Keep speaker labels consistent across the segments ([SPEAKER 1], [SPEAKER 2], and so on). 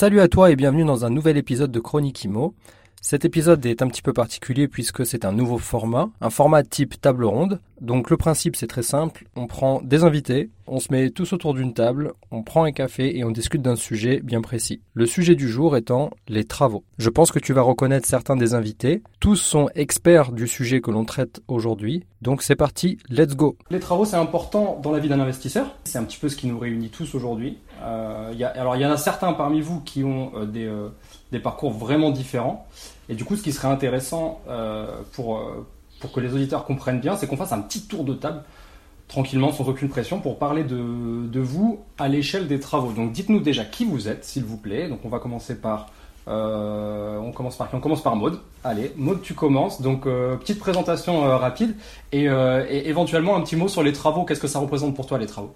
[SPEAKER 1] Salut à toi et bienvenue dans un nouvel épisode de Chronique Imo. Cet épisode est un petit peu particulier puisque c'est un nouveau format, un format type table ronde. Donc le principe c'est très simple, on prend des invités, on se met tous autour d'une table, on prend un café et on discute d'un sujet bien précis. Le sujet du jour étant les travaux. Je pense que tu vas reconnaître certains des invités. Tous sont experts du sujet que l'on traite aujourd'hui. Donc c'est parti, let's go. Les travaux c'est important dans la vie d'un investisseur. C'est un petit peu ce qui nous réunit tous aujourd'hui. Euh, alors il y en a certains parmi vous qui ont euh, des, euh, des, parcours vraiment différents. Et du coup, ce qui serait intéressant pour, pour que les auditeurs comprennent bien, c'est qu'on fasse un petit tour de table tranquillement, sans aucune pression, pour parler de, vous à l'échelle des travaux. Donc dites-nous déjà qui vous êtes, s'il vous plaît. Donc on va commencer par... on commence par qui? On commence par Maude. Allez, Maude, tu commences. Donc petite présentation rapide et, et éventuellement un petit mot sur les travaux. Qu'est-ce que ça représente pour toi les travaux?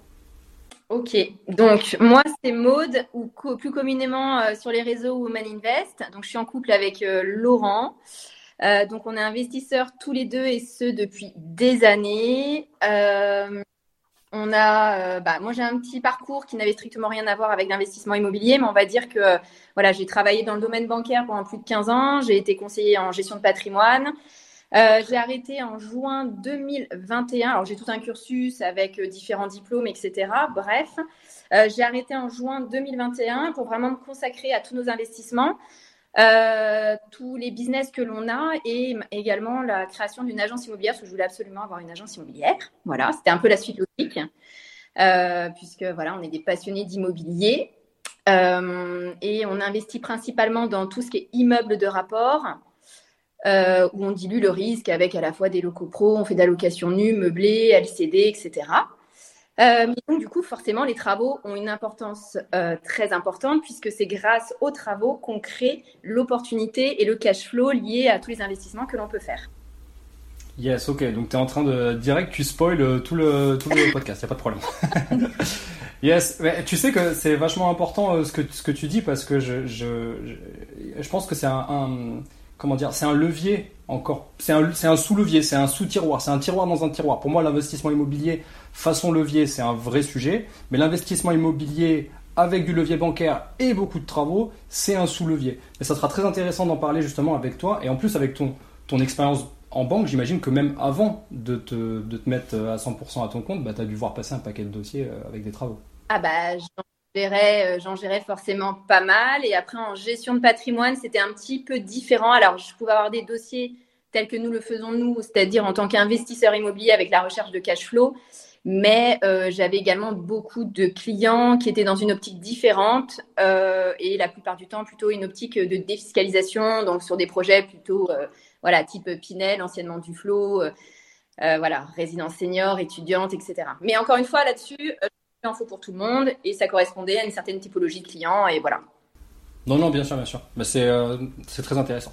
[SPEAKER 2] Ok, donc moi c'est Maude, ou plus communément euh, sur les réseaux Woman Invest. Donc je suis en couple avec euh, Laurent. Euh, donc on est investisseurs tous les deux et ce depuis des années. on a, bah, moi j'ai un petit parcours qui n'avait strictement rien à voir avec l'investissement immobilier, mais on va dire que voilà, j'ai travaillé dans le domaine bancaire pendant plus de 15 ans. J'ai été conseiller en gestion de patrimoine. Euh, j'ai arrêté en juin 2021. Alors, j'ai tout un cursus avec euh, différents diplômes, etc. Bref, euh, j'ai arrêté en juin 2021 pour vraiment me consacrer à tous nos investissements, tous les business que l'on a et également la création d'une agence immobilière parce que je voulais absolument avoir une agence immobilière. Voilà, c'était un peu la suite logique puisque voilà, on est des passionnés d'immobilier. et on investit principalement dans tout ce qui est immeuble de rapport, euh, où on dilue le risque avec à la fois des locaux pro, on fait d'allocations nues, meublées, LCD, etc. Euh, donc, du coup, forcément, les travaux ont une importance euh, très importante puisque c'est grâce aux travaux qu'on crée l'opportunité et le cash flow lié à tous les investissements que l'on peut faire.
[SPEAKER 1] Yes, ok. Donc, tu es en train de direct, tu spoil tout le, tout le podcast, il n'y a pas de problème. yes, mais tu sais que c'est vachement important ce, que, ce que tu dis parce que je, je, je, pense que c'est un comment dire, c'est un levier encore, c'est un, sous-levier, c'est un sous-tiroir, c'est un tiroir dans un tiroir. Pour moi, l'investissement immobilier façon levier, c'est un vrai sujet, mais l'investissement immobilier avec du levier bancaire et beaucoup de travaux, c'est un sous-levier. Et ça sera très intéressant d'en parler justement avec toi, et en plus avec ton, expérience en banque, j'imagine que même avant de te, mettre à 100% à ton compte, bah, tu as dû voir passer un paquet de dossiers euh, avec des travaux.
[SPEAKER 2] Ah bah euh, j'en gérais forcément pas mal. Et après, en gestion de patrimoine, c'était un petit peu différent. Alors, je pouvais avoir des dossiers tels que nous le faisons nous, c'est-à-dire en tant qu'investisseur immobilier avec la recherche de cash flow. Mais euh, j'avais également beaucoup de clients qui étaient dans une optique différente euh, et la plupart du temps plutôt une optique de défiscalisation, donc sur des projets plutôt voilà type Pinel, anciennement Duflo, voilà résidence senior, étudiante, etc. Mais encore une fois là-dessus, info pour tout le monde et ça correspondait à une certaine typologie de clients et voilà.
[SPEAKER 1] Non, non, bien sûr, bien sûr. Bah, euh, c'est très intéressant.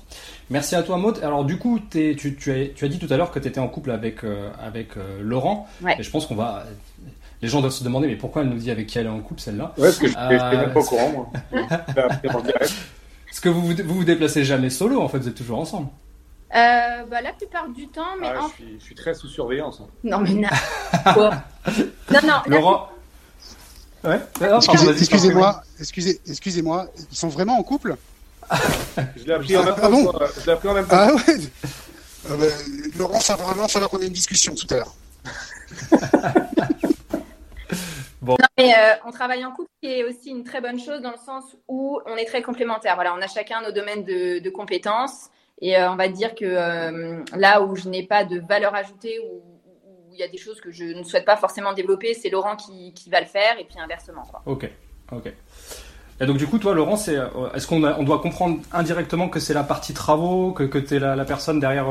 [SPEAKER 1] Merci à toi, Maud. Alors, du coup, tu, tu, as, tu, as, dit tout à l'heure que tu étais en couple avec, euh, avec euh, Laurent. Et je pense qu'on va. Les gens doivent se demander, mais pourquoi elle nous dit avec qui elle est en couple, celle-là?
[SPEAKER 3] Ouais, parce que je n'étais même pas au courant, moi.
[SPEAKER 1] parce que vous, vous vous déplacez jamais solo, en fait, vous êtes toujours ensemble?
[SPEAKER 2] bah, la plupart du temps, mais.
[SPEAKER 3] Ah, je, suis, je, suis, très sous surveillance. Hein.
[SPEAKER 2] Non, mais non. non, non.
[SPEAKER 1] Laurent?
[SPEAKER 4] Ouais. Excusez-moi, excusez, excusez-moi, ils sont vraiment en couple?
[SPEAKER 3] Je l'ai appris en même ah appris en même temps.
[SPEAKER 4] Ah ouais. Euh, bah, Laurent, ça va vraiment falloir qu'on ait une discussion tout à l'heure.
[SPEAKER 2] bon. Non, mais euh, on travaille en couple, qui est aussi une très bonne chose dans le sens où on est très complémentaires. Voilà, on a chacun nos domaines de, de compétences et euh, on va dire que euh, là où je n'ai pas de valeur ajoutée ou y a des choses que je ne souhaite pas forcément développer, c'est Laurent qui, qui, va le faire et puis inversement. Quoi.
[SPEAKER 1] Ok, ok. Et donc du coup, toi, Laurent, c'est, est-ce qu'on on doit comprendre indirectement que c'est la partie travaux, que, que tu es la, la, personne derrière,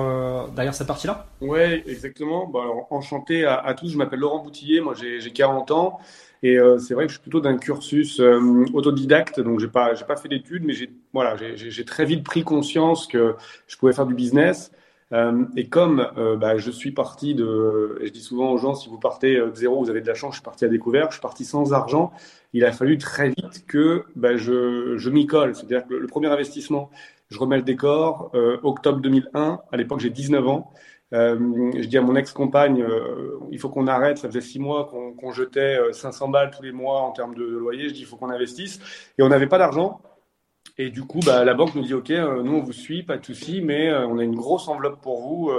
[SPEAKER 1] derrière cette partie-là?
[SPEAKER 3] Ouais, exactement. Bah, enchanté à, à, tous. Je m'appelle Laurent Boutillier. Moi, j'ai 40 ans. Et euh, c'est vrai que je suis plutôt d'un cursus euh, autodidacte, donc j'ai pas j'ai pas fait d'études, mais j'ai voilà j'ai très vite pris conscience que je pouvais faire du business. Euh, et comme euh, bah, je suis parti de, je dis souvent aux gens, si vous partez de zéro, vous avez de la chance. Je suis parti à découvert, je suis parti sans argent. Il a fallu très vite que bah, je, je m'y colle. C'est-à-dire que le, premier investissement, je remets le décor. octobre 2001, à l'époque j'ai 19 ans. Euh, je dis à mon ex-compagne, euh, il faut qu'on arrête. Ça faisait six mois qu'on qu jetait 500 euh, balles tous les mois en termes de loyer. Je dis, il faut qu'on investisse. Et on n'avait pas d'argent. Et du coup, bah, la banque nous dit, OK, euh, nous, on vous suit, pas de souci, mais on a une grosse enveloppe pour vous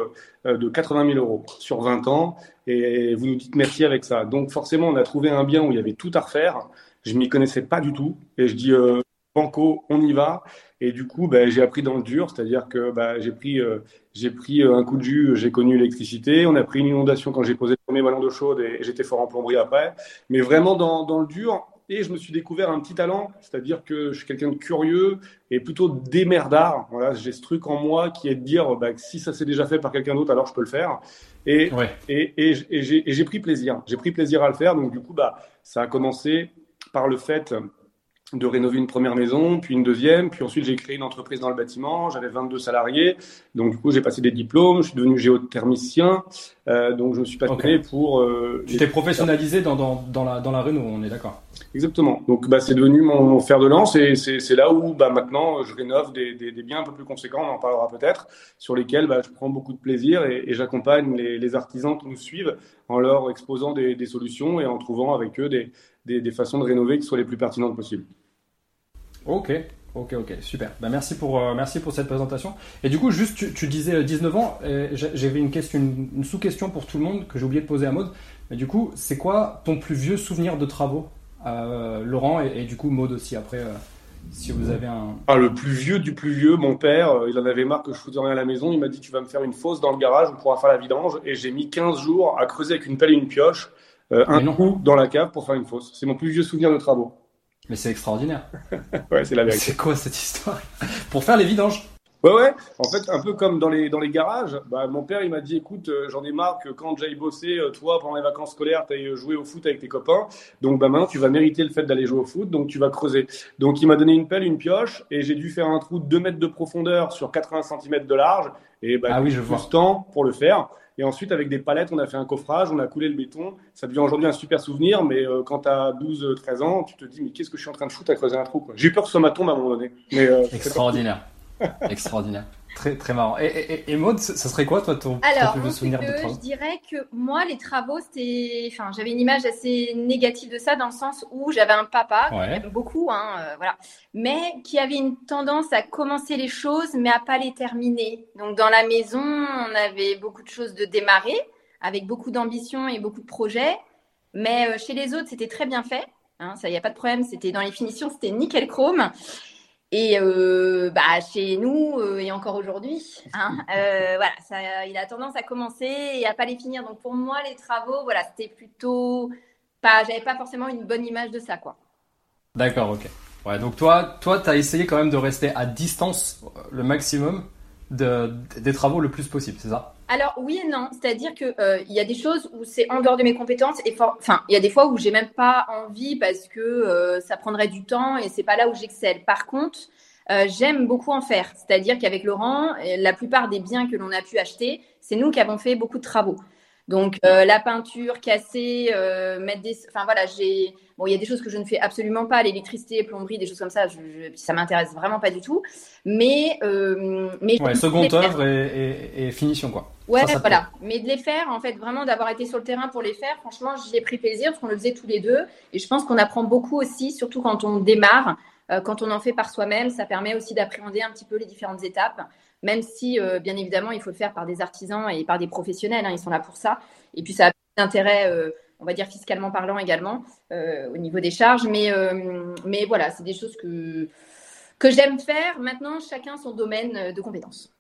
[SPEAKER 3] de 80 000 euros sur 20 ans. Et vous nous dites merci avec ça. Donc, forcément, on a trouvé un bien où il y avait tout à refaire. Je m'y connaissais pas du tout. Et je dis, Banco, on y va. Et du coup, bah, j'ai appris dans le dur, c'est-à-dire que bah, j'ai pris, euh, euh, un coup de jus, j'ai connu l'électricité. On a pris une inondation quand j'ai posé le premier ballon d'eau chaude et, j'étais fort en plomberie après. Mais vraiment dans, le dur. Et je me suis découvert un petit talent, c'est-à-dire que je suis quelqu'un de curieux et plutôt démerdard. Voilà, j'ai ce truc en moi qui est de dire bah, que si ça s'est déjà fait par quelqu'un d'autre, alors je peux le faire. Et, ouais. et, et, et j'ai pris plaisir. J'ai pris plaisir à le faire. Donc du coup, bah, ça a commencé par le fait de rénover une première maison, puis une deuxième, puis ensuite j'ai créé une entreprise dans le bâtiment, j'avais 22 salariés, donc du coup j'ai passé des diplômes, je suis devenu géothermicien, euh, donc je me suis passionné pour... Euh,
[SPEAKER 1] tu t'es professionnalisé dans, dans, dans, la, dans la réno, on est d'accord.
[SPEAKER 3] Exactement, donc bah, c'est devenu mon, fer de lance et c'est là où bah, maintenant je rénove des, des, des, biens un peu plus conséquents, on en parlera peut-être, sur lesquels bah, je prends beaucoup de plaisir et, et j'accompagne les, les, artisans qui nous suivent en leur exposant des, des solutions et en trouvant avec eux des, des, façons de rénover qui soient les plus pertinentes possibles.
[SPEAKER 1] Ok, ok, ok, super. Ben, merci, pour, euh, merci pour cette présentation. Et du coup, juste, tu, tu disais 19 ans, j'avais une, question, une, sous-question pour tout le monde que j'ai oublié de poser à Maude. Mais du coup, c'est quoi ton plus vieux souvenir de travaux, euh, Laurent, et, du coup Maude aussi après euh, si vous avez un...
[SPEAKER 3] Ah, le plus vieux du plus vieux, mon père, il en avait marre que je foutais rien à la maison. Il m'a dit Tu vas me faire une fosse dans le garage, on pourra faire la vidange. Et j'ai mis 15 jours à creuser avec une pelle et une pioche un trou dans la cave pour faire une fosse. C'est mon plus vieux souvenir de travaux.
[SPEAKER 1] Mais c'est extraordinaire.
[SPEAKER 3] ouais, c'est la vérité.
[SPEAKER 1] C'est quoi cette histoire? Pour faire les vidanges
[SPEAKER 3] Ouais, ouais. En fait, un peu comme dans les, dans les garages, bah, mon père, il m'a dit, écoute, euh, j'en ai marre que quand j'aille bosser, euh, toi, pendant les vacances scolaires, tu ailles jouer au foot avec tes copains. Donc, bah, maintenant, tu vas mériter le fait d'aller jouer au foot. Donc, tu vas creuser. Donc, il m'a donné une pelle, une pioche, et j'ai dû faire un trou de 2 mètres de profondeur sur 80 cm de large. Et bah,
[SPEAKER 1] ah oui, je vois.
[SPEAKER 3] temps pour le faire. Et ensuite, avec des palettes, on a fait un coffrage, on a coulé le béton. Ça devient aujourd'hui un super souvenir, mais euh, quand tu as 12, 13 ans, tu te dis, mais qu'est-ce que je suis en train de foutre à creuser un trou J'ai eu peur que ce soit ma tombe à un moment donné. Mais,
[SPEAKER 1] euh, Extraordinaire. Extraordinaire. Très, très marrant. Et, et, et Maud, ça serait quoi, toi, ton,
[SPEAKER 2] Alors,
[SPEAKER 1] plus souvenir de
[SPEAKER 2] travaux Je dirais que moi, les travaux, c'était. Enfin, j'avais une image assez négative de ça, dans le sens où j'avais un papa, ouais. beaucoup, hein, euh, voilà, mais qui avait une tendance à commencer les choses, mais à pas les terminer. Donc, dans la maison, on avait beaucoup de choses de démarrer, avec beaucoup d'ambition et beaucoup de projets. Mais euh, chez les autres, c'était très bien fait. Hein, ça, il n'y a pas de problème. C'était dans les finitions, c'était nickel chrome. Et euh, bah, chez nous, euh, et encore aujourd'hui, hein, euh, voilà, il a tendance à commencer et à pas les finir. Donc pour moi, les travaux, voilà, c'était plutôt pas, j'avais pas forcément une bonne image de ça, quoi.
[SPEAKER 1] D'accord, ok. Ouais, donc toi, toi, t'as essayé quand même de rester à distance le maximum de, des travaux le plus possible, c'est ça?
[SPEAKER 2] Alors oui et non, c'est-à-dire que euh, il y a des choses où c'est en dehors de mes compétences et enfin il y a des fois où j'ai même pas envie parce que euh, ça prendrait du temps et c'est pas là où j'excelle. Par contre, euh, j'aime beaucoup en faire, c'est-à-dire qu'avec Laurent, la plupart des biens que l'on a pu acheter, c'est nous qui avons fait beaucoup de travaux. Donc euh, la peinture, casser, euh, mettre des, enfin voilà, j'ai, bon, il y a des choses que je ne fais absolument pas, l'électricité, plomberie, des choses comme ça, je, je, ça m'intéresse vraiment pas du tout. Mais, euh, mais
[SPEAKER 1] ouais, seconde œuvre et, et, et, finition quoi.
[SPEAKER 2] Ouais, voilà. Mais de les faire, en fait, vraiment d'avoir été sur le terrain pour les faire, franchement, j'y ai pris plaisir parce qu'on le faisait tous les deux, et je pense qu'on apprend beaucoup aussi, surtout quand on démarre, euh, quand on en fait par soi-même, ça permet aussi d'appréhender un petit peu les différentes étapes même si, euh, bien évidemment, il faut le faire par des artisans et par des professionnels, hein, ils sont là pour ça. Et puis, ça a d'intérêt, euh, on va dire fiscalement parlant également, euh, au niveau des charges. Mais, mais voilà, c'est des choses que, que j'aime faire. Maintenant, chacun son domaine de compétences.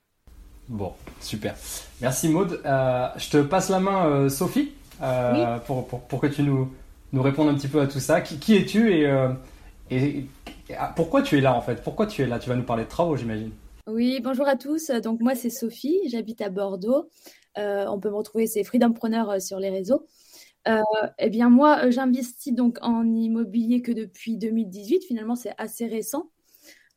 [SPEAKER 1] Bon, super. Merci Maude. je te passe la main, Sophie, pour, pour, pour, que tu nous, nous répondes un petit peu à tout ça. Qui, qui es-tu et, et pourquoi tu es là en fait? Pourquoi tu es là? Tu vas nous parler de travaux, j'imagine.
[SPEAKER 5] Oui, bonjour à tous. Donc moi c'est Sophie, j'habite à Bordeaux. Euh, on peut me retrouver, c'est Freedompreneur euh, sur les réseaux. Euh, eh bien moi, j'investis donc en immobilier que depuis 2018. Finalement, c'est assez récent.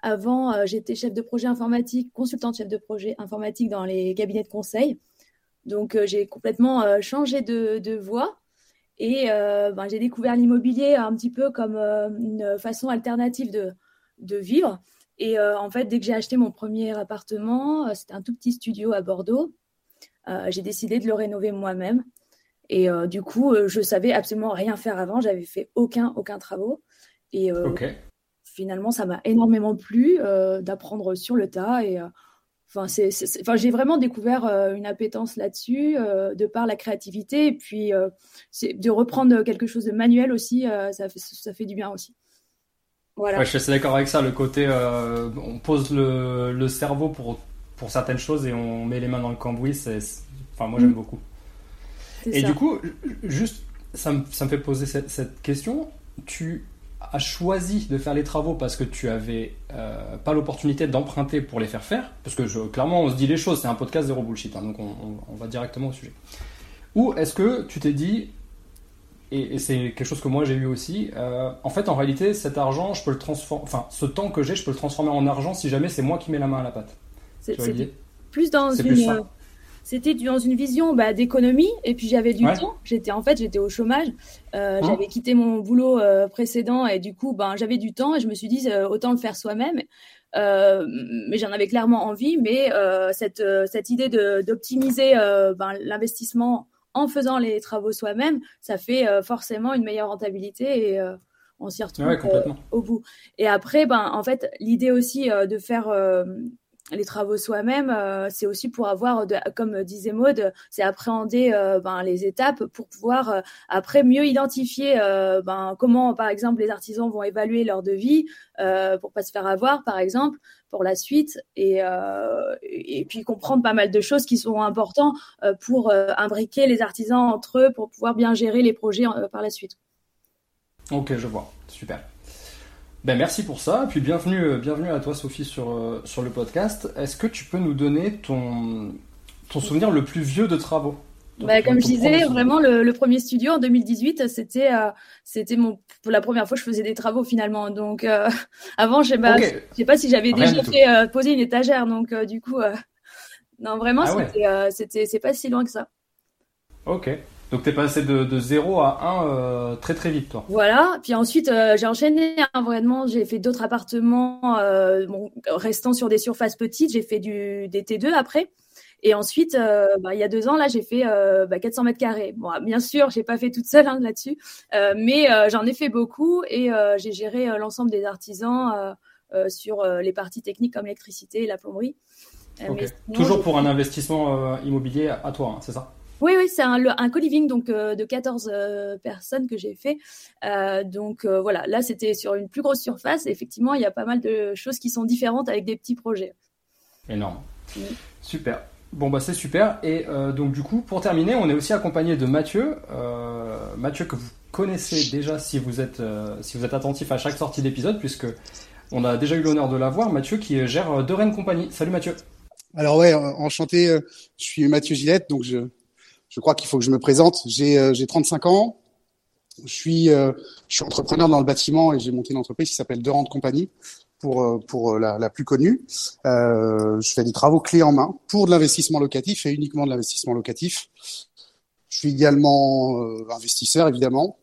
[SPEAKER 5] Avant, j'étais chef de projet informatique, consultante chef de projet informatique dans les cabinets de conseil. Donc j'ai complètement changé de, voie. Et ben, j'ai découvert l'immobilier un petit peu comme une façon alternative de vivre. Et en fait, dès que j'ai acheté mon premier appartement, c'était un tout petit studio à Bordeaux. Euh, j'ai décidé de le rénover moi-même. Et euh, du coup, euh, je savais absolument rien faire avant. J'avais fait aucun, aucun travaux. Et finalement, ça m'a énormément plu d'apprendre sur le tas. Et enfin, c'est, enfin, j'ai vraiment découvert une appétence là-dessus, de par la créativité. Et puis, de reprendre quelque chose de manuel aussi, ça, fait, ça fait du bien aussi.
[SPEAKER 1] Voilà. Ouais, je suis d'accord avec ça. Le côté, on pose le, le cerveau pour pour certaines choses et on met les mains dans le cambouis. C'est, enfin, moi, j'aime mm. beaucoup. Et du coup, juste, ça me, ça me fait poser cette, cette, question. Tu as choisi de faire les travaux parce que tu avais euh, pas l'opportunité d'emprunter pour les faire faire? Parce que je, clairement, on se dit les choses. C'est un podcast zéro bullshit. Hein, donc, on, on, va directement au sujet. Ou est-ce que tu t'es dit, et, c'est quelque chose que moi j'ai eu aussi. Euh, en fait, en réalité, cet argent, je peux le transformer, enfin, ce temps que j'ai, je peux le transformer en argent si jamais c'est moi qui mets la main à la pâte.
[SPEAKER 5] C'était plus dans une. c'était dans une vision bah, d'économie et puis j'avais du temps. J'étais en fait j'étais au chômage. Euh, hein? j'avais quitté mon boulot euh, précédent et du coup ben j'avais du temps et je me suis dit autant le faire soi-même. mais j'en avais clairement envie. Mais cette cette idée d'optimiser ben, l'investissement en faisant les travaux soi-même, ça fait forcément une meilleure rentabilité et on s'y retrouve au bout. Et après, ben, en fait, l'idée aussi de faire les travaux soi-même, euh, c'est aussi pour avoir, comme disait Maude, c'est appréhender euh, ben, les étapes pour pouvoir euh, après mieux identifier ben, comment, par exemple, les artisans vont évaluer leur devis pour pas se faire avoir, par exemple, pour la suite, et, et puis comprendre pas mal de choses qui sont importantes pour imbriquer les artisans entre eux pour pouvoir bien gérer les projets par la suite.
[SPEAKER 1] Ok, je vois, super. Ben merci pour ça, puis bienvenue, euh, bienvenue à toi Sophie sur, euh, sur le podcast. Est-ce que tu peux nous donner ton, ton souvenir le plus vieux de travaux?
[SPEAKER 5] Bah, comme je disais, vraiment le, premier studio en 2018, c'était euh, c'était mon pour la première fois que je faisais des travaux finalement. Donc avant, je sais pas, sais pas si j'avais déjà fait poser une étagère. Donc du coup, non vraiment, ah c'était c'était c'est pas si loin que ça.
[SPEAKER 1] Ok. Donc tu es passé de, de 0 à 1 euh, très très vite, toi.
[SPEAKER 5] Voilà. Puis ensuite, euh, j'ai enchaîné hein, vraiment. J'ai fait d'autres appartements, euh, bon, restant sur des surfaces petites. J'ai fait du des T2 après. Et ensuite, bah, il y a deux ans, là, j'ai fait bah, 400 mètres carrés. Bon, bien sûr, j'ai pas fait toute seule hein, là-dessus, mais j'en ai fait beaucoup et j'ai géré l'ensemble des artisans sur les parties techniques comme l'électricité et la plomberie.
[SPEAKER 1] Toujours pour un investissement immobilier à toi, hein, c'est ça?
[SPEAKER 5] Oui, oui, c'est un, un co-living donc euh, de 14 euh, personnes que j'ai fait. Euh, donc voilà, là c'était sur une plus grosse surface. effectivement, il y a pas mal de choses qui sont différentes avec des petits projets.
[SPEAKER 1] Énorme. Super. Bon bah c'est super. Et donc du coup, pour terminer, on est aussi accompagné de Mathieu. Mathieu que vous connaissez déjà si vous êtes si vous êtes attentif à chaque sortie d'épisode, puisque on a déjà eu l'honneur de l'avoir. Mathieu qui gère De Rennes Compagnie. Salut Mathieu.
[SPEAKER 4] Alors ouais, enchanté. Je suis Mathieu Gillette, donc je je crois qu'il faut que je me présente. J'ai euh, 35 ans. Je suis, euh, je suis entrepreneur dans le bâtiment et j'ai monté une entreprise qui s'appelle Durand Compagnie pour euh, pour la, la plus connue. Euh, je fais des travaux clés en main pour de l'investissement locatif et uniquement de l'investissement locatif. Je suis également investisseur évidemment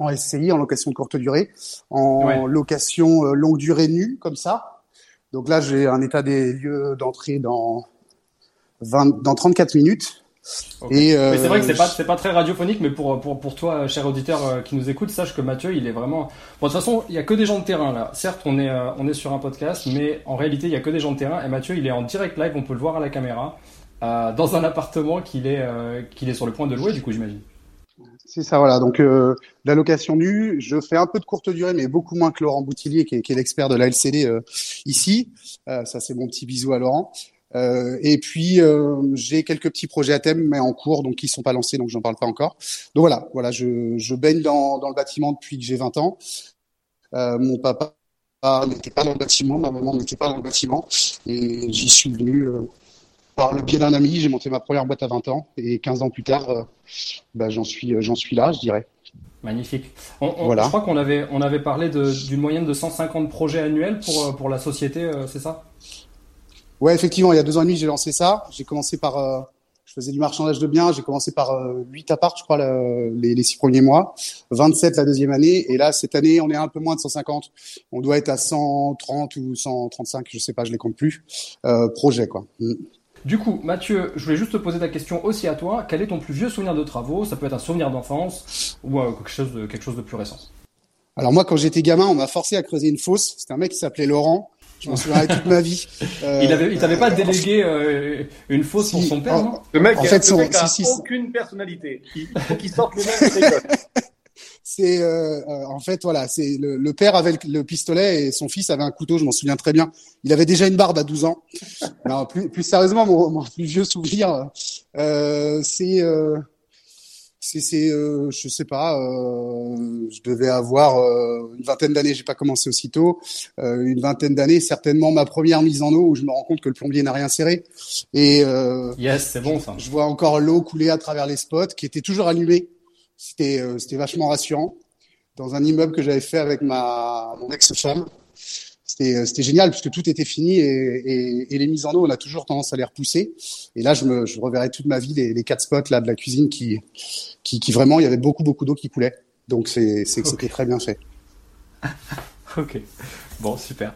[SPEAKER 4] en SCI, en location de courte durée, en location longue durée nue comme ça. Donc là, j'ai un état des lieux d'entrée dans 20, dans 34 minutes.
[SPEAKER 1] Et euh, mais c'est vrai que c'est pas c'est pas très radiophonique, mais pour pour pour toi, cher auditeur euh, qui nous écoute, sache que Mathieu, il est vraiment. Bon, de toute façon, il y a que des gens de terrain là. Certes, on est euh, on est sur un podcast, mais en réalité, il y a que des gens de terrain. Et Mathieu, il est en direct live, on peut le voir à la caméra, dans un appartement qu'il est qu'il est sur le point de louer, du coup, j'imagine.
[SPEAKER 4] C'est ça, voilà. Donc la location nue, je fais un peu de courte durée, mais beaucoup moins que Laurent Boutillier, qui est, qui est l'expert de la LCD ici. ça, c'est mon petit bisou à Laurent. Euh, et puis euh, j'ai quelques petits projets à thème, mais en cours, donc qui sont pas lancés, donc j'en parle pas encore. Donc voilà, voilà, je, je baigne dans, dans le bâtiment depuis que j'ai 20 ans. Euh, mon papa n'était pas dans le bâtiment, ma maman n'était pas dans le bâtiment, et j'y suis venu par le biais d'un ami. J'ai monté ma première boîte à 20 ans, et 15 ans plus tard, bah, j'en suis, j'en suis là, je dirais.
[SPEAKER 1] Magnifique. voilà. Je crois qu'on avait, on avait parlé d'une moyenne de 150 projets annuels pour, pour la société, c'est ça?
[SPEAKER 4] Ouais, effectivement, il y a deux ans et demi, j'ai lancé ça. J'ai commencé par je faisais du marchandage de biens. J'ai commencé par euh, 8 apparts, je crois, les, les six premiers mois, 27 la deuxième année. Et là, cette année, on est un peu moins de 150. On doit être à 130 ou 135, je sais pas, je les compte plus. Euh, projet, quoi. Mm.
[SPEAKER 1] Du coup, Mathieu, je voulais juste te poser ta question aussi à toi. Quel est ton plus vieux souvenir de travaux? Ça peut être un souvenir d'enfance ou euh, quelque, chose de, quelque chose de plus récent.
[SPEAKER 4] Alors moi, quand j'étais gamin, on m'a forcé à creuser une fosse. C'était un mec qui s'appelait Laurent. Je m'en souviendrai toute ma vie.
[SPEAKER 1] Euh, il avait, il t'avait pas délégué euh, une fausse pour son père, non?
[SPEAKER 3] Le mec, en fait, son, mec a aucune personnalité. Il faut qu'il sorte le même
[SPEAKER 4] C'est euh, euh, en fait voilà, c'est le, le, père avait le, pistolet et son fils avait un couteau. Je m'en souviens très bien. Il avait déjà une barbe à 12 ans. non, plus, plus sérieusement, mon, mon plus vieux souvenir, euh, c'est c'est, c'est euh, je sais pas, euh, je devais avoir euh, une vingtaine d'années, j'ai pas commencé aussitôt, euh, une vingtaine d'années, certainement ma première mise en eau où je me rends compte que le plombier n'a rien serré. Et euh,
[SPEAKER 1] yes, c'est bon ça.
[SPEAKER 4] Je, vois encore l'eau couler à travers les spots, qui étaient toujours allumés. C'était, c'était vachement rassurant. Dans un immeuble que j'avais fait avec ma mon ex-femme, c'était c'était génial puisque tout était fini et, et, et, les mises en eau on a toujours tendance à les repousser. Et là je me je reverrai toute ma vie les, les quatre spots là de la cuisine qui qui, qui vraiment il y avait beaucoup beaucoup d'eau qui coulait. Donc c'est c'est c'était très bien fait.
[SPEAKER 1] Ok. Bon super.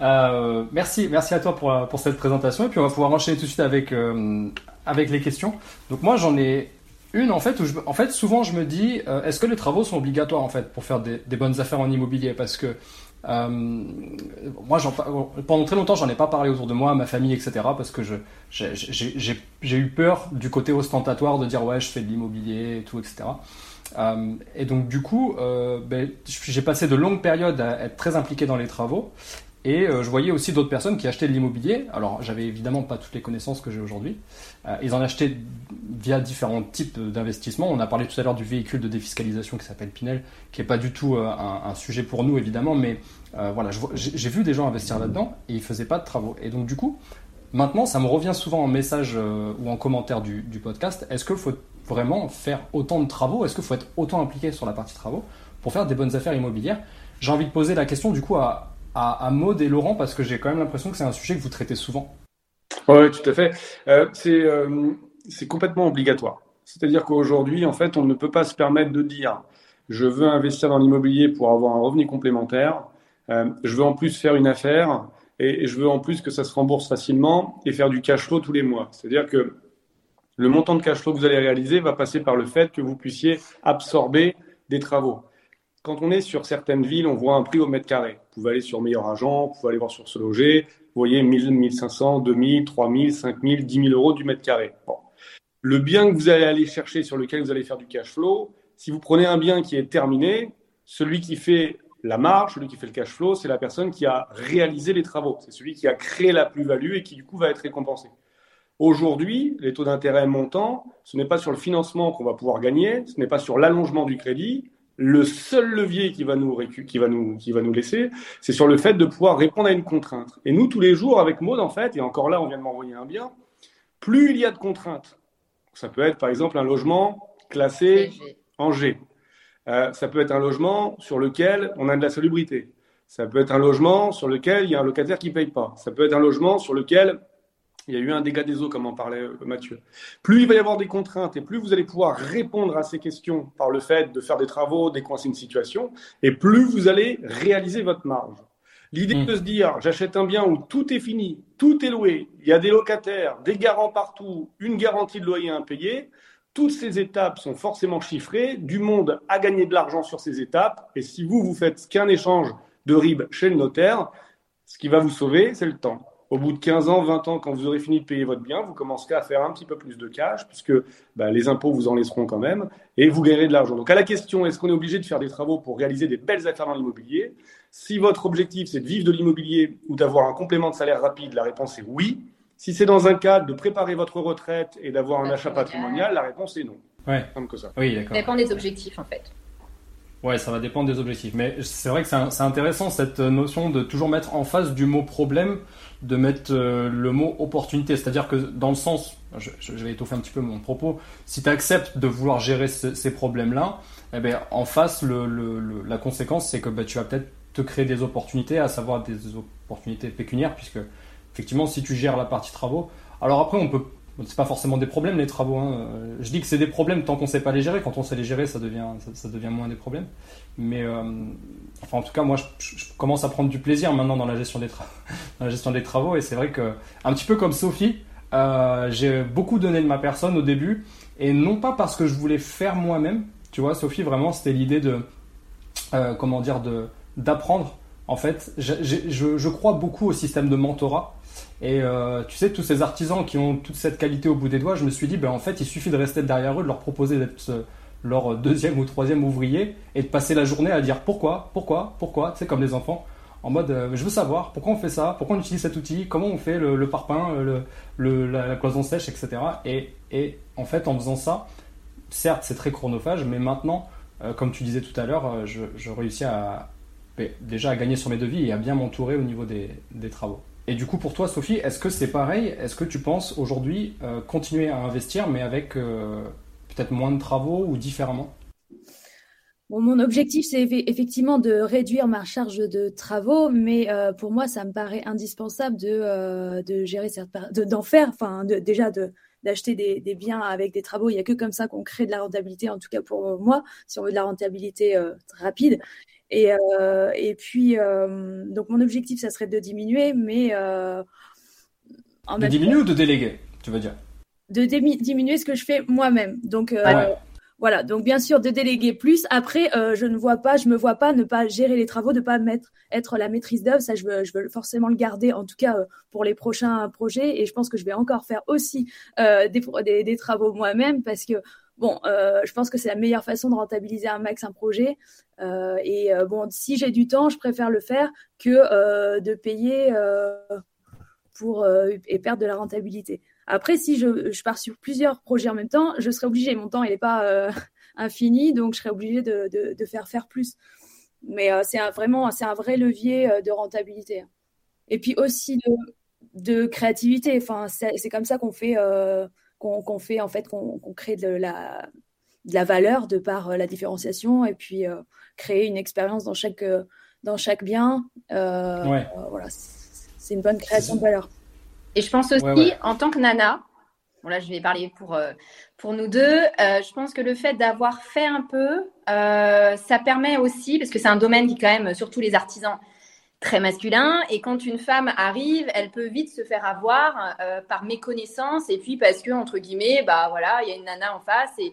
[SPEAKER 1] Euh, merci merci à toi pour pour cette présentation. Et puis on va pouvoir enchaîner tout de suite avec euh, avec les questions. Donc moi j'en ai une en fait où je, en fait souvent je me dis euh, est-ce que les travaux sont obligatoires en fait pour faire des, des bonnes affaires en immobilier? Parce que euh, moi, pendant très longtemps, j'en ai pas parlé autour de moi, à ma famille, etc. Parce que j'ai eu peur du côté ostentatoire de dire ouais, je fais de l'immobilier et tout, etc. Euh, et donc du coup, euh, ben, j'ai passé de longues périodes à être très impliqué dans les travaux. Et euh, je voyais aussi d'autres personnes qui achetaient de l'immobilier. Alors, j'avais évidemment pas toutes les connaissances que j'ai aujourd'hui. Euh, ils en achetaient via différents types d'investissements. On a parlé tout à l'heure du véhicule de défiscalisation qui s'appelle Pinel, qui est pas du tout euh, un, sujet pour nous évidemment, mais voilà, j'ai vu des gens investir là-dedans et ils faisaient pas de travaux. Et donc du coup, maintenant, ça me revient souvent en message ou en commentaire du, du podcast. Est-ce qu'il faut vraiment faire autant de travaux? Est-ce qu'il faut être autant impliqué sur la partie travaux pour faire des bonnes affaires immobilières? J'ai envie de poser la question du coup à à, à Maud et Laurent parce que j'ai quand même l'impression que c'est un sujet que vous traitez souvent.
[SPEAKER 3] Oui, tout à fait. Euh, c'est euh, complètement obligatoire. C'est-à-dire qu'aujourd'hui, en fait, on ne peut pas se permettre de dire je veux investir dans l'immobilier pour avoir un revenu complémentaire, euh, je veux en plus faire une affaire et, et, je veux en plus que ça se rembourse facilement et faire du cash flow tous les mois. C'est-à-dire que le montant de cash flow que vous allez réaliser va passer par le fait que vous puissiez absorber des travaux quand on est sur certaines villes, on voit un prix au mètre carré. Vous pouvez aller sur Meilleur Agent, vous pouvez aller voir sur ce loger. Vous voyez 1000, 1500, 2000, 3000, 5000, 10 000 euros du mètre carré. Le bien que vous allez aller chercher, sur lequel vous allez faire du cash flow, si vous prenez un bien qui est terminé, celui qui fait la marge, celui qui fait le cash flow, c'est la personne qui a réalisé les travaux. C'est celui qui a créé la plus-value et qui, du coup, va être récompensé. Aujourd'hui, les taux d'intérêt montant, ce n'est pas sur le financement qu'on va pouvoir gagner, ce n'est pas sur l'allongement du crédit, le seul levier qui va nous, qui va nous, qui va nous laisser, c'est sur le fait de pouvoir répondre à une contrainte. Et nous, tous les jours, avec Maud, en fait, et encore là, on vient de m'envoyer un bien, plus il y a de contraintes, ça peut être par exemple un logement classé en G. Euh, ça peut être un logement sur lequel on a de la salubrité. Ça peut être un logement sur lequel il y a un locataire qui ne paye pas. Ça peut être un logement sur lequel il y a eu un dégât des eaux, comme en parlait euh, Mathieu. Plus il va y avoir des contraintes et plus vous allez pouvoir répondre à ces questions par le fait de faire des travaux, décoincer une situation, et plus vous allez réaliser votre marge. L'idée mmh. de se dire, j'achète un bien où tout est fini, tout est loué, il y a des locataires, des garants partout, une garantie de loyer impayé, toutes ces étapes sont forcément chiffrées, du monde a gagné de l'argent sur ces étapes, et si vous, vous faites qu'un échange de RIB chez le notaire, ce qui va vous sauver, c'est le temps au bout de 15 ans, 20 ans, quand vous aurez fini de payer votre bien, vous commencerez à faire un petit peu plus de cash, puisque bah, les impôts vous en laisseront quand même, et vous gagnerez de l'argent. Donc à la question, est-ce qu'on est obligé de faire des travaux pour réaliser des belles affaires dans l'immobilier? Si votre objectif, c'est de vivre de l'immobilier ou d'avoir un complément de salaire rapide, la réponse est oui. Si c'est dans un cadre de préparer votre retraite et d'avoir un achat patrimonial, la réponse est non.
[SPEAKER 1] Ouais.
[SPEAKER 3] Comme que ça.
[SPEAKER 1] Oui, d'accord.
[SPEAKER 2] Ça dépend des objectifs, en fait.
[SPEAKER 1] Ouais, ça va dépendre des objectifs. Mais c'est vrai que c'est intéressant cette notion de toujours mettre en face du mot problème, de mettre euh, le mot opportunité. C'est-à-dire que dans le sens, je, vais étoffer un petit peu mon propos, si tu acceptes de vouloir gérer ces problèmes-là, eh bien, en face, le, la conséquence, c'est que bah, tu vas peut-être te créer des opportunités, à savoir des opportunités pécuniaires, puisque effectivement, si tu gères la partie travaux, alors après, on peut c'est pas forcément des problèmes les travaux. Hein. Euh, je dis que c'est des problèmes tant qu'on sait pas les gérer. Quand on sait les gérer, ça devient, ça, devient moins des problèmes. Mais euh, enfin, en tout cas, moi, je, commence à prendre du plaisir maintenant dans la gestion des, dans la gestion des travaux. Et c'est vrai que, un petit peu comme Sophie, euh, j'ai beaucoup donné de ma personne au début. Et non pas parce que je voulais faire moi-même. Tu vois, Sophie, vraiment, c'était l'idée de, comment dire, d'apprendre. En fait, je, je crois beaucoup au système de mentorat. Et euh, tu sais, tous ces artisans qui ont toute cette qualité au bout des doigts, je me suis dit, ben, en fait, il suffit de rester derrière eux, de leur proposer d'être leur deuxième ou troisième ouvrier et de passer la journée à dire pourquoi, pourquoi, pourquoi, tu sais, comme les enfants, en mode, euh, je veux savoir pourquoi on fait ça, pourquoi on utilise cet outil, comment on fait le, parpaing, euh, la, cloison sèche, etc. Et, en fait, en faisant ça, certes, c'est très chronophage, mais maintenant, comme tu disais tout à l'heure, je, réussis ben, déjà à gagner sur mes devis et à bien m'entourer au niveau des travaux. Et du coup, pour toi, Sophie, est-ce que c'est pareil? Est-ce que tu penses aujourd'hui euh, continuer à investir, mais avec euh, peut-être moins de travaux ou différemment?
[SPEAKER 5] Mon objectif, c'est effectivement de réduire ma charge de travaux, mais euh, pour moi, ça me paraît indispensable de, de gérer d'en faire, enfin, déjà de d'acheter des, biens avec des travaux. Il n'y a que comme ça qu'on crée de la rentabilité, en tout cas pour moi, si on veut de la rentabilité rapide. Et, euh, et puis, euh, donc mon objectif, ça serait de diminuer, mais
[SPEAKER 1] euh, en de diminuer ou de déléguer, tu veux dire?
[SPEAKER 5] De diminuer ce que je fais moi-même. Donc voilà, donc bien sûr de déléguer plus. Après, je ne vois pas, je me vois pas ne pas gérer les travaux, ne pas mettre être la maîtrise d'œuvre. Ça, je veux, je veux forcément le garder, en tout cas pour les prochains projets. Et je pense que je vais encore faire aussi des, des, des, travaux moi-même parce que bon, euh, je pense que c'est la meilleure façon de rentabiliser un max un projet. Euh, et euh, bon, si j'ai du temps, je préfère le faire que de payer pour et perdre de la rentabilité. Après, si je, pars sur plusieurs projets en même temps, je serai obligé. Mon temps, il n'est pas infini, donc je serai obligé de, de, de faire faire plus. Mais c'est vraiment, c'est un vrai levier de rentabilité. Et puis aussi de, de créativité. Enfin, c'est comme ça qu'on fait qu'on fait en fait, qu'on crée de la, de la valeur de par euh, la différenciation et puis euh, créer une expérience dans chaque, euh, dans chaque bien. voilà, c'est une bonne création de valeur.
[SPEAKER 2] Et je pense aussi, en tant que nana, bon là je vais parler pour, pour nous deux, je pense que le fait d'avoir fait un peu, ça permet aussi, parce que c'est un domaine qui quand même, surtout les artisans, très masculin. Et quand une femme arrive, elle peut vite se faire avoir euh, par méconnaissance et puis parce que entre guillemets, bah voilà, il y a une nana en face et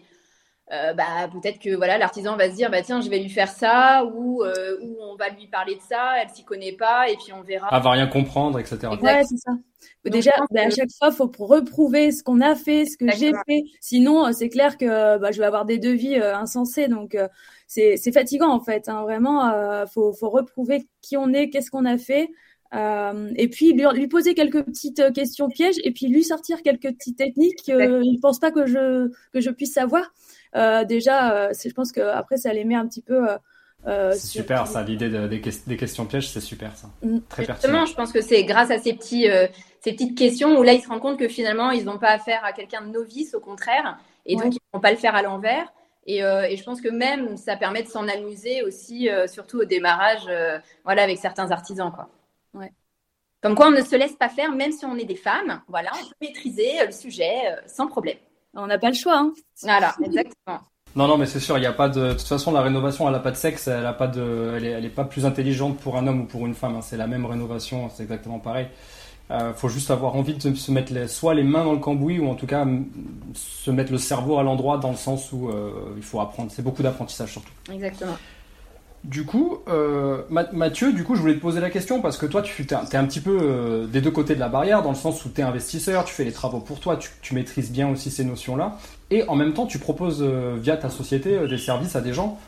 [SPEAKER 2] euh, bah peut-être que voilà l'artisan va se dire bah tiens je vais lui faire ça ou euh, ou on va lui parler de ça elle s'y connaît pas et puis on verra.
[SPEAKER 1] Elle va rien comprendre etc
[SPEAKER 5] ouais c'est ça. Déjà bah, à chaque fois faut reprouver ce qu'on a fait ce que j'ai fait. Sinon c'est clair que bah, je vais avoir des devis insensés donc c'est fatigant en fait. Hein, vraiment, euh, faut, faut reprouver qui on est, qu'est-ce qu'on a fait. Euh, et puis lui, lui, poser quelques petites euh, questions pièges et puis lui sortir quelques petites techniques qu'il ne pense pas que je que je puisse savoir. Euh, déjà, je pense que après ça les met un petit peu.
[SPEAKER 1] c'est super ça, l'idée des, des, questions pièges, c'est super ça.
[SPEAKER 2] Mm. Très Justement, je pense que c'est grâce à ces petits ces petites questions où là ils se rendent compte que finalement ils n'ont pas affaire à quelqu'un de novice, au contraire, et donc ils ne vont pas le faire à l'envers. Euh, et, je pense que même ça permet de s'en amuser aussi, euh, surtout au démarrage, euh, voilà, avec certains artisans, quoi. Ouais. Comme quoi, on ne se laisse pas faire, même si on est des femmes. Voilà, on peut maîtriser le sujet sans problème.
[SPEAKER 5] On n'a pas le choix. Hein.
[SPEAKER 2] Voilà, exactement.
[SPEAKER 1] Non, non, mais c'est sûr, il n'y a pas de. De toute façon, la rénovation, elle n'a pas de sexe, elle a pas de, elle est, elle est, pas plus intelligente pour un homme ou pour une femme. Hein. C'est la même rénovation, c'est exactement pareil. Euh, faut juste avoir envie de se mettre les, soit les mains dans le cambouis ou en tout cas se mettre le cerveau à l'endroit dans le sens où euh, il faut apprendre. C'est beaucoup d'apprentissage surtout.
[SPEAKER 2] Exactement.
[SPEAKER 1] Du coup, euh, Mathieu, du coup, je voulais te poser la question parce que toi, tu es, un petit peu euh, des deux côtés de la barrière, dans le sens où tu es investisseur, tu fais les travaux pour toi, tu, tu maîtrises bien aussi ces notions-là, et en même temps, tu proposes via ta société des services à des gens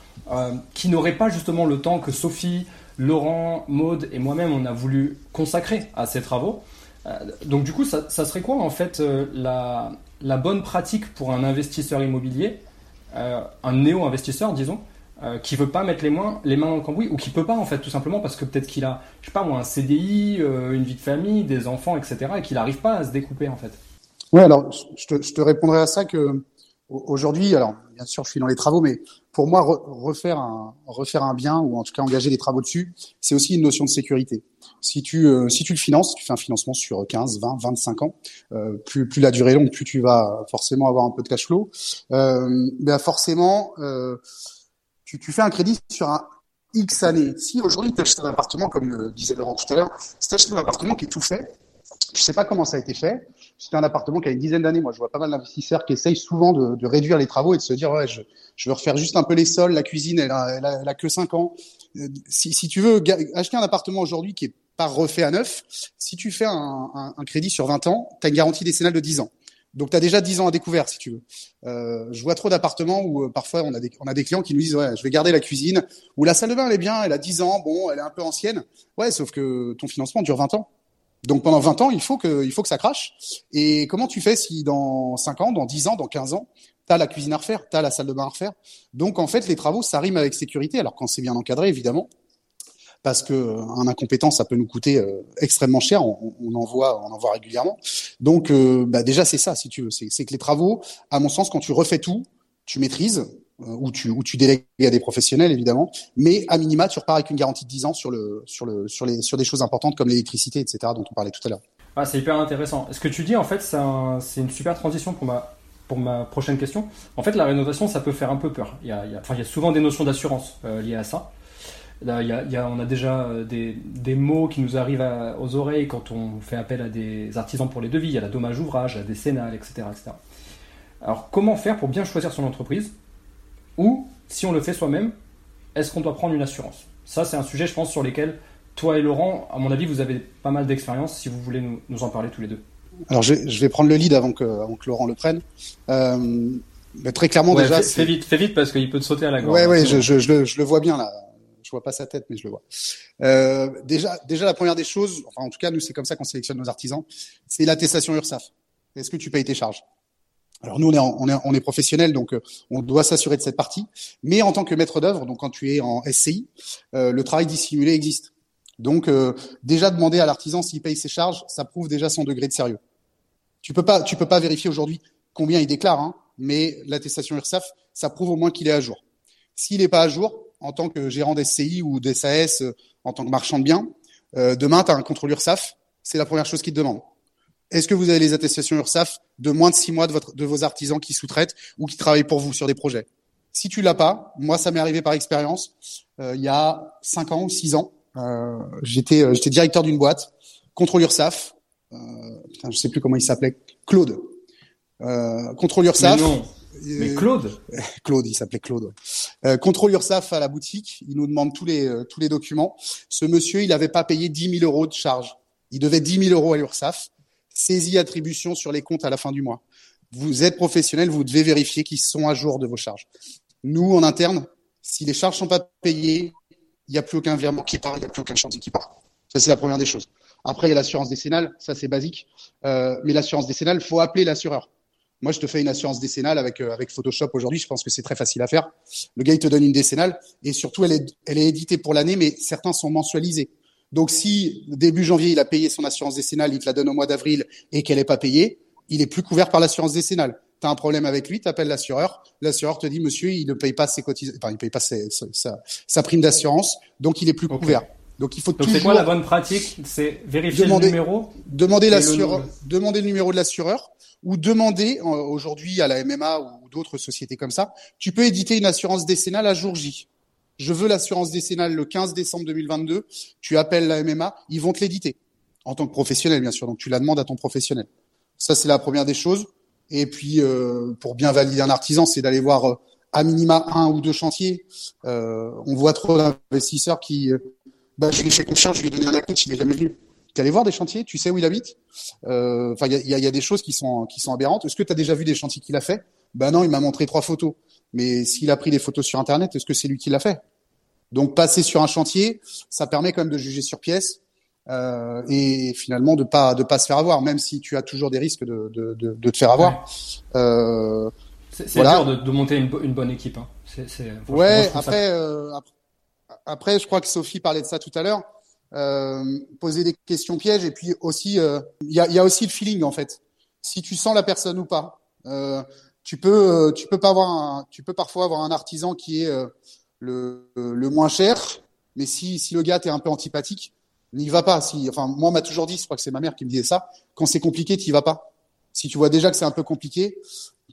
[SPEAKER 1] qui n'auraient pas justement le temps que Sophie, Laurent, Maude et moi-même, on a voulu consacrer à ces travaux. Euh, donc du coup, ça, serait quoi en fait euh, la, bonne pratique pour un investisseur immobilier, euh, un néo-investisseur disons,
[SPEAKER 6] euh, qui veut pas mettre les, mains, les dans le cambouis ou qui peut pas en fait tout simplement parce que peut-être qu'il a, je sais pas moi, un CDI, une vie de famille, des enfants, etc. et qu'il n'arrive pas à se découper en fait?
[SPEAKER 4] Ouais, alors je te répondrai à ça que aujourd'hui, alors bien sûr je suis dans les travaux, mais pour moi refaire un refaire un bien ou en tout cas engager des travaux dessus, c'est aussi une notion de sécurité. Si tu euh, si tu le finances, tu fais un financement sur 15, 20, 25 ans, euh, plus plus la durée est longue, plus tu vas forcément avoir un peu de cash flow. Euh, ben forcément euh, tu, tu fais un crédit sur un X années. Si aujourd'hui tu achètes un appartement, comme le disait Laurent tout à l'heure, si tu achètes un appartement qui est tout fait, je sais pas comment ça a été fait. C'est un appartement qui a une dizaine d'années. Moi, je vois pas mal d'investisseurs qui essayent souvent de, réduire les travaux et de se dire, ouais, je, veux refaire juste un peu les sols, la cuisine, elle a, que 5 ans. Euh, si, tu veux acheter un appartement aujourd'hui qui est pas refait à neuf, si tu fais un, crédit sur 20 ans, tu as une garantie décennale de 10 ans. Donc, tu as déjà 10 ans à découvert, si tu veux. Euh, je vois trop d'appartements où euh, parfois on a, des, on a des clients qui nous disent ouais, je vais garder la cuisine ou la salle de bain elle est bien, elle a 10 ans, bon, elle est un peu ancienne. Ouais, sauf que ton financement dure 20 ans. Donc pendant 20 ans, il faut que il faut que ça crache. Et comment tu fais si dans 5 ans, dans 10 ans, dans 15 ans, tu as la cuisine à refaire, tu as la salle de bain à refaire? Donc en fait, les travaux ça rime avec sécurité alors quand c'est bien encadré évidemment parce que euh, un incompétent, ça peut nous coûter euh, extrêmement cher. On, on, en voit, on en voit régulièrement. Donc, euh, bah déjà, c'est ça, si tu veux. C'est que les travaux, à mon sens, quand tu refais tout, tu maîtrises tu ou tu délègues à des professionnels évidemment, mais à minima, tu repars avec une garantie de 10 ans sur le sur le sur les sur des choses importantes comme l'électricité, etc. dont on parlait tout à l'heure.
[SPEAKER 6] Ah, c'est hyper intéressant. Ce que tu dis, en fait, c'est une super transition pour ma pour ma prochaine question. En fait, la rénovation, ça peut faire un peu peur. Il y a, souvent des notions d'assurance liées à ça. On a déjà euh, des, des, mots qui nous arrivent aux oreilles quand on fait appel à des artisans pour les devis. Il y a la dommage ouvrage, la décennale, etc., etc. Alors, comment faire pour bien choisir son entreprise? Ou, si on le fait soi-même, est-ce qu'on doit prendre une assurance? Ça, c'est un sujet, je pense, sur lequel toi et Laurent, à mon avis, vous avez pas mal d'expérience si vous voulez nous, nous, en parler tous les deux.
[SPEAKER 4] Alors, je, je, vais prendre le lead avant que, avant que Laurent le prenne. Euh, mais très clairement,
[SPEAKER 6] ouais,
[SPEAKER 4] déjà.
[SPEAKER 6] Fais, fais, vite, fais vite parce qu'il peut te sauter à la gorge.
[SPEAKER 4] Ouais, ouais, je, je, je, le, je le vois bien là je vois pas sa tête, mais je le vois. Euh, déjà, déjà la première des choses, enfin en tout cas nous c'est comme ça qu'on sélectionne nos artisans, c'est l'attestation URSAF. Est-ce que tu payes tes charges? Alors nous on est on est on est professionnel donc euh, on doit s'assurer de cette partie. Mais en tant que maître d'œuvre, donc quand tu es en SCI, euh, le travail dissimulé existe. Donc euh, déjà demander à l'artisan s'il paye ses charges, ça prouve déjà son degré de sérieux. Tu peux pas tu peux pas vérifier aujourd'hui combien il déclare, hein, mais l'attestation URSAF, ça prouve au moins qu'il est à jour. S'il n'est pas à jour, en tant que gérant d'SCI ou d'SAS, en tant que marchand de biens, demain, tu as un contrôle URSAF, c'est la première chose qu'il te demande. Est-ce que vous avez les attestations URSAF de moins de six mois de, votre, de vos artisans qui sous-traitent ou qui travaillent pour vous sur des projets? Si tu l'as pas, moi ça m'est arrivé par expérience, euh, il y a cinq ans ou six ans, euh, j'étais euh, j'étais directeur d'une boîte, contrôle URSAF, euh, putain, je sais plus comment il s'appelait, Claude. Euh, contrôle URSAF.
[SPEAKER 6] Mais Claude?
[SPEAKER 4] Claude, il s'appelait Claude. Ouais. Euh, contrôle URSAF à la boutique, il nous demande tous les euh, tous les documents. Ce monsieur, il n'avait pas payé 10 000 euros de charge. Il devait 10 000 euros à l'URSAF. Saisie attribution sur les comptes à la fin du mois. Vous êtes professionnel, vous devez vérifier qu'ils sont à jour de vos charges. Nous, en interne, si les charges sont pas payées, il n'y a plus aucun virement qui part, il n'y a plus aucun chantier qui part. Ça, c'est la première des choses. Après, il y a l'assurance décennale, ça c'est basique. Euh, mais l'assurance décennale, faut appeler l'assureur. Moi, je te fais une assurance décennale avec euh, avec Photoshop aujourd'hui. Je pense que c'est très facile à faire. Le gars, il te donne une décennale et surtout, elle est elle est éditée pour l'année, mais certains sont mensualisés. Donc, si début janvier, il a payé son assurance décennale, il te la donne au mois d'avril et qu'elle n'est pas payée, il est plus couvert par l'assurance décennale. Tu as un problème avec lui, tu appelles l'assureur. L'assureur te dit, monsieur, il ne paye pas ses cotisations, enfin, il paye pas ses, sa, sa, prime d'assurance, donc il est plus okay. couvert. Donc il faut
[SPEAKER 6] Donc
[SPEAKER 4] toujours.
[SPEAKER 6] c'est quoi la bonne pratique? C'est vérifier
[SPEAKER 4] demander,
[SPEAKER 6] le numéro.
[SPEAKER 4] Demander l'assureur, demander le numéro de l'assureur ou demander aujourd'hui à la MMA ou d'autres sociétés comme ça, tu peux éditer une assurance décennale à jour J. Je veux l'assurance décennale le 15 décembre 2022. Tu appelles la MMA, ils vont te l'éditer en tant que professionnel bien sûr. Donc tu la demandes à ton professionnel. Ça c'est la première des choses. Et puis euh, pour bien valider un artisan, c'est d'aller voir euh, à minima un ou deux chantiers. Euh, on voit trop d'investisseurs qui bah, je lui fais confiance, je lui ai donné un acompte, il est jamais venu. Tu allé voir des chantiers, tu sais où il habite? Enfin, il y a, y a, des choses qui sont qui sont aberrantes. Est-ce que tu as déjà vu des chantiers qu'il a fait? Ben non, il m'a montré trois photos. Mais s'il a pris des photos sur Internet, est-ce que c'est lui qui l'a fait? Donc passer sur un chantier, ça permet quand même de juger sur pièce euh, et finalement de pas de pas se faire avoir, même si tu as toujours des risques de de, de, de te faire avoir. Ouais. Euh,
[SPEAKER 6] c'est voilà. dur de, de, monter une, une, bonne équipe. Hein.
[SPEAKER 4] ouais, après, après, je crois que Sophie parlait de ça tout à l'heure. poser des questions pièges et puis aussi, il y, a, y a aussi le feeling en fait. Si tu sens la personne ou pas. Tu peux, tu peux pas avoir un, tu peux parfois avoir un artisan qui est le, le moins cher, mais si, si le gars t'es un peu antipathique, n'y va pas. Si, enfin, moi, on m'a toujours dit, je crois que c'est ma mère qui me disait ça, quand c'est compliqué, t'y vas pas. Si tu vois déjà que c'est un peu compliqué,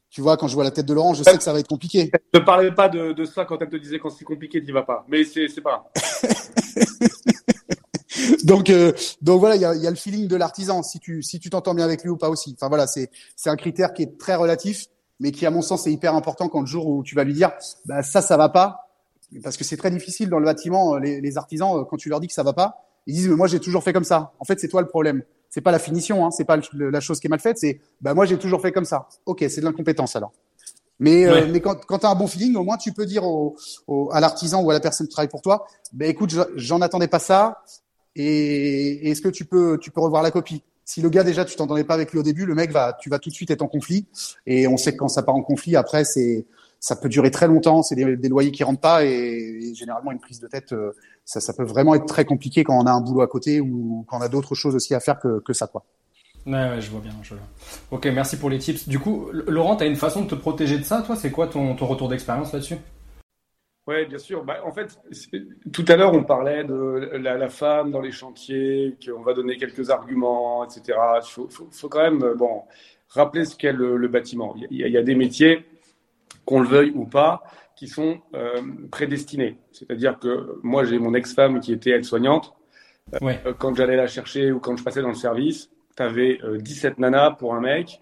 [SPEAKER 4] tu vois, quand je vois la tête de Laurent, je sais que ça va être compliqué.
[SPEAKER 3] Ne parlais pas de, de ça quand elle te disait quand c'est compliqué, t'y vas pas. Mais c'est, c'est pas.
[SPEAKER 4] donc, euh, donc voilà, il y a, y a, le feeling de l'artisan. Si tu, si tu t'entends bien avec lui ou pas aussi. Enfin voilà, c'est, c'est un critère qui est très relatif, mais qui à mon sens est hyper important quand le jour où tu vas lui dire, bah ça, ça va pas parce que c'est très difficile dans le bâtiment. Euh, les, les, artisans, euh, quand tu leur dis que ça va pas, ils disent mais moi j'ai toujours fait comme ça. En fait, c'est toi le problème. C'est pas la finition, hein, c'est pas la chose qui est mal faite. C'est bah moi j'ai toujours fait comme ça. Ok, c'est de l'incompétence alors. Mais euh, mais quand, quand tu as un bon feeling, au moins tu peux dire au, au, à l'artisan ou à la personne qui travaille pour toi, bah écoute, j'en attendais pas ça. Et est-ce que tu peux tu peux revoir la copie? Si le gars déjà tu t'entendais pas avec lui au début, le mec va tu vas tout de suite être en conflit. Et on sait que quand ça part en conflit, après c'est ça peut durer très longtemps, c'est des, loyers qui rentrent pas et, généralement une prise de tête, euh, ça, peut vraiment être très compliqué quand on a un boulot à côté ou quand on a d'autres choses aussi à faire que, ça. Quoi.
[SPEAKER 6] Ouais, ouais, je vois bien. Je Ok, merci pour les tips. Du coup, Laurent, tu une façon de te protéger de ça, toi? C'est quoi ton retour d'expérience là-dessus?
[SPEAKER 3] Oui, bien sûr. Bah, en fait, tout à l'heure, on parlait de la, la, femme dans les chantiers, qu'on va donner quelques arguments, etc. Il faut, faut, faut, quand même bon, rappeler ce qu'est le, le, bâtiment. Il y, a, il y, a, des métiers qu'on le veuille ou pas, qui sont euh, prédestinés. C'est-à-dire que moi, j'ai mon ex-femme qui était aide-soignante. Ouais. Euh, quand j'allais la chercher ou quand je passais dans le service, tu avais euh, 17 nanas pour un mec.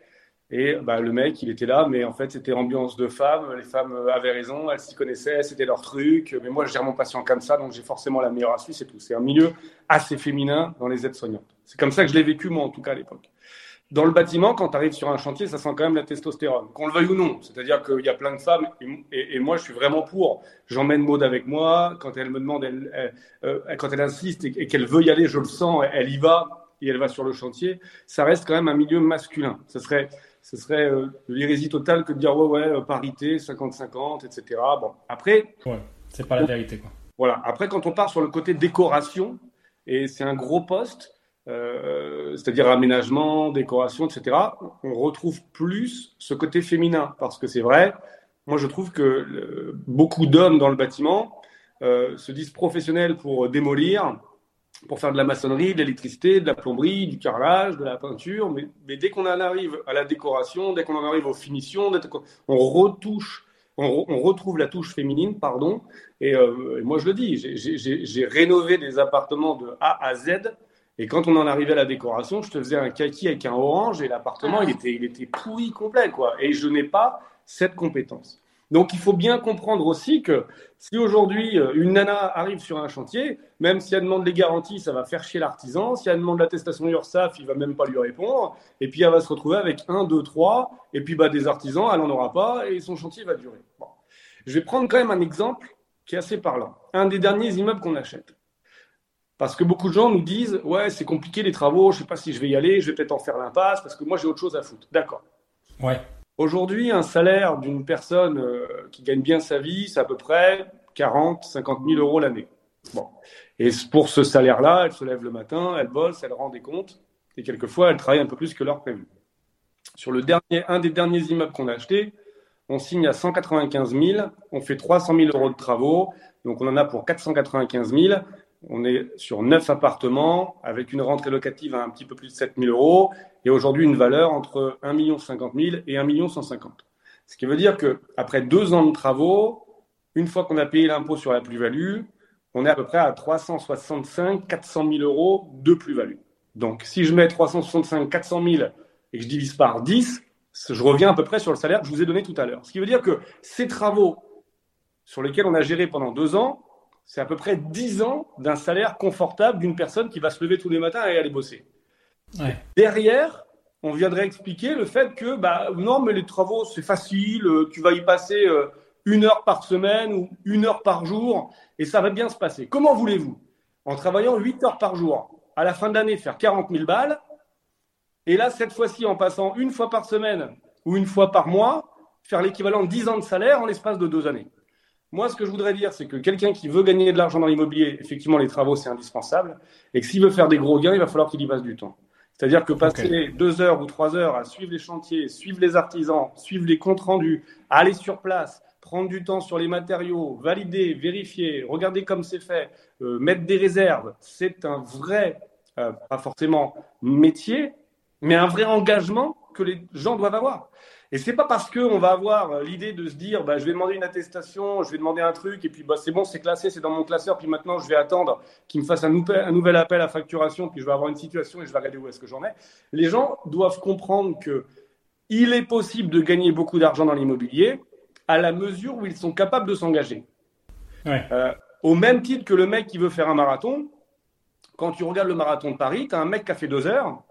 [SPEAKER 3] Et bah, le mec, il était là, mais en fait, c'était ambiance de femmes. Les femmes euh, avaient raison, elles s'y connaissaient, c'était leur truc. Mais moi, je gère mon patient comme ça, donc j'ai forcément la meilleure astuce et tout. C'est un milieu assez féminin dans les aides-soignantes. C'est comme ça que je l'ai vécu, moi, en tout cas, à l'époque. Dans le bâtiment, quand tu arrives sur un chantier, ça sent quand même la testostérone, qu'on le veuille ou non. C'est-à-dire qu'il y a plein de femmes, et, moi je suis vraiment pour. J'emmène Maud avec moi, quand elle me demande, elle, euh, quand elle insiste et, qu'elle veut y aller, je le sens, elle y va et elle va sur le chantier. Ça reste quand même un milieu masculin. Ce serait, ce serait euh, de l'hérésie totale que de dire ouais, ouais, euh, parité, 50-50, etc. Bon, après.
[SPEAKER 6] Ouais, c'est pas la vérité, quoi.
[SPEAKER 3] Voilà. Après, quand on part sur le côté décoration, et c'est un gros poste, euh, c'est-à-dire aménagement, décoration, etc., on retrouve plus ce côté féminin. Parce que c'est vrai, moi je trouve que beaucoup d'hommes dans le bâtiment euh, se disent professionnels pour démolir, pour faire de la maçonnerie, de l'électricité, de la plomberie, du carrelage, de la peinture, mais, mais dès qu'on en arrive à la décoration, dès qu'on en arrive aux finitions, on retouche, on, on, retrouve la touche féminine, pardon. Et, euh, et moi je le dis, j'ai rénové des appartements de A à Z et quand on en arrivait à la décoration, je te faisais un kaki avec un orange et l'appartement, il, était, il était pourri complet, quoi. Et je n'ai pas cette compétence. Donc il faut bien comprendre aussi que si aujourd'hui euh, une nana arrive sur un chantier, même si elle demande les garanties, ça va faire chier l'artisan. Si elle demande l'attestation URSAF, il va même pas lui répondre. Et puis elle va se retrouver avec un, deux, trois. Et puis bah, des artisans, elle n'en aura pas et son chantier va durer. Je vais prendre quand même un exemple qui est assez parlant. Un des derniers immeubles qu'on achète. Parce que beaucoup de gens nous disent Ouais, c'est compliqué les travaux, je ne sais pas si je vais y aller, je vais peut-être en faire l'impasse parce que moi j'ai autre chose à foutre. D'accord.
[SPEAKER 6] Ouais.
[SPEAKER 3] Aujourd'hui, un salaire d'une personne euh, qui gagne bien sa vie, c'est à peu près 40, 50 000 euros l'année. Bon. Et pour ce salaire-là, elle se lève le matin, elle bosse, elle rend des comptes, et quelquefois, elle travaille un peu plus que l'heure prévue. Sur le dernier, un des derniers immeubles qu'on a acheté, on signe à 195 000, on fait 300 000 euros de travaux, donc on en a pour 495 000. On est sur neuf appartements avec une rentrée locative à un petit peu plus de 7 000 euros et aujourd'hui une valeur entre 1 50 000 et 1 150 Ce qui veut dire qu'après deux ans de travaux, une fois qu'on a payé l'impôt sur la plus-value, on est à peu près à 365 400 000 euros de plus-value. Donc si je mets 365 400 000 et que je divise par 10, je reviens à peu près sur le salaire que je vous ai donné tout à l'heure. Ce qui veut dire que ces travaux sur lesquels on a géré pendant deux ans, c'est à peu près 10 ans d'un salaire confortable d'une personne qui va se lever tous les matins et aller bosser. Ouais. Derrière, on viendrait expliquer le fait que bah, non, mais les travaux, c'est facile, euh, tu vas y passer euh, une heure par semaine ou une heure par jour et ça va bien se passer. Comment voulez-vous? En travaillant 8 heures par jour, à la fin de l'année, faire 40 000 balles et là, cette fois-ci, en passant une fois par semaine ou une fois par mois, faire l'équivalent de 10 ans de salaire en l'espace de deux années. Moi, ce que je voudrais dire, c'est que quelqu'un qui veut gagner de l'argent dans l'immobilier, effectivement, les travaux, c'est indispensable. Et que s'il veut faire des gros gains, il va falloir qu'il y passe du temps. C'est-à-dire que passer deux heures ou trois heures à suivre les chantiers, suivre les artisans, suivre les comptes rendus, aller sur place, prendre du temps sur les matériaux, valider, vérifier, regarder comme c'est fait, euh, mettre des réserves, c'est un vrai, euh, pas forcément métier, mais un vrai engagement que les gens doivent avoir. Et c'est pas parce qu'on va avoir euh, l'idée de se dire, bah, je vais demander une attestation, je vais demander un truc, et puis bah, c'est bon, c'est classé, c'est dans mon classeur, puis maintenant je vais attendre qu'il me fasse un, un, nouvel appel à facturation, puis je vais avoir une situation et je vais regarder où est-ce que j'en ai. Les gens doivent comprendre que il est possible de gagner beaucoup d'argent dans l'immobilier à la mesure où ils sont capables de s'engager. Euh, au même titre que le mec qui veut faire un marathon, quand tu regardes le marathon de Paris, tu as un mec qui a fait deux heures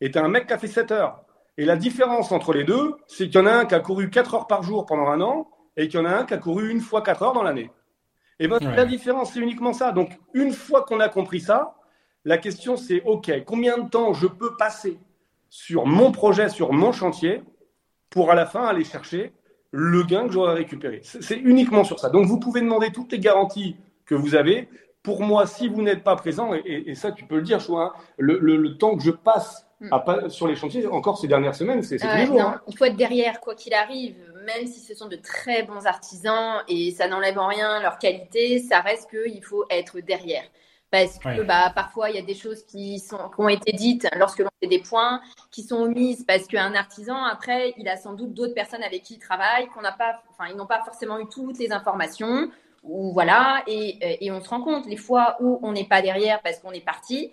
[SPEAKER 3] et tu as un mec qui a fait sept heures. Et la différence entre les deux, c'est qu'il y en a un qui a couru 4 heures par jour pendant un an et qu'il y en a un qui a couru une fois 4 heures dans l'année. Et bien, la différence, c'est uniquement ça. Donc, une fois qu'on a compris ça, la question, c'est OK, combien de temps je peux passer sur mon projet, sur mon chantier, pour à la fin aller chercher le gain que j'aurai récupéré? C'est uniquement sur ça. Donc, vous pouvez demander toutes les garanties que vous avez. Pour moi, si vous n'êtes pas présent, et, ça, tu peux le dire, Choix, hein, le temps que je passe Mm. sur les chantiers, encore ces dernières semaines, c'est tous. Hein.
[SPEAKER 2] Il faut être derrière, quoi qu'il arrive, même si ce sont de très bons artisans et ça n'enlève en rien leur qualité, ça reste qu'il faut être derrière. Parce que bah, parfois, il y a des choses qui, sont, qui ont été dites lorsque l'on fait des points, qui sont omises parce qu'un artisan, après, il a sans doute d'autres personnes avec qui il travaille, qu'on n'a pas, enfin, ils n'ont pas forcément eu toutes les informations, ou voilà, et, et on se rend compte les fois où on n'est pas derrière parce qu'on est parti,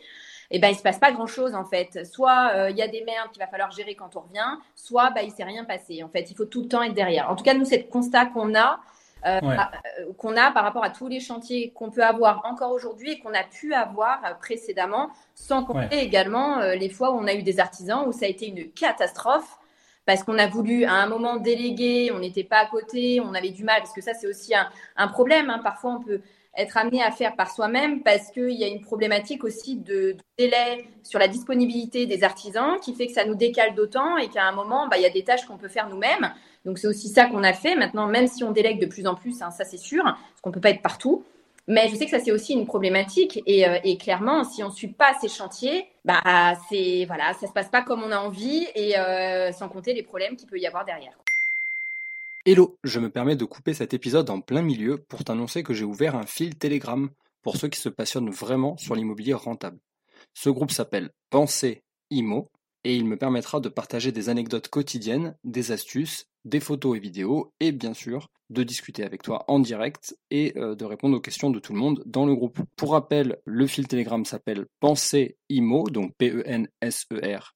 [SPEAKER 2] et eh ben il se passe pas grand chose en fait. Soit euh, il y a des merdes qu'il va falloir gérer quand on revient, soit bah il s'est rien passé. En fait, il faut tout le temps être derrière. En tout cas, nous c'est le constat qu'on a. Euh, euh, qu'on a par rapport à tous les chantiers qu'on peut avoir encore aujourd'hui et qu'on a pu avoir précédemment, sans compter également les fois où on a eu des artisans où ça a été une catastrophe parce qu'on a voulu à un moment déléguer, on n'était pas à côté, on avait du mal, parce que ça c'est aussi un, un problème. Hein. Parfois on peut être amené à faire par soi-même parce qu'il y a une problématique aussi de, délai sur la disponibilité des artisans qui fait que ça nous décale d'autant et qu'à un moment, bah, il y a des tâches qu'on peut faire nous-mêmes. Donc c'est aussi ça qu'on a fait. Maintenant, même si on délègue de plus en plus, hein, ça c'est sûr, parce qu'on peut pas être partout. Mais je sais que ça c'est aussi une problématique et, euh, clairement, si on suit pas ces chantiers, bah c'est voilà, ça se passe pas comme on a envie et euh, sans compter les problèmes qu'il peut y avoir derrière.
[SPEAKER 6] Hello, je me permets de couper cet épisode en plein milieu pour t'annoncer que j'ai ouvert un fil Telegram pour ceux qui se passionnent vraiment sur l'immobilier rentable. Ce groupe s'appelle Pensée Imo et il me permettra de partager des anecdotes quotidiennes, des astuces, des photos et vidéos et bien sûr de discuter avec toi en direct et euh, de répondre aux questions de tout le monde dans le groupe. Pour rappel, le fil Telegram s'appelle Pensée Imo, donc P-E-N-S-E-R-I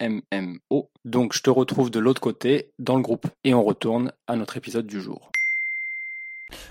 [SPEAKER 6] MMO. Donc je te retrouve de l'autre côté dans le groupe et on retourne à notre épisode du jour.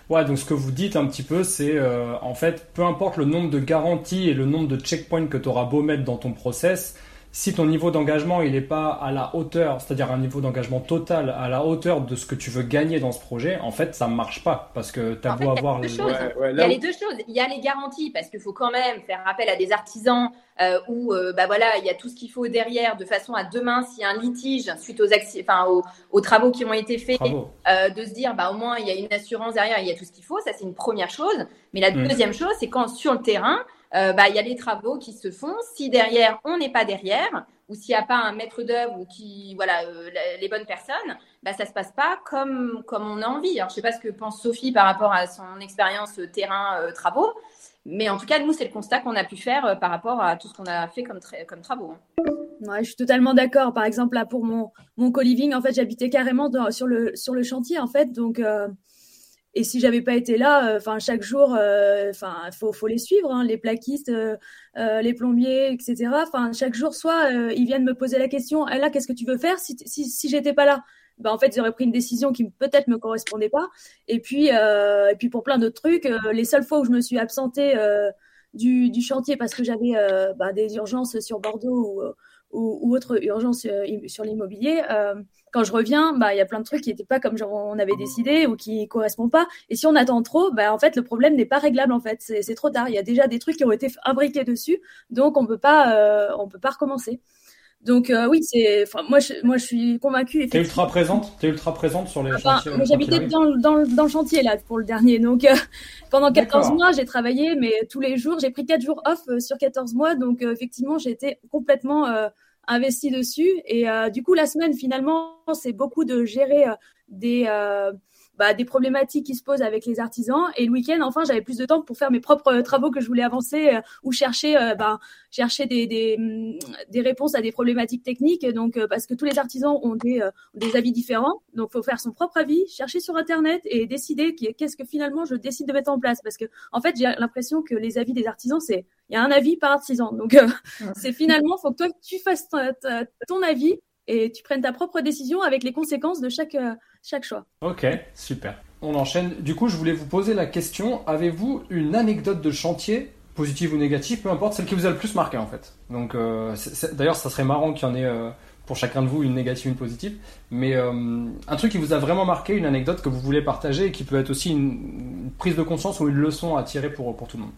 [SPEAKER 1] Ouais, donc ce que vous dites un petit peu, c'est euh, en fait, peu importe le nombre de garanties et le nombre de checkpoints que tu auras beau mettre dans ton process, si ton niveau d'engagement il n'est pas à la hauteur, c'est-à-dire un niveau d'engagement total à la hauteur de ce que tu veux gagner dans ce projet, en fait, ça ne marche pas parce que tu as beau avoir.
[SPEAKER 2] Il y a les deux choses. Il y a les garanties parce qu'il faut quand même faire appel à des artisans euh, où euh, bah voilà, il y a tout ce qu'il faut derrière de façon à demain, s'il y a un litige suite aux, enfin, aux, travaux qui ont été faits, euh, de se dire bah au moins il y a une assurance derrière, il y a tout ce qu'il faut. Ça c'est une première chose. Mais la mm. deuxième chose, c'est quand sur le terrain euh, bah, il y a les travaux qui se font. Si derrière, on n'est pas derrière, ou s'il n'y a pas un maître d'œuvre ou qui, voilà, euh, les bonnes personnes, bah, ça se passe pas comme, comme on a envie. Je sais pas ce que pense Sophie par rapport à son expérience euh, terrain-travaux, mais en tout cas, nous, c'est le constat qu'on a pu faire par rapport à tout ce qu'on a fait comme, comme travaux.
[SPEAKER 5] Je suis totalement d'accord. Par exemple, là, pour mon, mon co-living, en fait, j'habitais carrément sur, le, sur le chantier, en fait. Donc, et si j'avais pas été là, euh, enfin chaque jour, euh, enfin faut faut les suivre, hein, les plaquistes, euh, les plombiers, etc. Enfin chaque jour, soit ils viennent me poser la question, eh là qu'est-ce que tu veux faire si si si j'étais pas là? Ben, en fait, j'aurais pris une décision qui peut-être me correspondait pas. Et puis, euh, et puis pour plein d'autres trucs, les seules fois où je me suis absentée euh, du, du, chantier parce que j'avais ben, des urgences sur Bordeaux ou, ou, ou autre urgence euh, sur l'immobilier, euh, quand je reviens, bah il y a plein de trucs qui n'étaient pas comme on avait décidé ou qui correspondent pas. Et si on attend trop, bah en fait le problème n'est pas réglable en fait, c'est trop tard. Il y a déjà des trucs qui ont été imbriqués dessus, donc on peut pas euh, on peut pas recommencer. Donc euh, oui, c'est, moi, je, moi, je suis convaincue.
[SPEAKER 1] T'es ultra présente, t'es ultra présente sur les chantiers.
[SPEAKER 5] Moi, j'habitais dans, dans, dans, le chantier là pour le dernier, donc euh, pendant 14 mois, j'ai travaillé, mais tous les jours, j'ai pris 4 jours off euh, sur 14 mois, donc effectivement, j'ai été complètement investi dessus. Et du coup, la semaine, finalement, c'est beaucoup de gérer des bah, des problématiques qui se posent avec les artisans. Et le week-end, enfin, j'avais plus de temps pour faire mes propres euh, travaux que je voulais avancer euh, ou chercher, euh, bah, chercher des, des, mm, des, réponses à des problématiques techniques. Donc, parce que tous les artisans ont des, des avis différents. Donc, faut faire son propre avis, chercher sur Internet et décider qu'est-ce que finalement je décide de mettre en place. Parce que, en fait, j'ai l'impression que les avis des artisans, c'est il y a un avis par artisan. Donc, c'est finalement, faut que toi, tu fasses ton avis et tu prennes ta propre décision avec les conséquences de chaque, euh, chaque choix.
[SPEAKER 1] Ok, super. On enchaîne. Du coup, je voulais vous poser la question, avez-vous une anecdote de chantier, positive ou négative, peu importe, celle qui vous a le plus marqué en fait? Donc, euh, d'ailleurs, ça serait marrant qu'il y en ait euh, pour chacun de vous une négative, une positive. Mais un truc qui vous a vraiment marqué, une anecdote que vous voulez partager et qui peut être aussi une, prise de conscience ou une leçon à tirer pour, pour tout le monde?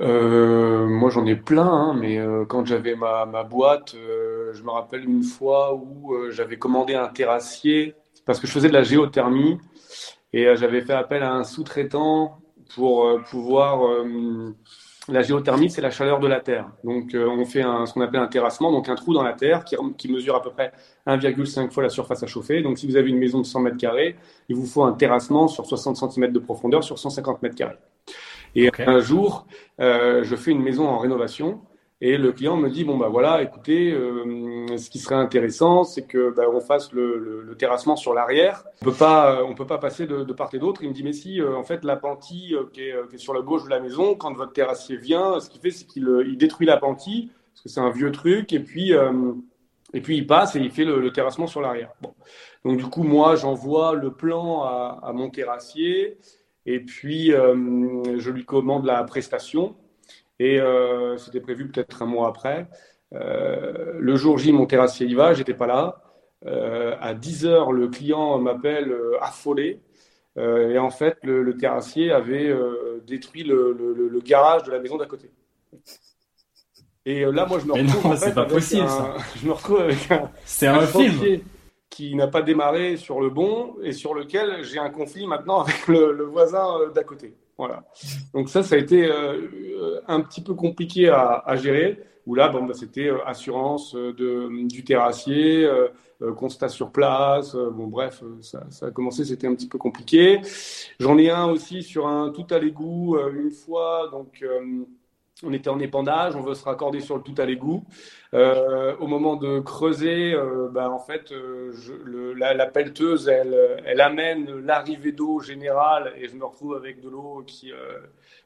[SPEAKER 3] Euh, moi, j'en ai plein, hein, mais euh, quand j'avais ma, ma boîte, euh, je me rappelle une fois où j'avais commandé un terrassier parce que je faisais de la géothermie et j'avais fait appel à un sous-traitant pour pouvoir. la géothermie, c'est la chaleur de la terre. Donc, on fait ce qu'on appelle un terrassement, donc un trou dans la terre qui, qui mesure à peu près 1,5 fois la surface à chauffer. Donc, si vous avez une maison de 100 mètres carrés, il vous faut un terrassement sur 60 cm de profondeur sur 150 mètres carrés. Et un jour, euh, je fais une maison en rénovation et le client me dit bon bah voilà, écoutez, euh, ce qui serait intéressant, c'est que bah, on fasse le, le, terrassement sur l'arrière. On peut pas, on peut pas passer de, de part et d'autre. Il me dit mais si, euh, en fait, la qui, est, qui, est, sur la gauche de la maison, quand votre terrassier vient, ce qu'il fait, c'est qu'il il détruit la parce que c'est un vieux truc et puis et puis il passe et il fait le, terrassement sur l'arrière. Bon. Donc du coup moi j'envoie le plan à, à mon terrassier et puis, euh, je lui commande la prestation. Et euh, c'était prévu peut-être un mois après. Euh, le jour J, mon terrassier y va, j'étais pas là. à 10 heures, le client m'appelle affolé. et en fait, le, terrassier avait détruit le, garage de la maison d'à côté. Et là, moi, je me retrouve.
[SPEAKER 1] c'est pas possible, ça.
[SPEAKER 3] Je me retrouve avec un.
[SPEAKER 1] C'est un, film
[SPEAKER 3] qui n'a pas démarré sur le bon et sur lequel j'ai un conflit maintenant avec le, voisin euh, d'à côté. Voilà. Donc ça, ça a été euh, un petit peu compliqué à, gérer. Où là, bon, bah, c'était euh, assurance de, du terrassier, constat sur place. bon, bref, ça, ça, a commencé, c'était un petit peu compliqué. J'en ai un aussi sur un tout à l'égout une fois. Donc on était en épandage, on veut se raccorder sur le tout à l'égout. Euh, au moment de creuser, euh, bah, en fait, euh, la, pelleteuse, elle, amène l'arrivée d'eau générale et je me retrouve avec de l'eau qui,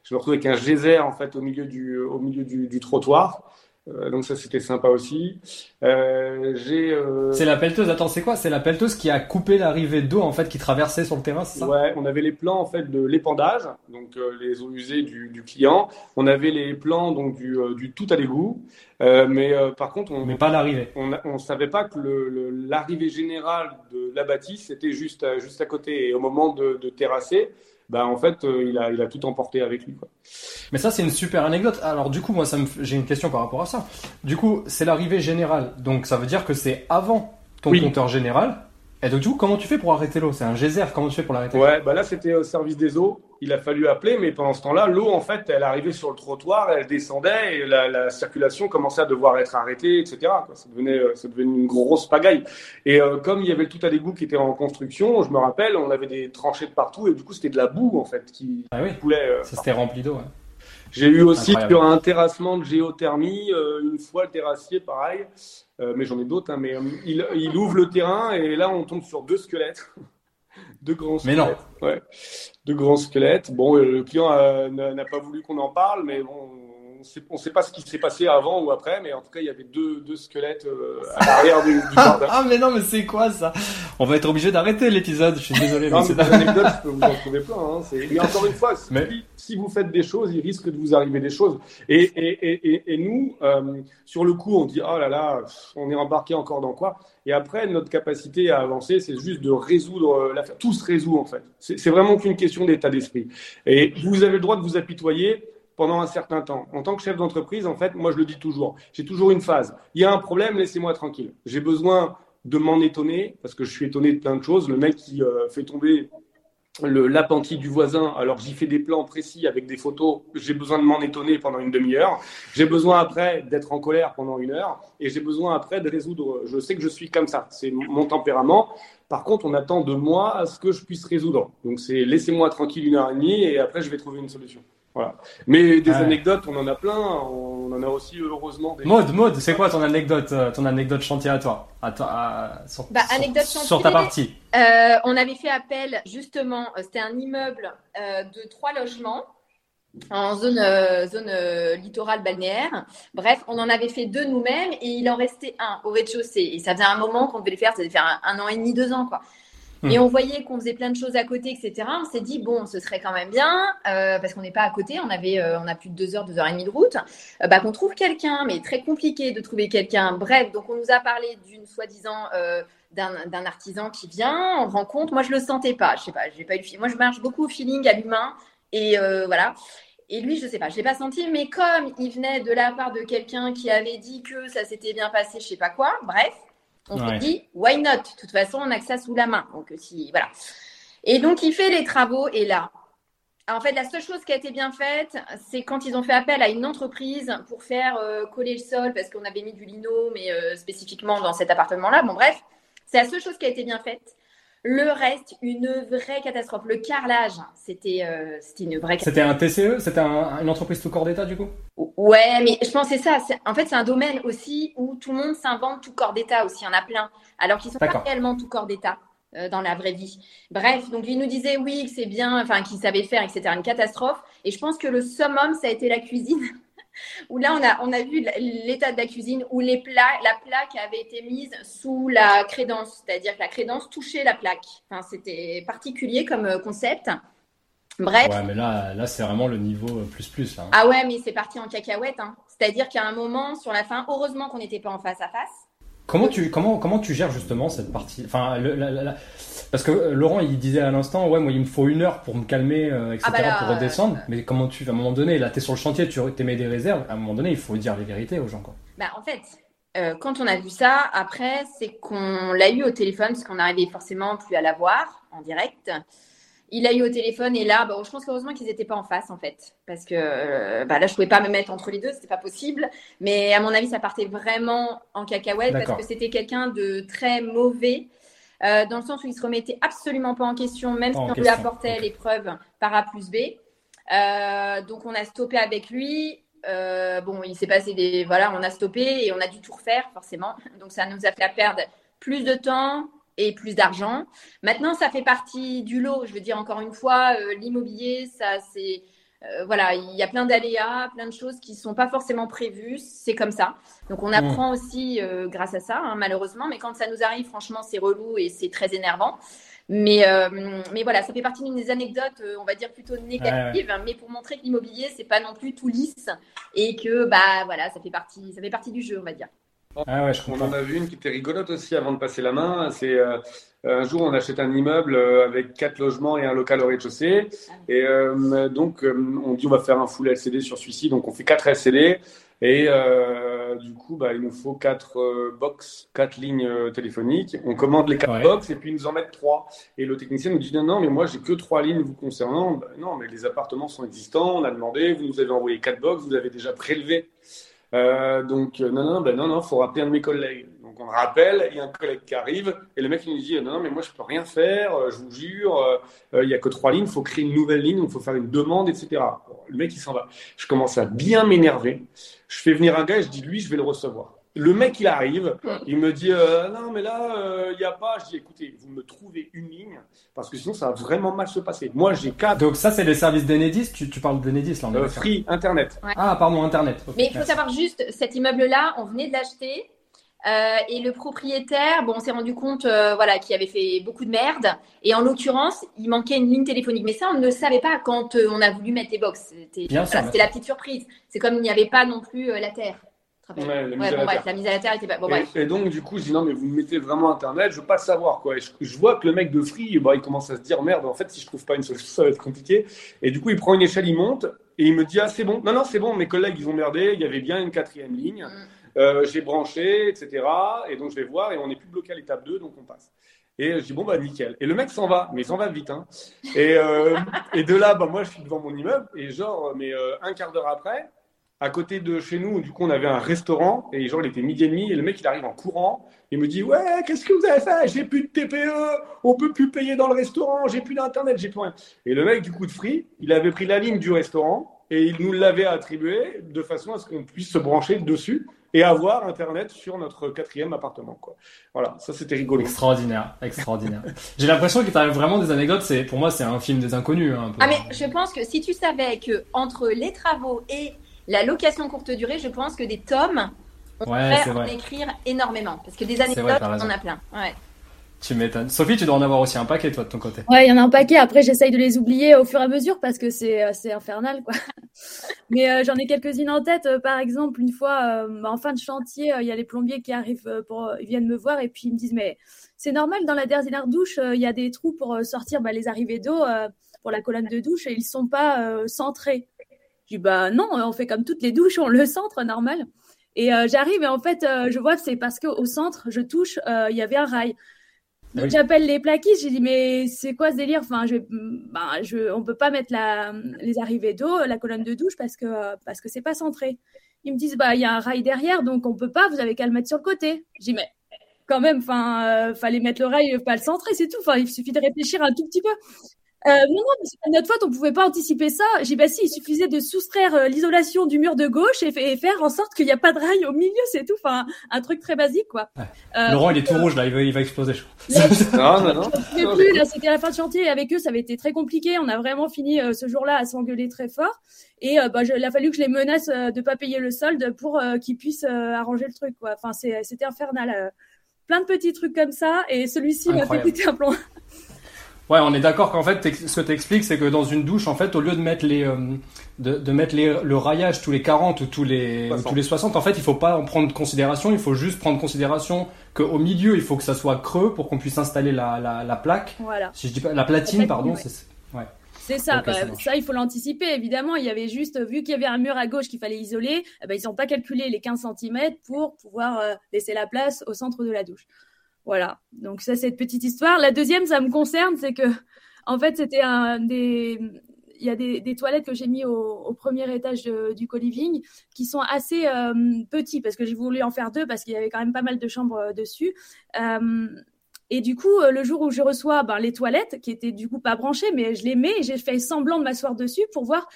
[SPEAKER 3] je me retrouve avec un geyser en fait au milieu du, au milieu du trottoir. Euh, donc ça c'était sympa aussi. Euh, j'ai. Euh...
[SPEAKER 1] C'est la pelleteuse. Attends, c'est quoi? C'est la pelleteuse qui a coupé l'arrivée d'eau en fait qui traversait sur le terrain, c'est ça?
[SPEAKER 3] Ouais, on avait les plans en fait de l'épandage, donc euh, les eaux usées du, du, client. On avait les plans donc du, du tout à l'égout, mais par contre on.
[SPEAKER 1] Mais pas l'arrivée.
[SPEAKER 3] On, on savait pas que l'arrivée le, générale de la bâtisse était juste juste à côté et au moment de, de terrasser bah en fait euh, il, a, il a tout emporté avec lui. Quoi.
[SPEAKER 1] Mais ça c'est une super anecdote. Alors du coup moi ça me... j'ai une question par rapport à ça. Du coup c'est l'arrivée générale, donc ça veut dire que c'est avant ton compteur général. Et donc du coup comment tu fais pour arrêter l'eau? C'est un geyser, comment tu fais pour l'arrêter?
[SPEAKER 3] Ouais, bah là c'était au service des eaux il a fallu appeler, mais pendant ce temps-là, l'eau, en fait, elle arrivait sur le trottoir, elle descendait et la, circulation commençait à devoir être arrêtée, etc. Ça, devenait, euh, ça devenait une grosse pagaille. Et euh, comme il y avait le tout à l'égout qui était en construction, je me rappelle, on avait des tranchées de partout et du coup, c'était de la boue, en fait, qui
[SPEAKER 1] ah oui. coulait. Euh, ça s'était rempli d'eau.
[SPEAKER 3] J'ai eu aussi sur un terrassement de géothermie, une fois le terrassier, pareil, mais j'en ai d'autres, hein, mais il, il ouvre le terrain et là, on tombe sur deux squelettes. deux grands
[SPEAKER 1] squelettes. Mais non.
[SPEAKER 3] Ouais de grands squelettes. Bon, euh, le client n'a pas voulu qu'on en parle, mais bon, on ne sait pas ce qui s'est passé avant ou après, mais en tout cas, il y avait deux, deux squelettes euh, à l'arrière du,
[SPEAKER 1] du jardin. ah, mais non, mais c'est quoi ça? On va être obligé d'arrêter l'épisode, je suis désolé.
[SPEAKER 3] non, mais, des anecdotes, je peux vous en trouver plein. Hein, mais encore une fois, si, si, vous faites des choses, il risque de vous arriver des choses. Et, et, et, et nous, euh, sur le coup, on dit, oh là là, on est embarqué encore dans quoi? Et après, notre capacité à avancer, c'est juste de résoudre euh, l'affaire. Tout se résout, en fait. C'est vraiment qu'une question d'état d'esprit. Et vous avez le droit de vous apitoyer pendant un certain temps. En tant que chef d'entreprise, en fait, moi je le dis toujours, j'ai toujours une phase. Il y a un problème, laissez-moi tranquille. J'ai besoin de m'en étonner parce que je suis étonné de plein de choses. Le mec qui euh, fait tomber l'appentis du voisin, alors j'y fais des plans précis avec des photos, j'ai besoin de m'en étonner pendant une demi-heure, j'ai besoin après d'être en colère pendant une heure, et j'ai besoin après de résoudre, je sais que je suis comme ça, c'est mon tempérament, par contre on attend de moi à ce que je puisse résoudre, donc c'est laissez-moi tranquille une heure et demie, et après je vais trouver une solution. Voilà. Mais des anecdotes, on en a plein. On en a aussi heureusement des.
[SPEAKER 1] Mode, mode, c'est quoi ton anecdote, euh, ton anecdote chantier à toi, à toi sur,
[SPEAKER 2] bah, anecdote chantier,
[SPEAKER 1] sur ta partie.
[SPEAKER 2] Euh, on avait fait appel justement. Euh, c'était un immeuble de trois logements en zone zone littorale balnéaire. Bref, on en avait fait deux nous-mêmes et il en restait un au rez-de-chaussée. Et ça faisait un moment qu'on devait le faire. Ça devait faire un, un an et demi, deux ans, quoi. Et hmm. on voyait qu'on faisait plein de choses à côté, etc. On s'est dit, bon, ce serait quand même bien, euh, parce qu'on n'est pas à côté, on avait, euh, on a plus de deux heures, deux heures et demie de route, euh, bah, qu'on trouve quelqu'un, mais très compliqué de trouver quelqu'un. Bref, donc on nous a parlé d'une soi-disant d'un artisan qui vient, on rencontre. Moi, je le sentais pas, je sais pas, j'ai pas eu. Moi, je marche beaucoup au feeling, à l'humain, et voilà. Et lui, je sais pas, je l'ai pas senti, mais comme il venait de la part de quelqu'un qui avait dit que ça s'était bien passé, je sais pas quoi, bref, on s'est dit, why not? De toute façon, on a que ça sous la main. Donc, si, voilà. Et donc, il fait les travaux. Et là, en fait, la seule chose qui a été bien faite, c'est quand ils ont fait appel à une entreprise pour faire euh, coller le sol, parce qu'on avait mis du lino, mais euh, spécifiquement dans cet appartement-là. Bon, bref, c'est la seule chose qui a été bien faite. Le reste, une vraie catastrophe. Le carrelage, c'était euh, une vraie catastrophe.
[SPEAKER 1] C'était un TCE C'était une entreprise tout corps d'État, du coup?
[SPEAKER 2] Ouais, mais je pensais ça. En fait, c'est un domaine aussi où tout le monde s'invente tout corps d'État aussi. Il y en a plein. Alors qu'ils sont pas réellement tout corps d'État euh, dans la vraie vie. Bref, donc il nous disait oui, que c'est bien, enfin, qu'il savait faire, etc. Une catastrophe. Et je pense que le summum, ça a été la cuisine. Où là, on a, on a vu l'état de la cuisine, où les plats, la plaque avait été mise sous la crédence, c'est-à-dire que la crédence touchait la plaque. Enfin, c'était particulier comme euh, concept. Bref.
[SPEAKER 1] Ouais, mais là, là c'est vraiment le niveau euh, plus plus. Hein.
[SPEAKER 2] Ah ouais, mais c'est parti en cacahuète. Hein. C'est-à-dire qu'à un moment, sur la fin, heureusement qu'on n'était pas en face à face.
[SPEAKER 1] Comment tu, comment, comment tu gères justement cette partie enfin, le, la, Parce que euh, Laurent, il disait à l'instant, ouais, moi, il me faut une heure pour me calmer, euh, etc., ah bah pour redescendre. mais comment tu, à un moment donné, là, tu es sur le chantier, tu mets des réserves. À un moment donné, il faut dire les vérités aux gens, quoi.
[SPEAKER 2] Bah, en fait, euh, quand on a vu ça, après, c'est qu'on l'a eu au téléphone, parce qu'on n'arrivait forcément plus à la voir en direct il a eu au téléphone et là, bah, je pense heureusement qu'ils n'étaient pas en face en fait, parce que euh, bah, là je pouvais pas me mettre entre les deux, c'était pas possible. Mais à mon avis, ça partait vraiment en cacahuète parce que c'était quelqu'un de très mauvais. Euh, dans le sens où il se remettait absolument pas en question, même si on lui apportait les preuves par A plus B. Euh, donc on a stoppé avec lui. bon, il s'est passé des, voilà, on a stoppé et on a dû tout refaire forcément. Donc ça nous a fait perdre plus de temps, et plus d'argent. Maintenant, ça fait partie du lot. Je veux dire encore une fois, euh, l'immobilier, ça c'est euh, voilà, il y a plein d'aléas, plein de choses qui sont pas forcément prévues. C'est comme ça. Donc on mmh. apprend aussi euh, grâce à ça, hein, malheureusement. Mais quand ça nous arrive, franchement, c'est relou et c'est très énervant. Mais, mais voilà, ça fait partie d'une des anecdotes, on va dire plutôt négatives, mais pour montrer que l'immobilier, c'est pas non plus tout lisse et que bah voilà, ça fait partie, ça fait partie du jeu, on va dire.
[SPEAKER 3] Ah on en a vu une qui était rigolote aussi avant de passer la main. C'est euh, un jour on achète un immeuble euh, avec quatre logements et un local au rez-de-chaussée. Et euh, donc on dit on va faire un full LCD sur celui-ci. Donc on fait quatre LCD. Et du coup, bah, il nous faut quatre box, quatre lignes téléphoniques. On commande les quatre box et puis ils nous en mettent trois. Et le technicien nous dit non, non, mais moi j'ai que trois lignes vous concernant. Bah, non, mais les appartements sont existants. On a demandé, vous nous avez envoyé quatre box, vous avez déjà prélevé. Euh, donc, euh, non, non, ben non, non, faut rappeler un de mes collègues. Donc, on rappelle, il y a un collègue qui arrive, et le mec, il nous dit, non, non, mais moi, je peux rien faire, euh, je vous jure, il y a que trois lignes, il faut créer une nouvelle ligne, il faut faire une demande, etc. le mec, il s'en va. Je commence à bien m'énerver. Je fais venir un gars je dis, lui, je vais le recevoir. Le mec, il arrive, il me dit euh, Non, mais là, il euh, n'y a pas. Je dis Écoutez, vous me trouvez une ligne, parce que sinon, ça va vraiment mal se passer. Moi, j'ai quatre.
[SPEAKER 1] Donc, ça, c'est les services d'Enedis tu, tu parles d'Enedis là
[SPEAKER 3] euh, Free, Internet.
[SPEAKER 1] Ah, pardon, Internet.
[SPEAKER 2] mais il faut savoir juste cet immeuble-là, on venait de l'acheter. et le propriétaire, bon, on s'est rendu compte, voilà, qu'il avait fait beaucoup de merde. Et en l'occurrence, il manquait une ligne téléphonique. Mais ça, on ne le savait pas quand on a voulu mettre les box. C'était la petite surprise. C'est comme il n'y avait pas non plus la terre. Ouais, la mise, à, la bref, la mise à la terre était pas. Bon,
[SPEAKER 3] et, et, donc, du coup, je dis non, mais vous me mettez vraiment Internet, je veux pas savoir quoi. Et je, vois que le mec de Free, bah, il commence à se dire merde, en fait, si je trouve pas une solution, ça va être compliqué. Et du coup, il prend une échelle, il monte et il me dit ah, c'est bon. Non, non, c'est bon, mes collègues, ils ont merdé, il y avait bien une quatrième ligne. Mm. Euh, j'ai branché, etc. Et donc, je vais voir et on n'est plus bloqué à l'étape 2, donc on passe. Et je dis, bon, bah, nickel. Et le mec s'en va, mais il s'en va vite. Hein. Et, euh, et de là, bah, moi, je suis devant mon immeuble. Et genre, mais euh, un quart d'heure après, à côté de chez nous, du coup, on avait un restaurant. Et genre, il était midi et demi. Et le mec, il arrive en courant. Il me dit, ouais, qu'est-ce que vous avez fait? J'ai plus de TPE. On peut plus payer dans le restaurant. J'ai plus d'Internet. J'ai plus rien. Et le mec, du coup de free, il avait pris la ligne du restaurant. Et il nous l'avait attribué de façon à ce qu'on puisse se brancher dessus et avoir Internet sur notre quatrième appartement. Quoi. Voilà, ça c'était rigolo.
[SPEAKER 1] Extraordinaire, extraordinaire. J'ai l'impression qu'il t'arrive vraiment des anecdotes. C'est pour moi c'est un film des inconnus. Hein,
[SPEAKER 2] ah mais je pense que si tu savais que entre les travaux et la location courte durée, je pense que des tomes on ouais, en écrire énormément parce que des anecdotes on en a plein. Ouais.
[SPEAKER 1] Tu m'étonnes. Sophie, tu dois en avoir aussi un paquet, toi, de ton côté.
[SPEAKER 5] Ouais, il y en a un paquet. Après, j'essaye de les oublier au fur et à mesure parce que c'est euh, infernal, quoi. Mais euh, j'en ai quelques-unes en tête. Euh, par exemple, une fois, en fin de chantier, il y a les plombiers qui arrivent pour, ils viennent me voir et puis ils me disent, mais c'est normal, dans la dernière douche, il y a des trous pour sortir bah, les arrivées d'eau pour la colonne de douche et ils sont pas centrés. Je dis, bah non, on fait comme toutes les douches, on le centre, normal. Et j'arrive et en fait, je vois que c'est parce qu'au centre, je touche, il y avait un rail. Donc j'appelle les plaquistes, j'ai dit mais c'est quoi ce délire? Enfin, je, ben, je, on peut pas mettre la, les arrivées d'eau, la colonne de douche parce que parce que c'est pas centré. Ils me disent bah il y a un rail derrière donc on peut pas, vous avez qu'à le mettre sur le côté. J'ai dit mais quand même, enfin, euh, fallait mettre le rail, pas le centrer, c'est tout. Enfin, il suffit de réfléchir un tout petit peu. Euh, non, non, parce qu'à notre faute, on pouvait pas anticiper ça. J'ai bah si, il suffisait de soustraire euh, l'isolation du mur de gauche et, faire en sorte qu'il n'y a pas de rail au milieu, c'est tout. Enfin, un truc très basique, quoi.
[SPEAKER 1] Euh, Laurent, il est tout rouge là, il va, il va exploser.
[SPEAKER 3] Je non, non, non.
[SPEAKER 5] plus, là, c'était la fin de chantier. Avec eux, ça avait été très compliqué. On a vraiment fini ce jour-là à s'engueuler très fort. Et bah, il a fallu que je les menace de pas payer le solde pour qu'ils puissent arranger le truc, quoi. Enfin, c'était infernal. plein de petits trucs comme ça. Et celui-ci m'a fait péter un plomb.
[SPEAKER 1] Ouais, on est d'accord qu'en fait, ce que tu expliques, c'est que dans une douche, en fait, au lieu de mettre les, euh, de, de, mettre les, le raillage tous les 40 ou tous les, tous les 60, en fait, il faut pas en prendre considération. Il faut juste prendre considération qu'au milieu, il faut que ça soit creux pour qu'on puisse installer la, la, la, plaque.
[SPEAKER 5] Voilà.
[SPEAKER 1] Si je dis pas, la platine, pardon. C'est ouais.
[SPEAKER 5] C'est ça, bah, ça, il faut l'anticiper évidemment. Il y avait juste, vu qu'il y avait un mur à gauche qu'il fallait isoler, eh ben, ils n'ont pas calculé les 15 cm pour pouvoir euh, laisser la place au centre de la douche. Voilà. Donc ça, c'est une petite histoire. La deuxième, ça me concerne, c'est que, en fait, c'était un des, il y a des, toilettes que j'ai mis au, premier étage du co-living qui sont assez euh, petits parce que j'ai voulu en faire deux parce qu'il y avait quand même pas mal de chambres euh, dessus. Euh, et du coup, le jour où je reçois ben, les toilettes, qui étaient du coup pas branchées, mais je les mets et j'ai fait semblant de m'asseoir dessus pour voir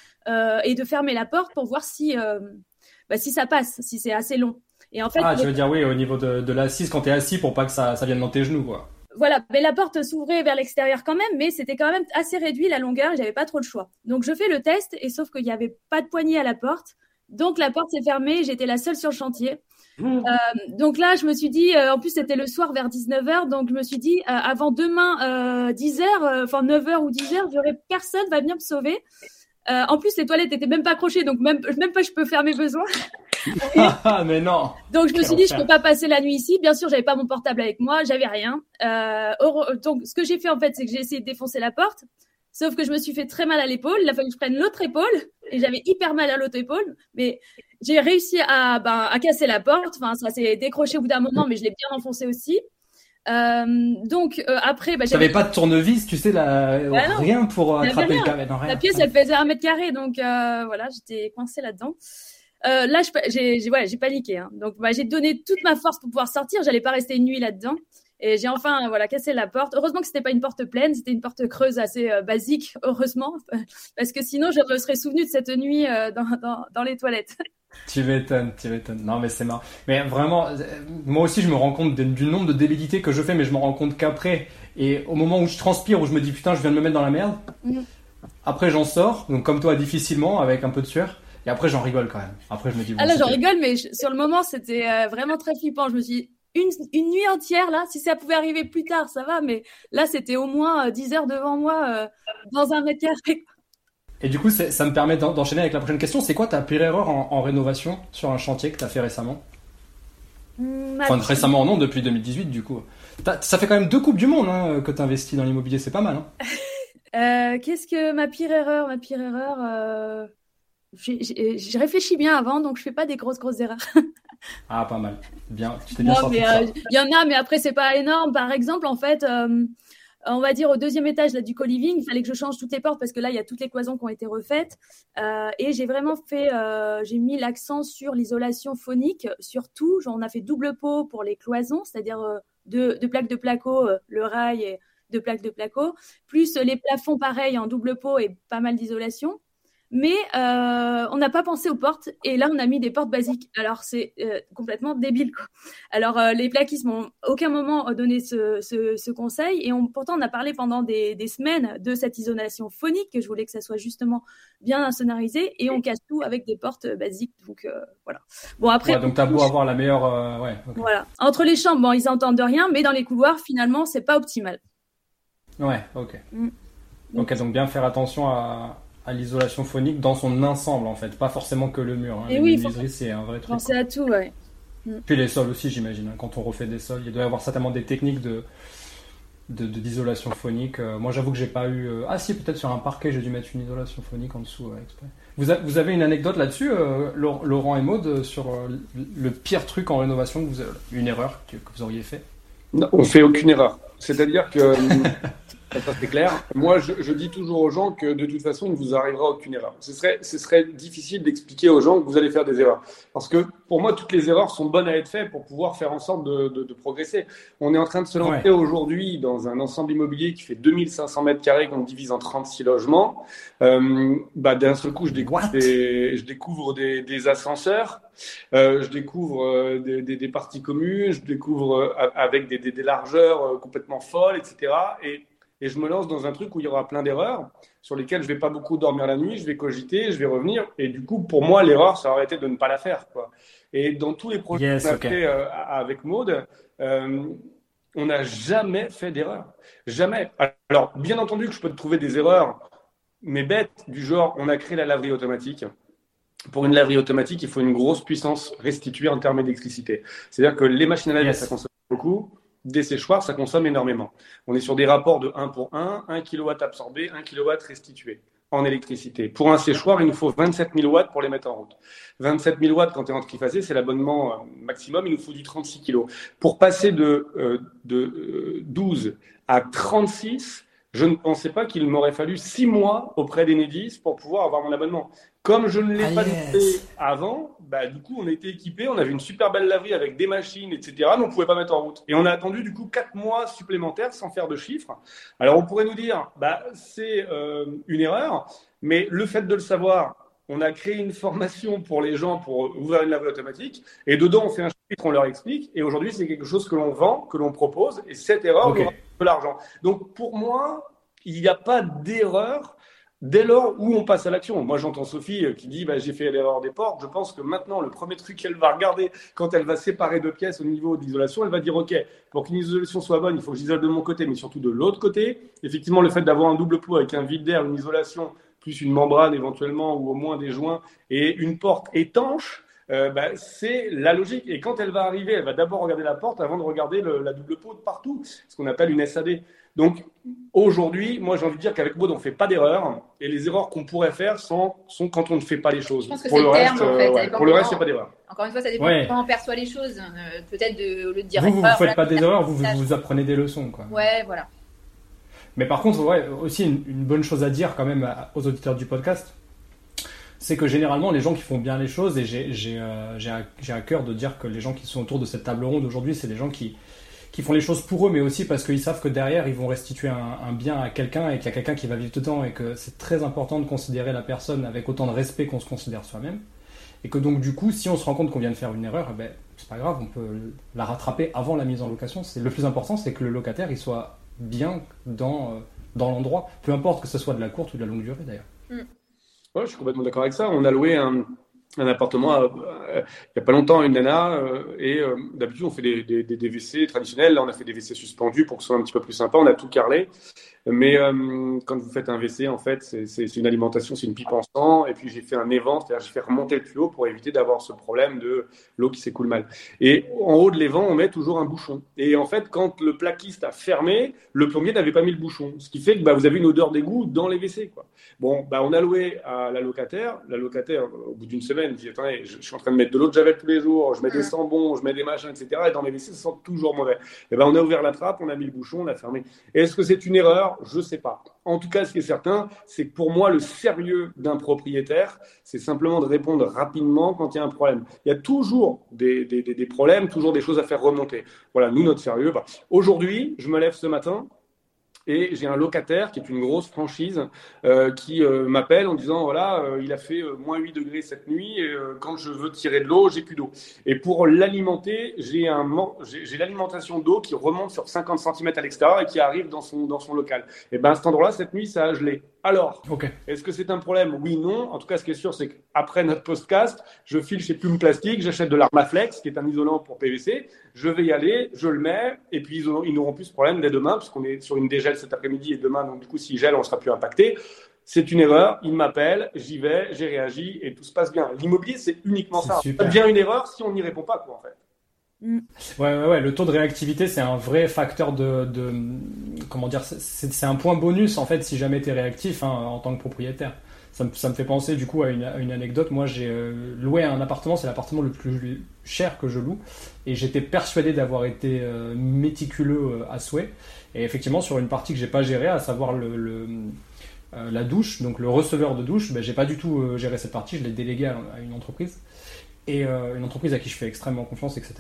[SPEAKER 5] et de fermer la porte pour voir si, bah, si ça passe, si c'est assez long.
[SPEAKER 1] Et en fait, ah, tu veux dire oui, au niveau de, de l'assise quand tu es assis pour pas que ça, ça vienne dans tes genoux, quoi.
[SPEAKER 5] Voilà, mais la porte s'ouvrait vers l'extérieur quand même, mais c'était quand même assez réduit la longueur et j'avais pas trop le choix. Donc je fais le test et sauf qu'il n'y avait pas de poignée à la porte, donc la porte s'est fermée, j'étais la seule sur le chantier. Mmh. Euh, donc là, je me suis dit, euh, en plus c'était le soir vers 19h, donc je me suis dit, euh, avant demain 10h, euh, enfin 9h ou 10h, j'aurai personne va venir me sauver. en plus, les toilettes étaient même pas accrochées, donc même, même pas je peux faire mes besoins.
[SPEAKER 1] Ah, mais non.
[SPEAKER 5] Donc je me suis dit, je peux pas passer la nuit ici. Bien sûr, j'avais pas mon portable avec moi, j'avais rien. Euh, donc ce que j'ai fait en fait, c'est que j'ai essayé de défoncer la porte. Sauf que je me suis fait très mal à l'épaule. Il a fallu que je prenne l'autre épaule et j'avais hyper mal à l'autre épaule. Mais j'ai réussi à, ben, à casser la porte. Enfin, ça s'est décroché au bout d'un moment, mais je l'ai bien enfoncé aussi. Euh, donc euh, après, bah,
[SPEAKER 1] j'avais pas de tournevis, tu sais, la... rien pour attraper le carré.
[SPEAKER 5] La pièce, elle faisait un mètre carré, donc euh, voilà, j'étais coincée là-dedans. Euh, là, j'ai ouais, paniqué. Hein. Donc, bah, j'ai donné toute ma force pour pouvoir sortir. J'allais pas rester une nuit là-dedans. Et j'ai enfin voilà cassé la porte. Heureusement que c'était pas une porte pleine, c'était une porte creuse assez euh, basique, heureusement, parce que sinon je me serais souvenu de cette nuit euh, dans, dans, dans, les toilettes.
[SPEAKER 1] Tu m'étonnes, tu m'étonnes. Non mais c'est marrant. Mais vraiment, moi aussi je me rends compte du nombre de débilités que je fais, mais je me rends compte qu'après et au moment où je transpire, où je me dis putain je viens de me mettre dans la merde. Mhm. Après j'en sors, donc comme toi difficilement, avec un peu de sueur. Et après, j'en rigole quand même. Après, je me dis. Bon,
[SPEAKER 5] ah là, j'en rigole, mais sur le moment, c'était euh, vraiment très flippant. Je me suis dit, une, une, nuit entière, là, si ça pouvait arriver plus tard, ça va, mais là, c'était au moins 10 euh, heures devant moi, euh, dans un mètre carré.
[SPEAKER 1] Et du coup, ça me permet d'enchaîner avec la prochaine question. C'est quoi ta pire erreur en, rénovation sur un chantier que tu as fait récemment? Enfin, récemment non, depuis 2018 du coup. Ça fait quand même deux Coupes du Monde hein, que tu investis dans l'immobilier, c'est pas mal. Hein
[SPEAKER 5] euh, Qu'est-ce que ma pire erreur? Ma pire erreur. J'ai réfléchi bien avant, donc je fais pas des grosses grosses erreurs.
[SPEAKER 1] ah, pas mal. Bien, tu t'es bien sorti.
[SPEAKER 5] Euh, il y en a, mais après c'est pas énorme. Par exemple, en fait, euh, on va dire au deuxième étage là, du co-living, il fallait que je change toutes les portes parce que là, il y a toutes les cloisons qui ont été refaites. Euh, et j'ai vraiment fait, euh, j'ai mis l'accent sur l'isolation phonique, surtout. on a fait double pot pour les cloisons, c'est-à-dire euh, deux, plaques de placo, le rail et deux plaques de placo, plus les plafonds pareils en double pot et pas mal d'isolation mais euh, on n'a pas pensé aux portes et là on a mis des portes basiques. Alors c'est euh, complètement débile quoi. Alors euh, les plaquistes m'ont aucun moment donné ce, ce, ce conseil et on, pourtant on a parlé pendant des, des, semaines de cette isolation phonique que je voulais que ça soit justement bien insonorisé et on casse tout avec des portes basiques donc voilà.
[SPEAKER 1] Bon après. Ouais, donc t'as beau avoir la meilleure. ouais.
[SPEAKER 5] Voilà. Entre les chambres bon ils entendent rien mais dans les couloirs finalement c'est pas optimal.
[SPEAKER 1] Ouais ok. Mm. Ok donc bien faire attention à à l'isolation phonique dans son ensemble en fait, pas forcément que le mur. Hein.
[SPEAKER 5] Et oui,
[SPEAKER 1] c'est un vrai truc.
[SPEAKER 5] Penser à tout, ouais.
[SPEAKER 1] Mm. Puis les sols aussi, j'imagine. Hein. Quand on refait des sols, il doit y avoir certainement des techniques de d'isolation de, phonique. Euh, moi, j'avoue que j'ai pas eu. Euh, ah si, peut-être sur un parquet, j'ai dû mettre une isolation phonique en dessous exprès. Vous, vous, avez une anecdote là-dessus, euh, Laurent et Maud, sur le pire truc en rénovation que vous avez, une erreur que, que vous auriez fait?
[SPEAKER 3] Non, on fait aucune erreur. C'est-à-dire que Ça, c'est clair. Moi, je, dis toujours aux gens que de toute façon, il ne vous arrivera aucune erreur. Ce serait, ce serait difficile d'expliquer aux gens que vous allez faire des erreurs. Parce que pour moi, toutes les erreurs sont bonnes à être faites pour pouvoir faire en sorte de, progresser. On est en train de se lancer aujourd'hui dans un ensemble immobilier qui fait 2500 mètres carrés qu'on divise en 36 logements. Euh, bah, d'un seul coup, je découvre des, je découvre des, ascenseurs. Euh, je découvre euh, des, parties communes, je découvre avec des, des, largeurs complètement folles, etc. Et et je me lance dans un truc où il y aura plein d'erreurs sur lesquelles je vais pas beaucoup dormir la nuit, je vais cogiter, je vais revenir. Et du coup, pour moi, l'erreur, ça aurait été de ne pas la faire. Quoi. Et dans tous les projets qu'on a fait euh, avec Maude, euh, on n'a jamais fait d'erreur. Jamais. Alors, bien entendu que je peux te trouver des erreurs, mais bêtes, du genre, on a créé la laverie automatique. Pour une laverie automatique, il faut une grosse puissance restituée en termes d'électricité. C'est-à-dire que les machines à laver, ça consomme beaucoup des séchoirs, ça consomme énormément. On est sur des rapports de 1 pour 1, 1 kW absorbé, 1 kW restitué en électricité. Pour un séchoir, il nous faut 27 000 watts pour les mettre en route. 27 000 watts, quand tu es en triphasé, c'est l'abonnement euh, maximum, il nous faut du 36 kg. Pour passer de, euh, de 12 euh, à 36, je ne pensais pas qu'il m'aurait fallu 6 mois auprès d'Enedis pour pouvoir avoir mon abonnement. Comme je ne l'ai ah, pas yes. avant, bah, du coup, on était équipés, on avait une super belle laverie avec des machines, etc., mais on ne pouvait pas mettre en route. Et on a attendu, du coup, quatre mois supplémentaires sans faire de chiffres. Alors, on pourrait nous dire, bah, c'est euh, une erreur, mais le fait de le savoir, on a créé une formation pour les gens pour ouvrir une laverie automatique, et dedans, on fait un chapitre, on leur explique, et aujourd'hui, c'est quelque chose que l'on vend, que l'on propose, et cette erreur, on aura de l'argent. Donc, pour moi, il n'y a pas d'erreur dès lors où on passe à l'action. Moi, j'entends Sophie euh, qui dit bah, j'ai fait l'erreur des portes. Je pense que maintenant, le premier truc qu'elle va regarder quand elle va séparer deux pièces au niveau d'isolation, elle va dire OK, pour qu'une isolation soit bonne, il faut que j'isole de mon côté, mais surtout de l'autre côté. Effectivement, le fait d'avoir un double pot avec un vide d'air, une isolation, plus une membrane éventuellement, ou au moins des joints, et une porte étanche, euh, bah, c'est la logique. Et quand elle va arriver, elle va d'abord regarder la porte avant de regarder la double pot de partout, ce qu'on appelle une SAD. Donc aujourd'hui, moi j'ai envie de dire qu'avec Maud, on ne fait pas d'erreurs. Et les erreurs qu'on pourrait faire sont, sont, quand on ne fait pas les choses.
[SPEAKER 2] Je pense que pour, le reste, en
[SPEAKER 3] fait. pour le reste, c'est pas d'erreur.
[SPEAKER 2] Encore une fois, ça dépend de comment on perçoit les choses. Euh, peut-être de, le dire.
[SPEAKER 1] Vous, vous ne faites pas des erreurs, vous, vous apprenez des leçons. Quoi.
[SPEAKER 2] Ouais, voilà.
[SPEAKER 1] Mais par contre, ouais, aussi une, bonne chose à dire quand même aux auditeurs du podcast, c'est que généralement les gens qui font bien les choses, et j'ai euh, à cœur de dire que les gens qui sont autour de cette table ronde aujourd'hui, c'est des gens qui, qui font les choses pour eux, mais aussi parce qu'ils savent que derrière, ils vont restituer un, bien à quelqu'un et qu'il y a quelqu'un qui va vivre dedans et que c'est très important de considérer la personne avec autant de respect qu'on se considère soi-même. Et que donc, du coup, si on se rend compte qu'on vient de faire une erreur, eh ben, c'est pas grave, on peut la rattraper avant la mise en location. Le plus important, c'est que le locataire il soit bien dans, euh, dans l'endroit, peu importe que ce soit de la courte ou de la longue durée d'ailleurs.
[SPEAKER 3] Mm. Ouais, je suis complètement d'accord avec ça. On a loué un, un appartement il n'y a pas longtemps une nana et d'habitude on fait des, des, des, WC traditionnels. Là on a fait des WC suspendus pour que ce soit un petit peu plus sympa. On a tout carrelé mais euh, quand vous faites un WC, en fait, c'est une alimentation, c'est une pipe en sang. Et puis j'ai fait un évent, c'est-à-dire j'ai fait remonter le tuyau pour éviter d'avoir ce problème de l'eau qui s'écoule mal. Et en haut de l'évent, on met toujours un bouchon. Et en fait, quand le plaquiste a fermé, le plombier n'avait pas mis le bouchon. Ce qui fait que bah, vous avez une odeur d'égout dans les WC. Quoi. Bon, bah, on a loué à la locataire. La locataire, au bout d'une semaine, dit Attendez, je, suis en train de mettre de l'eau de javel tous les jours, je mets des sambons, je mets des machins, etc. Et dans mes WC, ça sent toujours mauvais. Et ben, on a ouvert la trappe, on a mis le bouchon, on a fermé. Est-ce que c'est une erreur? Je ne sais pas. En tout cas, ce qui est certain, c'est que pour moi, le sérieux d'un propriétaire, c'est simplement de répondre rapidement quand il y a un problème. Il y a toujours des, problèmes, toujours des choses à faire remonter. Voilà, nous, notre sérieux. Bah, aujourd'hui, je me lève ce matin, et j'ai un locataire qui est une grosse franchise euh, qui euh, m'appelle en disant voilà, euh, il a fait moins 8 degrés cette nuit et quand je veux tirer de l'eau, j'ai plus d'eau. Et pour l'alimenter, j'ai un j'ai l'alimentation d'eau qui remonte sur 50 cm à l'extérieur et qui arrive dans son dans son local. Et ben à cet endroit-là, cette nuit, ça a gelé. Alors, est-ce que c'est un problème? Oui, non. En tout cas, ce qui est sûr, c'est qu'après notre podcast, je file chez Plume Plastique, j'achète de l'Armaflex, qui est un isolant pour PVC. Je vais y aller, je le mets, et puis ils, n'auront plus ce problème dès demain, puisqu'on est sur une dégel cet après-midi et demain, donc du coup, s'il gèle, on sera plus impacté. C'est une erreur, il m'appelle, j'y vais, j'ai réagi et tout se passe bien. L'immobilier, c'est uniquement ça. Ça devient une erreur si on n'y répond pas, quoi, en fait.
[SPEAKER 1] Mm. Ouais, ouais, ouais, le taux de réactivité, c'est un vrai facteur de, de comment dire, c'est un point bonus en fait si jamais tu es réactif hein, en tant que propriétaire. Ça me, fait penser du coup à une, anecdote. Moi, j'ai euh, loué un appartement, c'est l'appartement le plus cher que je loue, et j'étais persuadé d'avoir été euh, méticuleux euh, à souhait. Et effectivement, sur une partie que j'ai pas gérée, à savoir la douche, donc le receveur de douche, ben, j'ai pas du tout géré cette partie, je l'ai délégué à, une entreprise et une entreprise à qui je fais extrêmement confiance, etc.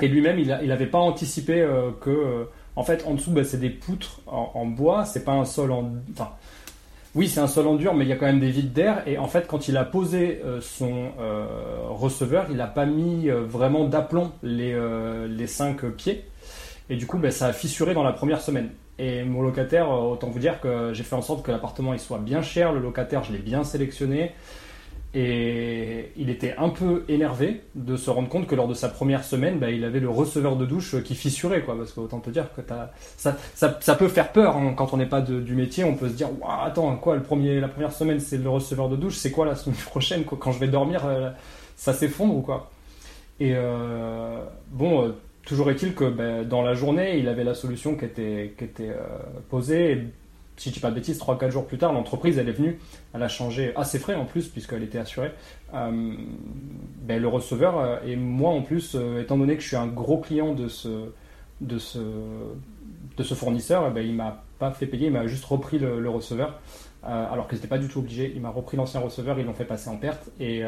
[SPEAKER 1] Et lui-même, il n'avait pas anticipé que, en fait, en dessous, bah, c'est des poutres en, bois, c'est pas un sol en. Enfin, oui, c'est un sol en dur, mais il y a quand même des vides d'air. Et en fait, quand il a posé euh, son receveur, il n'a pas mis vraiment d'aplomb les, les cinq pieds. Et du coup, bah, ça a fissuré dans la première semaine. Et mon locataire, autant vous dire que j'ai fait en sorte que l'appartement soit bien cher. Le locataire, je l'ai bien sélectionné. Et il était un peu énervé de se rendre compte que lors de sa première semaine, bah, il avait le receveur de douche qui fissurait, quoi. Parce qu'autant te dire que ça, peut faire peur hein. quand on n'est pas du métier. On peut se dire, attends, quoi, la première semaine c'est le receveur de douche, c'est quoi la semaine prochaine, quand je vais dormir, euh, ça s'effondre ou quoi Et euh, bon, euh, toujours est-il que bah, dans la journée, il avait la solution qui était posée si je dis pas de bêtises, 3-4 jours plus tard, l'entreprise, elle est venue, elle a changé assez frais en plus, puisqu'elle était assurée, euh, ben, le receveur, euh, et moi en plus, euh, étant donné que je suis un gros client de ce, de ce, de ce fournisseur, ben, il m'a pas fait payer, il m'a juste repris le, receveur, alors qu'il n'était pas du tout obligé, il m'a repris l'ancien receveur, ils l'ont fait passer en perte, et,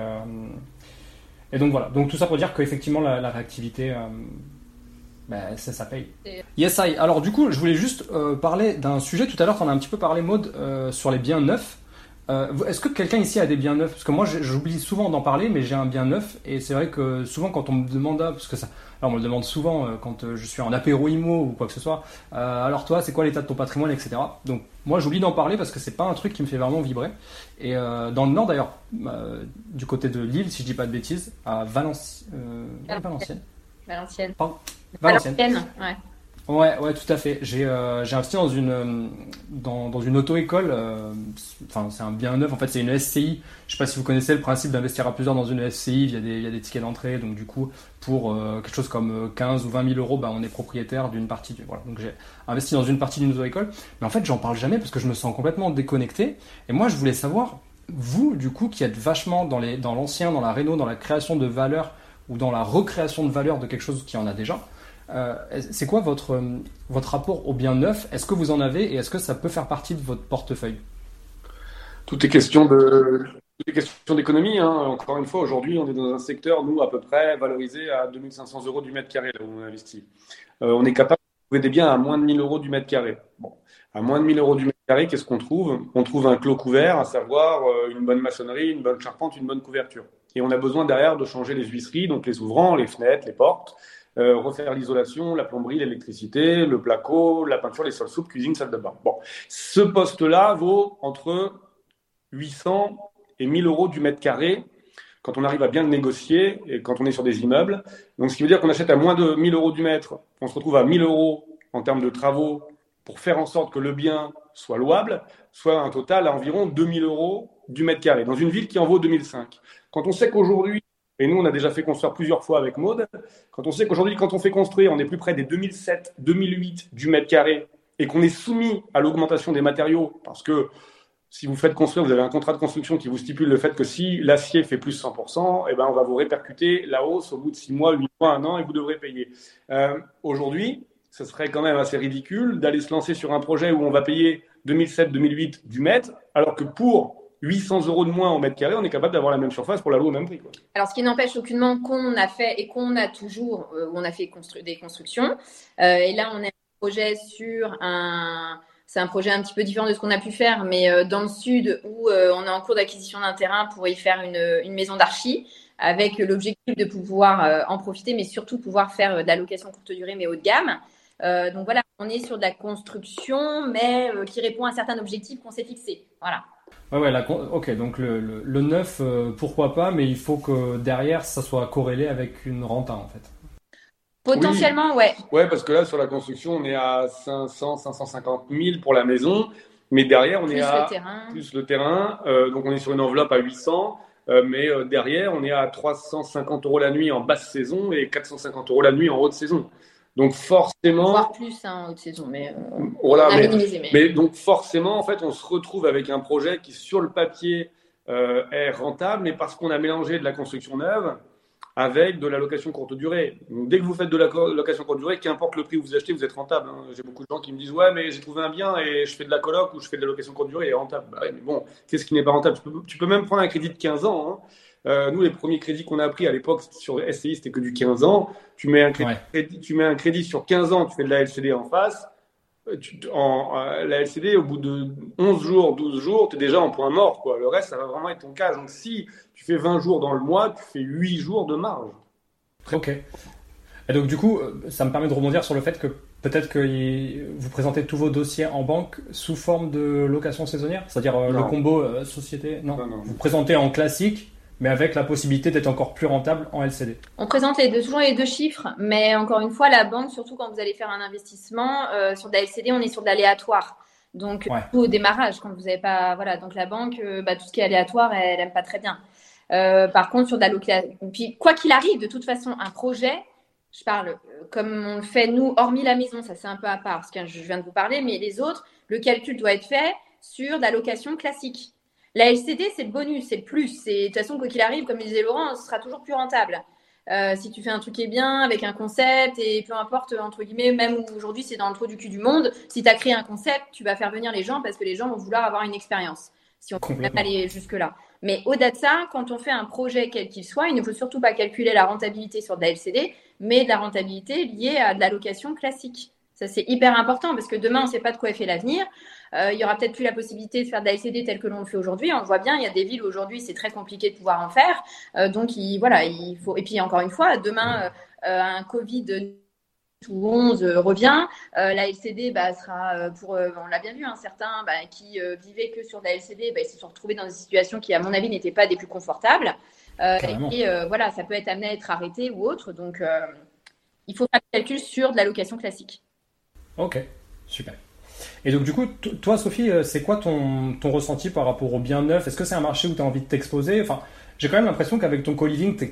[SPEAKER 1] et donc voilà. Donc tout ça pour dire qu'effectivement, la, la réactivité ben, ça, ça paye. Yes, I. Alors, du coup, je voulais juste euh, parler d'un sujet. Tout à l'heure, on a un petit peu parlé, mode euh, sur les biens neufs. Euh, Est-ce que quelqu'un ici a des biens neufs? Parce que moi, j'oublie souvent d'en parler, mais j'ai un bien neuf. Et c'est vrai que souvent, quand on me demande, parce que ça, alors on me le demande souvent euh, quand je suis en apéro IMO ou quoi que ce soit. alors toi, c'est quoi l'état de ton patrimoine, etc. Donc moi, j'oublie d'en parler parce que c'est pas un truc qui me fait vraiment vibrer. Et dans le Nord, d'ailleurs, du côté de Lille, si je dis pas de bêtises, à Valenciennes.
[SPEAKER 2] Valenciennes. Valenciennes.
[SPEAKER 1] Valenciennes. ouais. Ouais, ouais, tout à fait. J'ai euh, investi dans une dans, dans une auto-école. Euh, enfin, c'est un bien neuf. En fait, c'est une SCI. Je sais pas si vous connaissez le principe d'investir à plusieurs dans une SCI. Il y a des, il y a des tickets d'entrée. Donc, du coup, pour euh, quelque chose comme 15 ou 20 000 euros, bah, on est propriétaire d'une partie. Du, voilà. Donc, j'ai investi dans une partie d'une auto-école. Mais en fait, j'en parle jamais parce que je me sens complètement déconnecté. Et moi, je voulais savoir, vous, du coup, qui êtes vachement dans les dans l'ancien, dans la réno, dans la création de valeur ou dans la recréation de valeur de quelque chose qui en a déjà. Euh, c'est quoi votre, euh, votre rapport au bien neuf? Est-ce que vous en avez et est-ce que ça peut faire partie de votre portefeuille?
[SPEAKER 3] Tout est question de, d'économie. Hein. Encore une fois, aujourd'hui, on est dans un secteur, nous, à peu près valorisé à 2500 euros du mètre carré, là où on investit. Euh, on est capable de trouver des biens à moins de 1000 euros du mètre carré. Bon. À moins de 1000 euros du mètre carré, qu'est-ce qu'on trouve? On trouve un clos couvert, à savoir une bonne maçonnerie, une bonne charpente, une bonne couverture. Et on a besoin derrière de changer les huisseries, donc les ouvrants, les fenêtres, les portes, euh, refaire l'isolation, la plomberie, l'électricité, le placo, la peinture, les sols souples, cuisine, salle de bain. Bon, ce poste-là vaut entre 800 et 1000 euros du mètre carré quand on arrive à bien le négocier et quand on est sur des immeubles. Donc, ce qui veut dire qu'on achète à moins de 1000 euros du mètre, on se retrouve à 1000 euros en termes de travaux pour faire en sorte que le bien soit louable, soit un total à environ 2000 euros du mètre carré, dans une ville qui en vaut 2005. Quand on sait qu'aujourd'hui, et nous on a déjà fait construire plusieurs fois avec Maude, quand on sait qu'aujourd'hui, quand on fait construire, on est plus près des 2007, 2008 du mètre carré, et qu'on est soumis à l'augmentation des matériaux, parce que si vous faites construire, vous avez un contrat de construction qui vous stipule le fait que si l'acier fait plus 100%, eh ben on va vous répercuter la hausse au bout de 6 mois, 8 mois, 1 an, et vous devrez payer. Euh, aujourd'hui, ce serait quand même assez ridicule d'aller se lancer sur un projet où on va payer 2007-2008 du mètre, alors que pour 800 euros de moins au mètre carré, on est capable d'avoir la même surface pour la loi au même prix.
[SPEAKER 2] Alors, ce qui n'empêche aucunement qu'on a fait et qu'on a toujours, euh, on a fait des constructions. Euh, et là, on a un projet sur un. C'est un projet un petit peu différent de ce qu'on a pu faire, mais euh, dans le sud, où on est en cours d'acquisition d'un terrain pour y faire une, une maison d'archi, avec l'objectif de pouvoir en profiter, mais surtout pouvoir faire de la location courte durée, mais haut de gamme. Donc voilà, on est sur de la construction, mais qui répond à certains objectifs qu'on s'est fixés. Voilà.
[SPEAKER 1] Ouais, ouais, ok, donc le, le, neuf, euh, pourquoi pas, mais il faut que derrière, ça soit corrélé avec une renta, en fait.
[SPEAKER 2] Potentiellement, ouais.
[SPEAKER 3] Ouais, parce que là, sur la construction, on est à 500, 550 000 pour la maison, mais derrière, on est à
[SPEAKER 2] le terrain.
[SPEAKER 3] plus le terrain. donc, on est sur une enveloppe à 800, mais derrière, on est à 350 euros la nuit en basse saison et 450 euros la nuit en haute saison. Donc forcément.
[SPEAKER 2] Voire plus en hein, haute saison, mais
[SPEAKER 3] euh, voilà, mais, donc forcément, en fait, on se retrouve avec un projet qui, sur le papier, euh, est rentable, mais parce qu'on a mélangé de la construction neuve avec de la location courte durée. Donc, dès que vous faites de la location courte durée, qu'importe le prix où vous achetez, vous êtes rentable. Hein. J'ai beaucoup de gens qui me disent Ouais, mais j'ai trouvé un bien et je fais de la coloc ou je fais de la location courte durée et rentable. Bah mais bon, qu'est-ce qui n'est pas rentable? Tu peux, même prendre un crédit de 15 ans. Hein. Euh, nous, les premiers crédits qu'on a pris à l'époque sur SCI, c'était que du 15 ans. Tu mets, un crédit, tu mets un crédit sur 15 ans, tu fais de la LCD en face. Euh, en, euh, la LCD, au bout de 11 jours, 12 jours, tu es déjà en point mort. Quoi. Le reste, ça va vraiment être ton cas. Donc, si tu fais 20 jours dans le mois, tu fais 8 jours de marge.
[SPEAKER 1] Ok. Et donc, du coup, ça me permet de rebondir sur le fait que peut-être que vous présentez tous vos dossiers en banque sous forme de location saisonnière, c'est-à-dire le combo société. Non. non, Vous présentez en classique mais avec la possibilité d'être encore plus rentable en LCD.
[SPEAKER 2] On présente les deux, toujours les deux chiffres, mais encore une fois, la banque, surtout quand vous allez faire un investissement, euh, sur de la LCD, on est sur de l'aléatoire. Donc, au démarrage, quand vous n'avez pas. Voilà, donc la banque, euh, bah, tout ce qui est aléatoire, elle n'aime pas très bien. Euh, par contre, sur de la. Puis, quoi qu'il arrive, de toute façon, un projet, je parle comme on le fait nous, hormis la maison, ça c'est un peu à part, parce que je viens de vous parler, mais les autres, le calcul doit être fait sur de la location classique. La LCD, c'est le bonus, c'est le plus. De toute façon, quoi qu'il arrive, comme disait Laurent, ce sera toujours plus rentable. Euh, si tu fais un truc qui est bien, avec un concept, et peu importe, entre guillemets, même aujourd'hui c'est dans le trou du cul du monde, si tu as créé un concept, tu vas faire venir les gens parce que les gens vont vouloir avoir une expérience. Si on peut aller jusque-là. Mais au-delà de ça, quand on fait un projet quel qu'il soit, il ne faut surtout pas calculer la rentabilité sur de la LCD, mais de la rentabilité liée à de la location classique. Ça, c'est hyper important parce que demain, on ne sait pas de quoi est fait l'avenir. Euh, il y aura peut-être plus la possibilité de faire de la LCD tel que l'on le fait aujourd'hui. On voit bien, il y a des villes aujourd'hui, c'est très compliqué de pouvoir en faire. Euh, donc, il, voilà, il faut. Et puis, encore une fois, demain, euh, un Covid ou 11 revient, la LCD bah, sera pour, on l'a bien vu, hein, certains bah, qui vivaient que sur de la LCD, bah, ils se sont retrouvés dans des situations qui, à mon avis, n'étaient pas des plus confortables. et voilà, ça peut être amené à être arrêté ou autre. Donc, il faut faire le calcul sur de la location classique.
[SPEAKER 1] Ok, super. Et donc du coup, toi Sophie, euh, c'est quoi ton, ton, ressenti par rapport au bien neuf? Est-ce que c'est un marché où tu as envie de t'exposer? Enfin, j'ai quand même l'impression qu'avec ton co-living, tu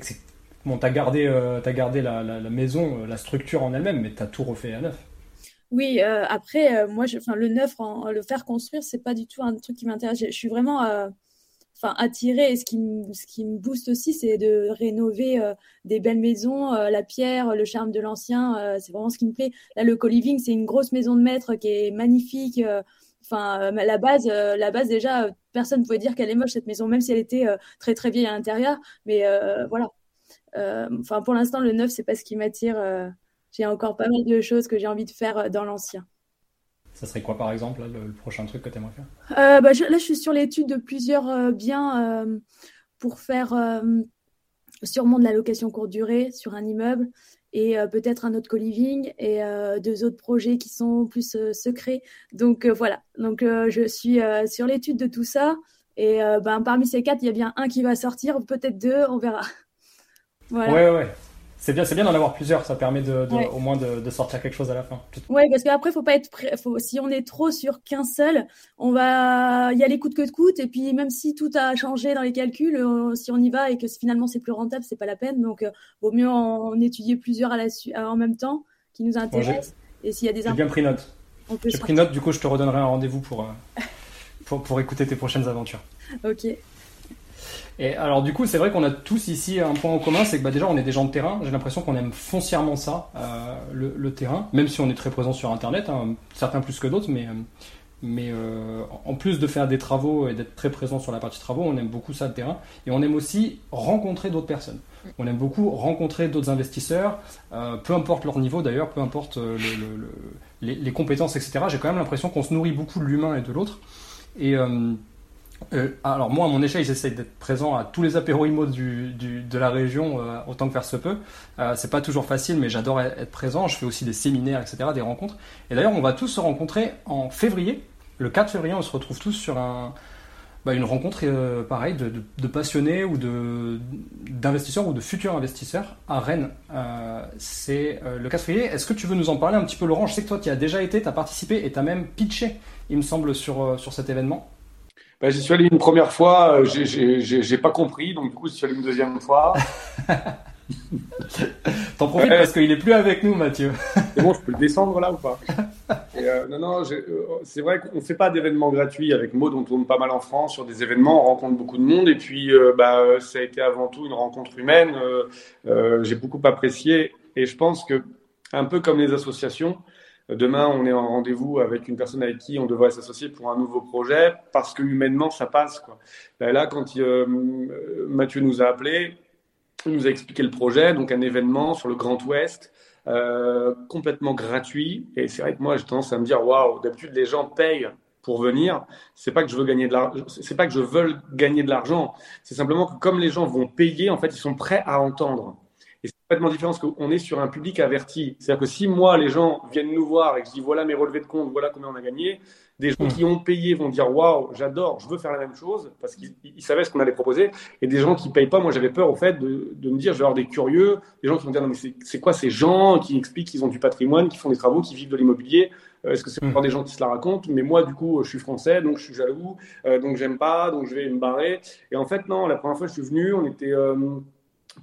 [SPEAKER 1] as gardé, euh, gardé la, la, maison, euh, la structure en elle-même, mais tu as tout refait à neuf.
[SPEAKER 5] Oui, après, moi, je, le neuf, le faire construire, c'est pas du tout un truc qui m'intéresse. Je, suis vraiment enfin attirer. Et ce qui me ce qui me booste aussi c'est de rénover euh, des belles maisons euh, la pierre le charme de l'ancien euh, c'est vraiment ce qui me plaît. Là le co-living c'est une grosse maison de maître qui est magnifique enfin la base la base déjà personne ne pouvait dire qu'elle est moche cette maison même si elle était très très vieille à l'intérieur. Mais voilà. Enfin pour l'instant le neuf c'est pas ce qui m'attire j'ai encore pas mal de choses que j'ai envie de faire dans l'ancien
[SPEAKER 1] ça serait quoi par exemple le, prochain truc que tu aimerais faire?
[SPEAKER 5] Euh, bah, Là, je suis sur l'étude de plusieurs euh, biens euh, pour faire sûrement de la location courte durée sur un immeuble et peut-être un autre co-living et deux autres projets qui sont plus secrets. Donc voilà, donc je suis sur l'étude de tout ça. Et ben, parmi ces quatre, il y a bien un qui va sortir, peut-être deux, on verra.
[SPEAKER 1] Voilà. Ouais, ouais. C'est bien, c'est bien d'en avoir plusieurs. Ça permet de, au moins de, sortir quelque chose à la fin.
[SPEAKER 5] Ouais, parce qu'après, faut pas être faut, si on est trop sur qu'un seul, on va y aller coûte que coûte. Et puis, même si tout a changé dans les calculs, euh, si on y va et que finalement c'est plus rentable, c'est pas la peine. Donc, euh, vaut mieux en, étudier plusieurs à la en même temps qui nous intéressent. et s'il y a des
[SPEAKER 1] J'ai bien pris note. J'ai pris note. Du coup, je te redonnerai un rendez-vous pour, euh, pour, pour écouter tes prochaines aventures.
[SPEAKER 5] Ok.
[SPEAKER 1] Et alors du coup, c'est vrai qu'on a tous ici un point en commun, c'est que bah, déjà on est des gens de terrain. J'ai l'impression qu'on aime foncièrement ça, euh, le, terrain, même si on est très présent sur Internet, hein, certains plus que d'autres, mais euh, mais euh, en plus de faire des travaux et d'être très présent sur la partie travaux, on aime beaucoup ça le terrain et on aime aussi rencontrer d'autres personnes. On aime beaucoup rencontrer d'autres investisseurs, peu importe leur niveau d'ailleurs, peu importe les, les, compétences, etc. J'ai quand même l'impression qu'on se nourrit beaucoup de l'humain et de l'autre. Et euh, alors moi, à mon échelle, j'essaie d'être présent à tous les apéros IMO de la région euh, autant que faire se peut. Euh, c'est pas toujours facile, mais j'adore être présent. Je fais aussi des séminaires, etc., des rencontres. Et d'ailleurs, on va tous se rencontrer en février. Le 4 février, on se retrouve tous sur un, bah, une rencontre euh, pareille de, passionnés ou d'investisseurs ou de futurs investisseurs à Rennes. c'est le 4 février. Est-ce que tu veux nous en parler un petit peu, Laurent? Je sais que toi, tu as déjà été, tu as participé et tu as même pitché, il me semble, sur cet événement.
[SPEAKER 3] Ben, j'y suis allé une première fois, euh, j'ai pas compris, donc du coup, j'y suis allé une deuxième fois.
[SPEAKER 1] T'en profites parce qu'il est plus avec nous, Mathieu.
[SPEAKER 3] C'est bon, je peux le descendre là ou pas? Euh, Non, non, euh, c'est vrai qu'on ne fait pas d'événements gratuits avec Maud, on tourne pas mal en France sur des événements, on rencontre beaucoup de monde et puis bah, ça a été avant tout une rencontre humaine. j'ai beaucoup apprécié et je pense que, un peu comme les associations, Demain, on est en rendez-vous avec une personne avec qui on devrait s'associer pour un nouveau projet parce que humainement, ça passe. Quoi. Là, quand euh, Mathieu nous a appelé, il nous a expliqué le projet, donc un événement sur le Grand Ouest, euh, complètement gratuit. Et c'est vrai que moi, j'ai tendance à me dire, waouh, d'habitude, les gens payent pour venir. C'est pas que je veux gagner de l'argent, c'est pas que je veux gagner de l'argent. C'est simplement que comme les gens vont payer, en fait, ils sont prêts à entendre. Et c'est complètement différent parce qu'on est sur un public averti. C'est-à-dire que si moi, les gens viennent nous voir et que je dis voilà mes relevés de compte, voilà combien on a gagné, des gens hmm. qui ont payé vont dire waouh, j'adore, je veux faire la même chose parce qu'ils savaient ce qu'on allait proposer. Et des gens qui payent pas, moi j'avais peur au fait de, de, me dire je vais avoir des curieux, des gens qui vont dire non mais c'est quoi ces gens qui expliquent qu'ils ont du patrimoine, qui font des travaux, qui vivent de l'immobilier? Euh, est-ce que c'est hmm. encore des gens qui se la racontent? Mais moi, du coup, je suis français, donc je suis jaloux, euh, donc j'aime pas, donc je vais me barrer. Et en fait, non, la première fois que je suis venu, on était. Euh,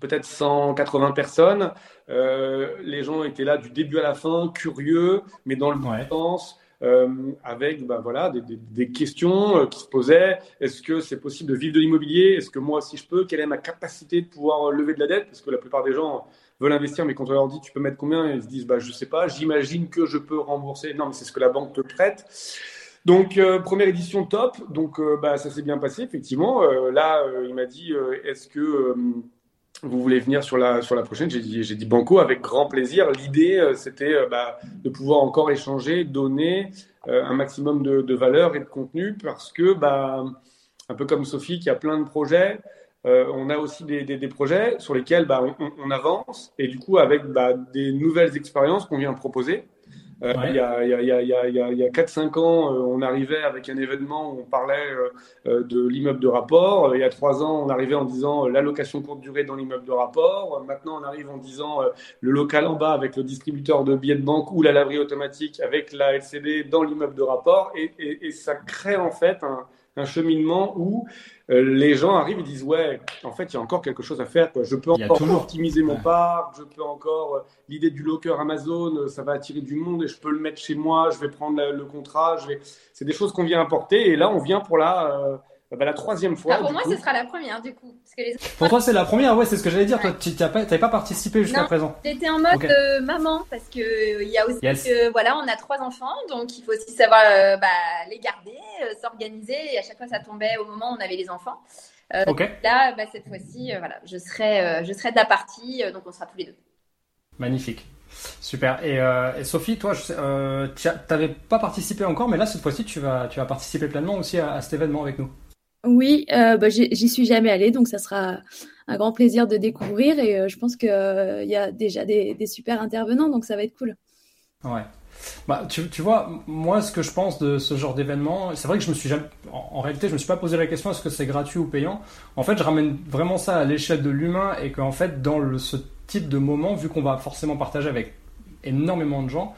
[SPEAKER 3] peut-être 180 personnes. Euh, les gens étaient là du début à la fin, curieux, mais dans le bon sens. Euh, avec bah, voilà, des, des, questions euh, qui se posaient. Est-ce que c'est possible de vivre de l'immobilier? Est-ce que moi aussi je peux Quelle est ma capacité de pouvoir lever de la dette? Parce que la plupart des gens veulent investir, mais quand on leur dit tu peux mettre combien, ils se disent bah, je sais pas, j'imagine que je peux rembourser. Non, mais c'est ce que la banque te prête. Donc première édition top, donc bah, ça s'est bien passé effectivement. là, il m'a dit est-ce que vous voulez venir sur la, sur la prochaine J'ai dit, dit Banco avec grand plaisir. L'idée, euh, c'était euh, bah, de pouvoir encore échanger, donner euh, un maximum de, de, valeur et de contenu parce que, bah, un peu comme Sophie qui a plein de projets, on a aussi des, des, des, projets sur lesquels bah, on, on, avance et du coup avec bah, des nouvelles expériences qu'on vient proposer. Il y a 4-5 ans, euh, on arrivait avec un événement où on parlait euh, euh, de l'immeuble de rapport. Il y a 3 ans, on arrivait en disant l'allocation courte durée dans l'immeuble de rapport. Maintenant, on arrive en disant le local en bas avec le distributeur de billets de banque ou la laverie automatique avec la LCD dans l'immeuble de rapport. Et, et, et, ça crée en fait un, un cheminement où euh, les gens arrivent et disent ouais, en fait, il y a encore quelque chose à faire. Quoi. Je peux encore optimiser mon parc, je peux encore euh, l'idée du locker Amazon, euh, ça va attirer du monde et je peux le mettre chez moi. Je vais prendre le contrat. Je vais... C'est des choses qu'on vient apporter et là, on vient pour la ah bah, la troisième fois.
[SPEAKER 2] Ah, pour moi, ce sera la première, du coup. Parce que les...
[SPEAKER 1] Pour toi, c'est la première, ouais, c'est ce que j'allais dire. Toi, tu n'avais pas, participé jusqu'à présent.
[SPEAKER 2] J'étais en mode euh, maman, parce que euh, il y a aussi que, voilà, on a trois enfants, donc il faut aussi savoir euh, bah, les garder, s'organiser, et à chaque fois, ça tombait au moment où on avait les enfants. Là, bah, cette fois-ci, voilà, je serai, je serai de la partie, donc on sera tous les deux.
[SPEAKER 1] Magnifique. Super. Et, Sophie, toi, tu n'avais pas participé encore, mais là, cette fois-ci, tu vas, tu vas participer pleinement aussi à cet événement avec nous.
[SPEAKER 5] Oui, euh, bah, j'y suis jamais allée, donc ça sera un grand plaisir de découvrir. Et euh, je pense qu'il euh, y a déjà des, super intervenants, donc ça va être cool.
[SPEAKER 1] Ouais. Bah, tu, vois, moi, ce que je pense de ce genre d'événement, c'est vrai que je me suis jamais, en, réalité, je me suis pas posé la question est-ce que c'est gratuit ou payant? En fait, je ramène vraiment ça à l'échelle de l'humain et qu'en fait, dans ce type de moment, vu qu'on va forcément partager avec énormément de gens,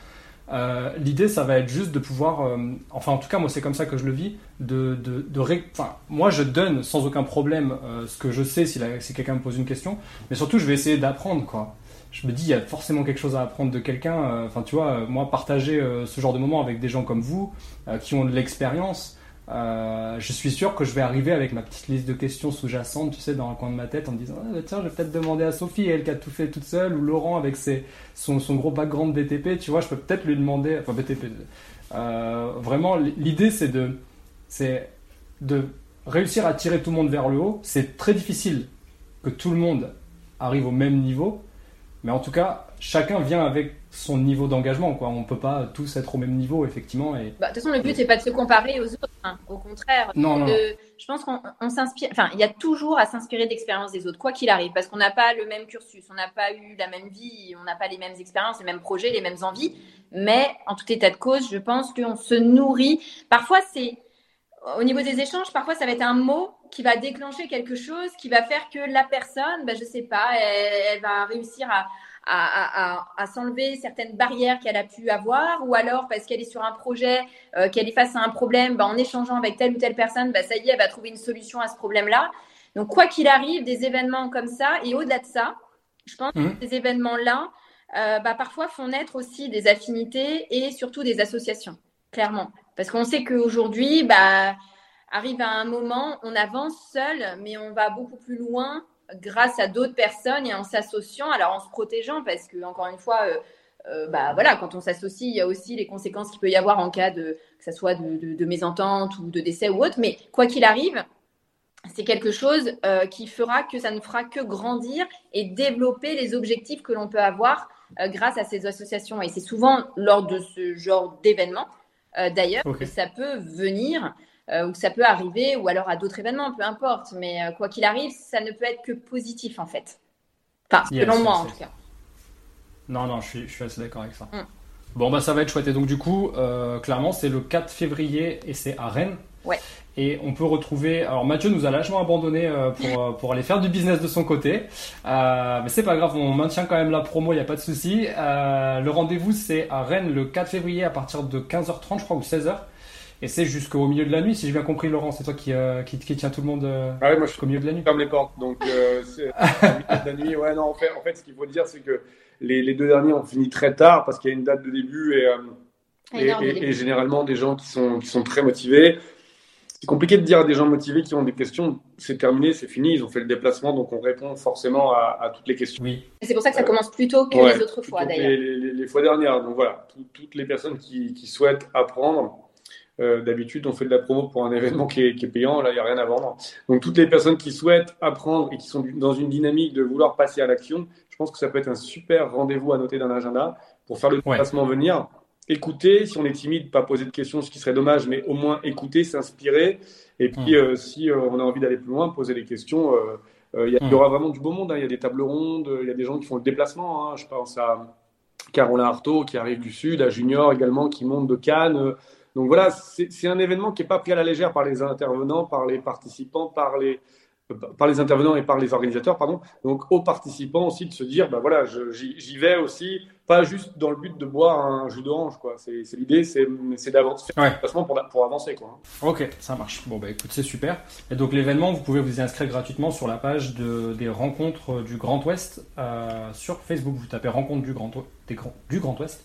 [SPEAKER 1] euh, l'idée, ça va être juste de pouvoir, euh, enfin en tout cas moi c'est comme ça que je le vis, de, de, de enfin moi je donne sans aucun problème euh, ce que je sais si, si quelqu'un me pose une question, mais surtout je vais essayer d'apprendre quoi. Je me dis il y a forcément quelque chose à apprendre de quelqu'un. Enfin tu vois, moi partager ce genre de moment avec des gens comme vous qui ont de l'expérience, euh, je suis sûr que je vais arriver avec ma petite liste de questions sous-jacentes, tu sais, dans un coin de ma tête en me disant ah, bah, tiens, je vais peut-être demander à Sophie, elle qui a tout fait toute seule, ou Laurent avec ses, son, son gros background BTP, tu vois, je peux peut-être lui demander, enfin BTP. Euh, vraiment, l'idée c'est de, c'est de réussir à tirer tout le monde vers le haut. C'est très difficile que tout le monde arrive au même niveau, mais en tout cas, chacun vient avec son niveau d'engagement. Quoi. On ne peut pas tous être au même niveau, effectivement. Et...
[SPEAKER 2] Bah, de toute façon, le but, n'est pas de se comparer aux autres. Hein. Au contraire,
[SPEAKER 1] non,
[SPEAKER 2] je pense qu'on s'inspire. Enfin, il y a toujours à s'inspirer d'expériences des autres, quoi qu'il arrive, parce qu'on n'a pas le même cursus, on n'a pas eu la même vie, on n'a pas les mêmes expériences, les mêmes projets, les mêmes envies. Mais en tout état de cause, je pense qu'on se nourrit. Parfois, c'est au niveau des échanges, parfois ça va être un mot qui va déclencher quelque chose, qui va faire que la personne, ben, je sais pas, elle va réussir à, à, s'enlever certaines barrières qu'elle a pu avoir, ou alors parce qu'elle est sur un projet, euh, qu'elle est face à un problème, bah, en échangeant avec telle ou telle personne, bah, ça y est, elle va trouver une solution à ce problème-là. Donc, quoi qu'il arrive, des événements comme ça, et au-delà de ça, je pense mmh. que ces événements-là, euh, bah, parfois font naître aussi des affinités et surtout des associations, clairement. Parce qu'on sait qu'aujourd'hui, bah, arrive à un moment, on avance seul, mais on va beaucoup plus loin grâce à d'autres personnes et en s'associant, alors en se protégeant, parce que encore une fois, euh, euh, bah voilà, quand on s'associe, il y a aussi les conséquences qu'il peut y avoir en cas de que ce soit de, de, mésentente ou de décès ou autre. Mais quoi qu'il arrive, c'est quelque chose euh, qui fera que ça ne fera que grandir et développer les objectifs que l'on peut avoir grâce à ces associations. Et c'est souvent lors de ce genre d'événements, d'ailleurs, que ça peut venir euh, ou ça peut arriver, ou alors à d'autres événements, peu importe. Mais euh, quoi qu'il arrive, ça ne peut être que positif en fait. Enfin, selon moi en tout cas.
[SPEAKER 1] Non, non, je suis, je suis assez d'accord avec ça. Mm. Bon, bah ça va être chouette. Et donc, du coup, euh, clairement, c'est le 4 février et c'est à Rennes.
[SPEAKER 2] Ouais.
[SPEAKER 1] Et on peut retrouver. Alors, Mathieu nous a lâchement abandonné pour, pour aller faire du business de son côté. mais c'est pas grave, on maintient quand même la promo, il n'y a pas de souci. le rendez-vous, c'est à Rennes le 4 février à partir de 15h30, je crois, ou 16h. Et c'est jusqu'au milieu de la nuit, si j'ai bien compris, Laurent. C'est toi qui, euh, qui, qui, tient tout le monde euh,
[SPEAKER 3] ah ouais, moi, jusqu'au milieu de la nuit. ferme les portes. Donc, euh, c'est milieu de la nuit. Ouais, non, en fait, en fait ce qu'il faut dire, c'est que les, les, deux derniers ont fini très tard parce qu'il y a une date de début et, euh, et, et, généralement des gens qui sont, qui sont très motivés. C'est compliqué de dire à des gens motivés qui ont des questions, c'est terminé, c'est fini, ils ont fait le déplacement, donc on répond forcément à, à toutes les questions.
[SPEAKER 1] Oui.
[SPEAKER 2] C'est pour ça que ça commence plus tôt que les autres fois d'ailleurs.
[SPEAKER 3] Les, les, les, fois dernières. Donc voilà, toutes les personnes qui, qui souhaitent apprendre euh, d'habitude, on fait de la promo pour un événement qui est, payant. Là, il n'y a rien à vendre. Donc, toutes les personnes qui souhaitent apprendre et qui sont dans une dynamique de vouloir passer à l'action, je pense que ça peut être un super rendez-vous à noter dans l'agenda pour faire le déplacement venir. Écouter, si on est timide, pas poser de questions, ce qui serait dommage, mais au moins écouter, s'inspirer. Et puis, hmm. euh, si euh, on a envie d'aller plus loin, poser des questions. Il y, hmm. aura vraiment du beau monde. Hein. Il y a des tables rondes, il y a des gens qui font le déplacement. Hein. Je pense à Caroline Artaud qui arrive du Sud, à Junior également qui monte de Cannes. Donc voilà, c'est un événement qui n'est pas pris à la légère par les intervenants, par les participants, par les, par les intervenants et par les organisateurs, pardon. Donc aux participants aussi de se dire, ben voilà, j'y vais aussi, pas juste dans le but de boire un jus d'orange, quoi. C'est l'idée, c'est d'avancer,
[SPEAKER 1] ouais.
[SPEAKER 3] pour, pour avancer, quoi.
[SPEAKER 1] Ok, ça marche. Bon bah écoute, c'est super. Et donc l'événement, vous pouvez vous y inscrire gratuitement sur la page de, des rencontres du Grand Ouest euh, sur Facebook. Vous tapez rencontres du Grand, des, du Grand Ouest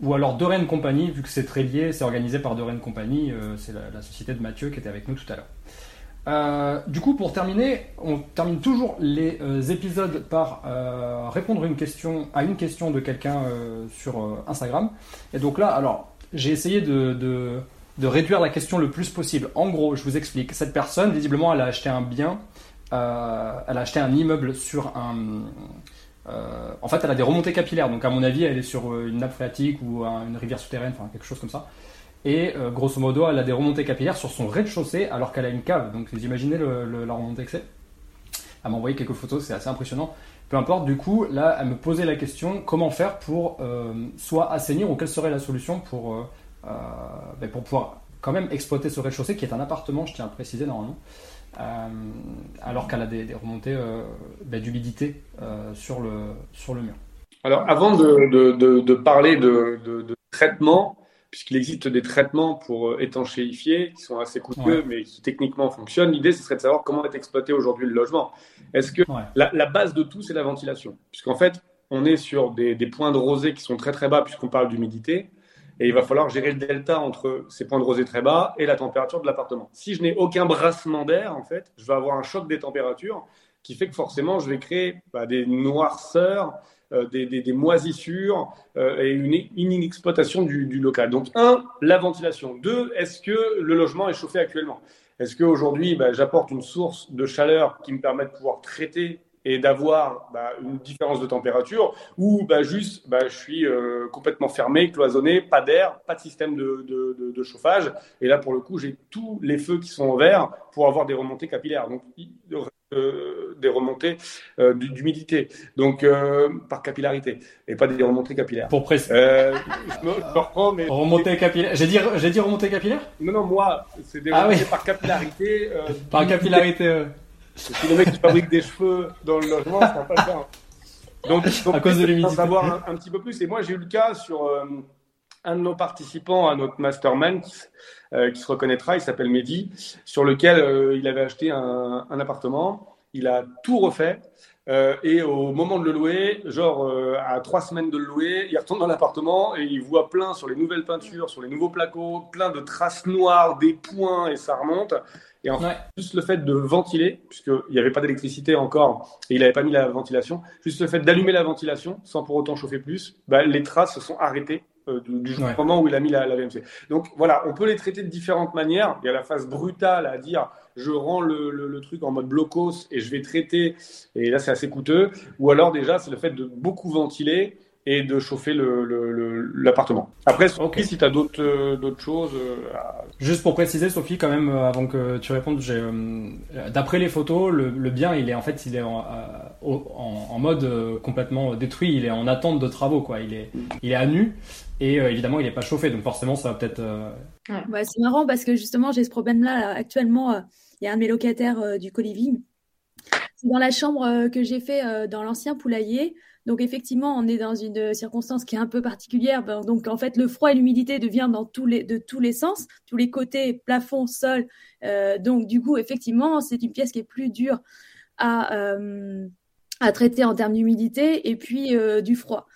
[SPEAKER 1] ou alors De Rennes Compagnie, vu que c'est très lié, c'est organisé par De Rennes Compagnie, euh, c'est la, société de Mathieu qui était avec nous tout à l'heure. Euh, du coup, pour terminer, on termine toujours les euh, épisodes par répondre à une question de quelqu'un sur Instagram. Et donc là, alors, j'ai essayé de, réduire la question le plus possible. En gros, je vous explique. Cette personne, visiblement, elle a acheté un bien, elle a acheté un immeuble sur un euh, en fait, elle a des remontées capillaires. Donc, à mon avis, elle est sur euh, une nappe phréatique ou une rivière souterraine, enfin quelque chose comme ça. Et euh, grosso modo, elle a des remontées capillaires sur son rez-de-chaussée alors qu'elle a une cave. Donc, vous imaginez le, la remontée que c'est? à m'envoyer quelques photos, c'est assez impressionnant. Peu importe, du coup, là, elle me posait la question comment faire pour soit assainir ou quelle serait la solution pour, ben, pour pouvoir quand même exploiter ce rez-de-chaussée qui est un appartement, je tiens à préciser normalement. Alors qu'elle a des, remontées ben, d'humidité sur, le, sur le mur.
[SPEAKER 3] Alors, avant de, de, parler de, traitement, puisqu'il existe des traitements pour euh, étanchéifier qui sont assez coûteux, mais qui techniquement fonctionnent, l'idée, ce serait de savoir comment est exploité aujourd'hui le logement. Est-ce que la, base de tout, c'est la ventilation? Puisqu'en fait, on est sur des, points de rosée qui sont très très bas, puisqu'on parle d'humidité. Et il va falloir gérer le delta entre ces points de rosée très bas et la température de l'appartement. Si je n'ai aucun brassement d'air, en fait, je vais avoir un choc des températures qui fait que forcément, je vais créer bah, des noirceurs euh, des, moisissures euh, et une, inexploitation du, local. Donc, un, la ventilation. Deux, est-ce que le logement est chauffé actuellement? Est-ce qu'aujourd'hui, bah, j'apporte une source de chaleur qui me permet de pouvoir traiter et d'avoir bah, une différence de température ou bah, juste je suis euh, complètement fermé, cloisonné, pas d'air, pas de système de, de, chauffage. Et là, pour le coup, j'ai tous les feux qui sont en vert pour avoir des remontées capillaires. Donc, euh, des remontées euh, d'humidité, donc par capillarité, et pas des remontées capillaires.
[SPEAKER 1] Pour préciser. je, me, reprends, mais. Remontée capillaire. J'ai dit, j'ai dit remontée capillaire
[SPEAKER 3] Non, non, moi, c'est des ah remontées par capillarité.
[SPEAKER 1] par capillarité.
[SPEAKER 3] Si le mec qui fabrique des cheveux dans le logement, ça va pas le faire. Donc, donc
[SPEAKER 1] à cause de l'humidité.
[SPEAKER 3] savoir un, petit peu plus. Et moi, j'ai eu le cas sur un de nos participants à notre mastermind euh, qui se reconnaîtra, il s'appelle Mehdi, sur lequel euh, il avait acheté un, appartement. Il a tout refait. Euh, et au moment de le louer, genre à trois semaines de le louer, il retourne dans l'appartement et il voit plein sur les nouvelles peintures, sur les nouveaux placos, plein de traces noires, des points et ça remonte. Et en fait, juste le fait de ventiler, puisqu'il n'y avait pas d'électricité encore et il n'avait pas mis la ventilation, juste le fait d'allumer la ventilation sans pour autant chauffer plus, bah, les traces se sont arrêtées euh, du, moment où il a mis la, VMC. Donc voilà, on peut les traiter de différentes manières. Il y a la phase brutale à dire je rends le, truc en mode blocos et je vais traiter, et là c'est assez coûteux. Ou alors déjà, c'est le fait de beaucoup ventiler et de chauffer l'appartement. Après, Sophie, si tu as d'autres euh, d'autres choses. Euh,
[SPEAKER 1] Juste pour préciser, Sophie, quand même, avant que tu répondes, d'après les photos, le, bien, il est en fait, il est en, en, mode complètement détruit. Il est en attente de travaux, quoi. Il est, il est à nu. Et euh, évidemment, il n'est pas chauffé, donc forcément, ça va peut-être. Euh,
[SPEAKER 5] ouais. c'est marrant parce que justement, j'ai ce problème-là. Actuellement, euh, il y a un de mes locataires du co-living. C'est dans la chambre que j'ai fait dans l'ancien poulailler. Donc effectivement, on est dans une circonstance qui est un peu particulière. Ben, donc en fait, le froid et l'humidité deviennent dans tous les, de tous les sens, tous les côtés, plafond, sol. donc du coup, effectivement, c'est une pièce qui est plus dure à, à traiter en termes d'humidité et puis du froid.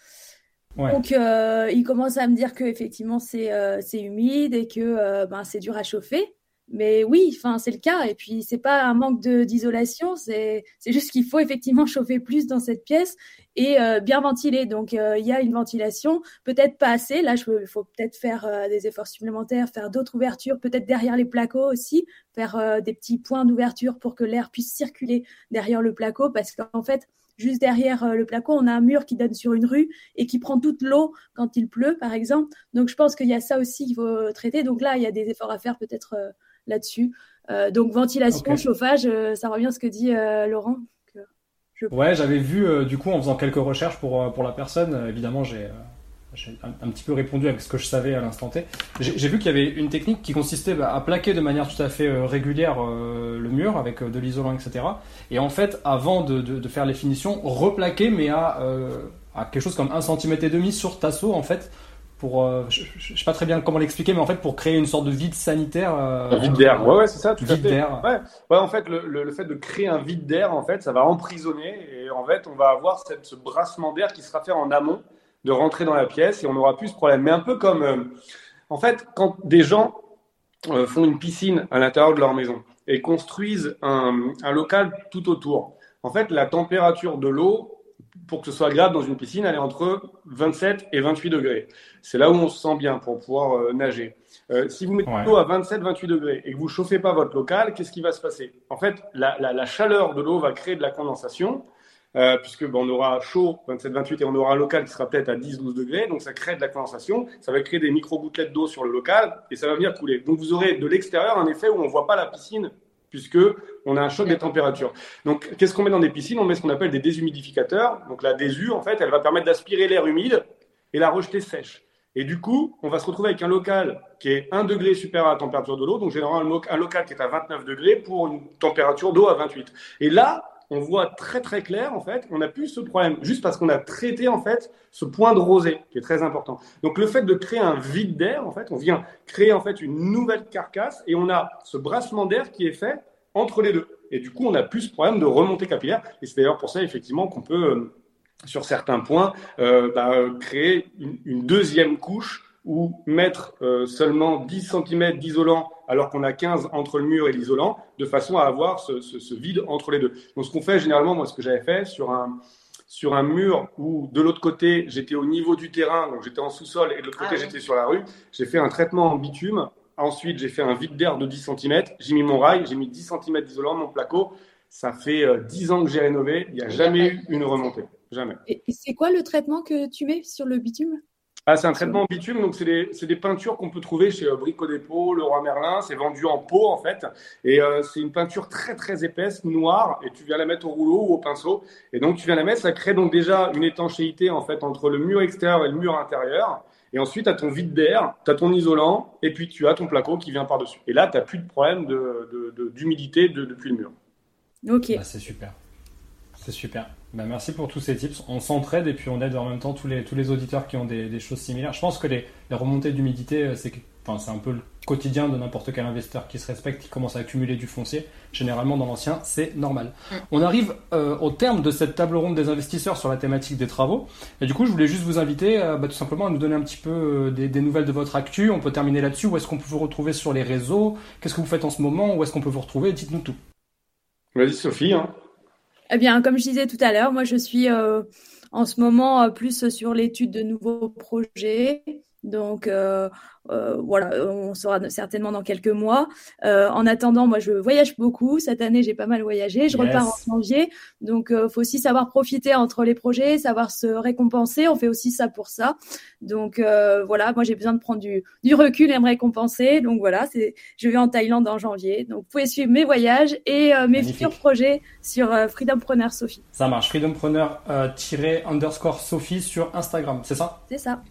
[SPEAKER 5] Donc, euh, il commence à me dire que effectivement c'est euh, humide et que euh, ben c'est dur à chauffer. Mais oui, enfin c'est le cas. Et puis c'est pas un manque de d'isolation, c'est c'est juste qu'il faut effectivement chauffer plus dans cette pièce et bien ventiler. Donc il y a une ventilation, peut-être pas assez. Là, il faut peut-être faire des efforts supplémentaires, faire d'autres ouvertures, peut-être derrière les placos aussi, faire des petits points d'ouverture pour que l'air puisse circuler derrière le placo, parce qu'en fait Juste derrière euh, le placo, on a un mur qui donne sur une rue et qui prend toute l'eau quand il pleut, par exemple. Donc, je pense qu'il y a ça aussi qu'il faut traiter. Donc là, il y a des efforts à faire peut-être euh, là-dessus. Euh, donc, ventilation, chauffage, ça revient à ce que dit Laurent.
[SPEAKER 1] Ouais, j'avais vu, du coup, en faisant quelques recherches pour, pour la personne, évidemment, j'ai j'ai un, petit peu répondu avec ce que je savais à l'instant T. J'ai vu qu'il y avait une technique qui consistait bah, à plaquer de manière tout à fait euh, régulière euh, le mur avec euh, de l'isolant, etc. Et en fait, avant de, de, de, faire les finitions, replaquer, mais à, à quelque chose comme un centimètre et demi sur tasseau, en fait, pour, je, je, sais pas très bien comment l'expliquer, mais en fait pour créer une sorte de vide sanitaire.
[SPEAKER 3] vide d'air, ouais, ouais, c'est ça, tout vide d'air. Ouais. ouais, en fait, le, le, le, fait de créer un vide d'air, en fait, ça va emprisonner et en fait, on va avoir cette, ce brassement d'air qui sera fait en amont de rentrer dans la pièce et on n'aura plus ce problème. Mais un peu comme, euh, en fait, quand des gens euh, font une piscine à l'intérieur de leur maison et construisent un, un, local tout autour, en fait, la température de l'eau, pour que ce soit agréable dans une piscine, elle est entre 27 et 28 degrés. C'est là où on se sent bien pour pouvoir euh, nager. si vous mettez l'eau à 27-28 degrés et que vous chauffez pas votre local, qu'est-ce qui va se passer? En fait, la, la, la chaleur de l'eau va créer de la condensation euh, puisque bon, on aura chaud 27-28 et on aura un local qui sera peut-être à 10-12 degrés, donc ça crée de la condensation, ça va créer des micro-gouttelettes d'eau sur le local et ça va venir couler. Donc vous aurez de l'extérieur un effet où on ne voit pas la piscine puisque on a un choc des températures. Donc, qu'est-ce qu'on met dans des piscines? On met ce qu'on appelle des déshumidificateurs. Donc, la désu, en fait, elle va permettre d'aspirer l'air humide et la rejeter sèche. Et du coup, on va se retrouver avec un local qui est 1 degré supérieur à la température de l'eau, donc généralement un local qui est à 29 degrés pour une température d'eau à 28. Et là, on voit très très clair en fait, on n'a plus ce problème juste parce qu'on a traité en fait ce point de rosée qui est très important. Donc le fait de créer un vide d'air en fait, on vient créer en fait une nouvelle carcasse et on a ce brassement d'air qui est fait entre les deux. Et du coup, on a plus ce problème de remontée capillaire. Et c'est d'ailleurs pour ça effectivement qu'on peut euh, sur certains points euh, bah, créer une, deuxième couche ou mettre euh, seulement 10 cm d'isolant alors qu'on a 15 entre le mur et l'isolant, de façon à avoir ce, vide entre les deux. Donc ce qu'on fait généralement, moi ce que j'avais fait sur un, sur un mur où de l'autre côté j'étais au niveau du terrain, donc j'étais en sous-sol, et de l'autre côté ah j'étais sur la rue, j'ai fait un traitement en bitume. Ensuite j'ai fait un vide d'air de 10 cm, j'ai mis mon rail, j'ai mis 10 cm d'isolant, mon placo. Ça fait 10 euh, ans que j'ai rénové, il n'y a jamais eu une remontée. Jamais.
[SPEAKER 5] Et c'est quoi le traitement que tu mets sur le bitume?
[SPEAKER 3] Ah, c'est un traitement en bitume, donc c'est des, des, peintures qu'on peut trouver chez euh, Brico Dépôt, Leroy Merlin. C'est vendu en pot en fait, et euh, c'est une peinture très très épaisse, noire, et tu viens la mettre au rouleau ou au pinceau, et donc tu viens la mettre, ça crée donc déjà une étanchéité en fait entre le mur extérieur et le mur intérieur. Et ensuite, tu as ton vide d'air, tu as ton isolant, et puis tu as ton placo qui vient par-dessus. Et là, tu n'as plus de problème d'humidité de, de, depuis le mur.
[SPEAKER 5] Ok.
[SPEAKER 1] Bah, c'est super. C'est super. Bah, merci pour tous ces tips. On s'entraide et puis on aide en même temps tous les, tous les auditeurs qui ont des, choses similaires. Je pense que les, remontées d'humidité, euh, c'est enfin, un peu le quotidien de n'importe quel investisseur qui se respecte, qui commence à accumuler du foncier. Généralement, dans l'ancien, c'est normal. Mm. On arrive euh, au terme de cette table ronde des investisseurs sur la thématique des travaux. Et du coup, je voulais juste vous inviter euh, bah, tout simplement à nous donner un petit peu des, des, nouvelles de votre actu. On peut terminer là-dessus. Où est-ce qu'on peut vous retrouver sur les réseaux? Qu'est-ce que vous faites en ce moment? Où est-ce qu'on peut vous retrouver? Dites-nous tout.
[SPEAKER 3] Vas-y, Sophie. Hein.
[SPEAKER 5] Eh bien, comme je disais tout à l'heure, moi je suis euh, en ce moment euh, plus sur l'étude de nouveaux projets. Donc euh, euh, voilà, on saura certainement dans quelques mois. Euh, en attendant, moi, je voyage beaucoup. Cette année, j'ai pas mal voyagé. Je repars en janvier, donc euh, faut aussi savoir profiter entre les projets, savoir se récompenser. On fait aussi ça pour ça. Donc voilà, moi, j'ai besoin de prendre du, du recul et me récompenser. Donc voilà, c'est, je vais en Thaïlande en janvier. Donc vous pouvez suivre mes voyages et mes futurs projets sur Freedompreneur Sophie.
[SPEAKER 1] Ça marche. Freedompreneur-underscore Sophie sur Instagram, c'est ça?
[SPEAKER 5] C'est ça.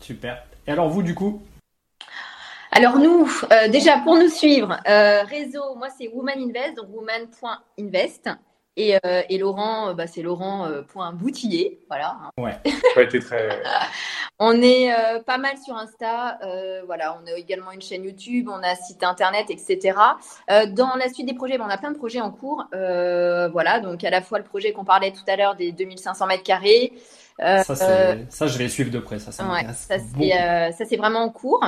[SPEAKER 1] Super. Et alors vous, du coup
[SPEAKER 2] alors nous, euh, déjà pour nous suivre, euh, réseau, moi c'est Woman Invest, donc woman.invest. Et, euh, et Laurent, bah, c'est Laurent.boutillier. voilà.
[SPEAKER 3] Ouais, ça a été très.
[SPEAKER 2] on est pas mal sur Insta. voilà, on a également une chaîne YouTube, on a un site internet, etc. dans la suite des projets, bah, on a plein de projets en cours. voilà, donc à la fois le projet qu'on parlait tout à l'heure des 2500 mètres carrés.
[SPEAKER 1] Ça, ça, je vais suivre de près. Ça, ça,
[SPEAKER 2] ouais, ça c'est vraiment en cours.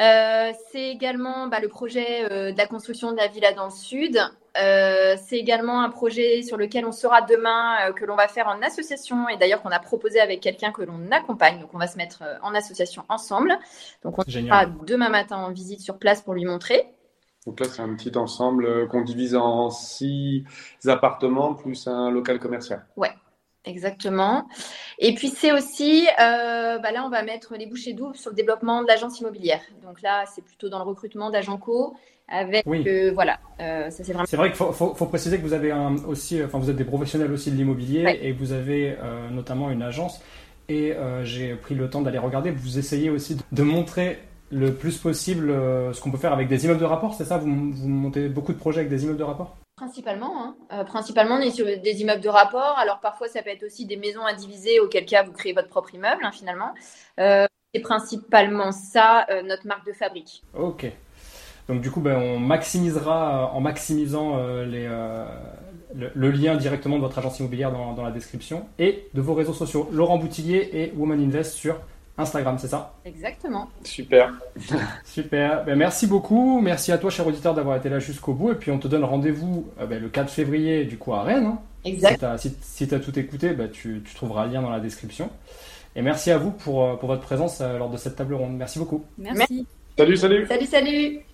[SPEAKER 2] Euh, c'est également bah, le projet euh, de la construction de la villa dans le sud. Euh, c'est également un projet sur lequel on sera demain, que l'on va faire en association et d'ailleurs qu'on a proposé avec quelqu'un que l'on accompagne. Donc on va se mettre en association ensemble. Donc on sera demain matin en visite sur place pour lui montrer.
[SPEAKER 3] Donc là, c'est un petit ensemble qu'on divise en six appartements plus un local commercial.
[SPEAKER 2] Ouais, Exactement. Et puis c'est aussi, euh, bah là on va mettre les bouchées doubles sur le développement de l'agence immobilière. Donc là c'est plutôt dans le recrutement d'agents co. Avec euh, voilà, euh, ça c'est vraiment.
[SPEAKER 1] C'est vrai qu'il faut, faut, préciser que vous avez un, aussi, enfin vous êtes des professionnels aussi de l'immobilier et vous avez notamment une agence. Et j'ai pris le temps d'aller regarder. Vous essayez aussi de montrer le plus possible ce qu'on peut faire avec des immeubles de rapport, c'est ça? Vous, vous montez beaucoup de projets avec des immeubles de rapport?
[SPEAKER 2] Principalement, hein. Euh, principalement, on est sur des immeubles de rapport. Alors parfois, ça peut être aussi des maisons indivisées, auquel cas vous créez votre propre immeuble, hein, finalement. Euh, c'est principalement ça euh, notre marque de fabrique.
[SPEAKER 1] Ok. Donc du coup, ben, on maximisera en maximisant le, lien directement de votre agence immobilière dans, dans, la description et de vos réseaux sociaux. Laurent Boutillier et Woman Invest sur Instagram, c'est ça
[SPEAKER 2] Exactement.
[SPEAKER 3] Super.
[SPEAKER 1] Super. Ben, merci beaucoup. Merci à toi, cher auditeur, d'avoir été là jusqu'au bout. Et puis, on te donne rendez-vous euh, ben, le 4 février, du coup, à Rennes. Hein.
[SPEAKER 2] Exact.
[SPEAKER 1] Si tu as, tout écouté, ben, tu, trouveras le lien dans la description. Et merci à vous pour, euh, pour votre présence euh, lors de cette table ronde. Merci beaucoup.
[SPEAKER 5] Merci.
[SPEAKER 3] Salut, salut.
[SPEAKER 2] Salut, salut.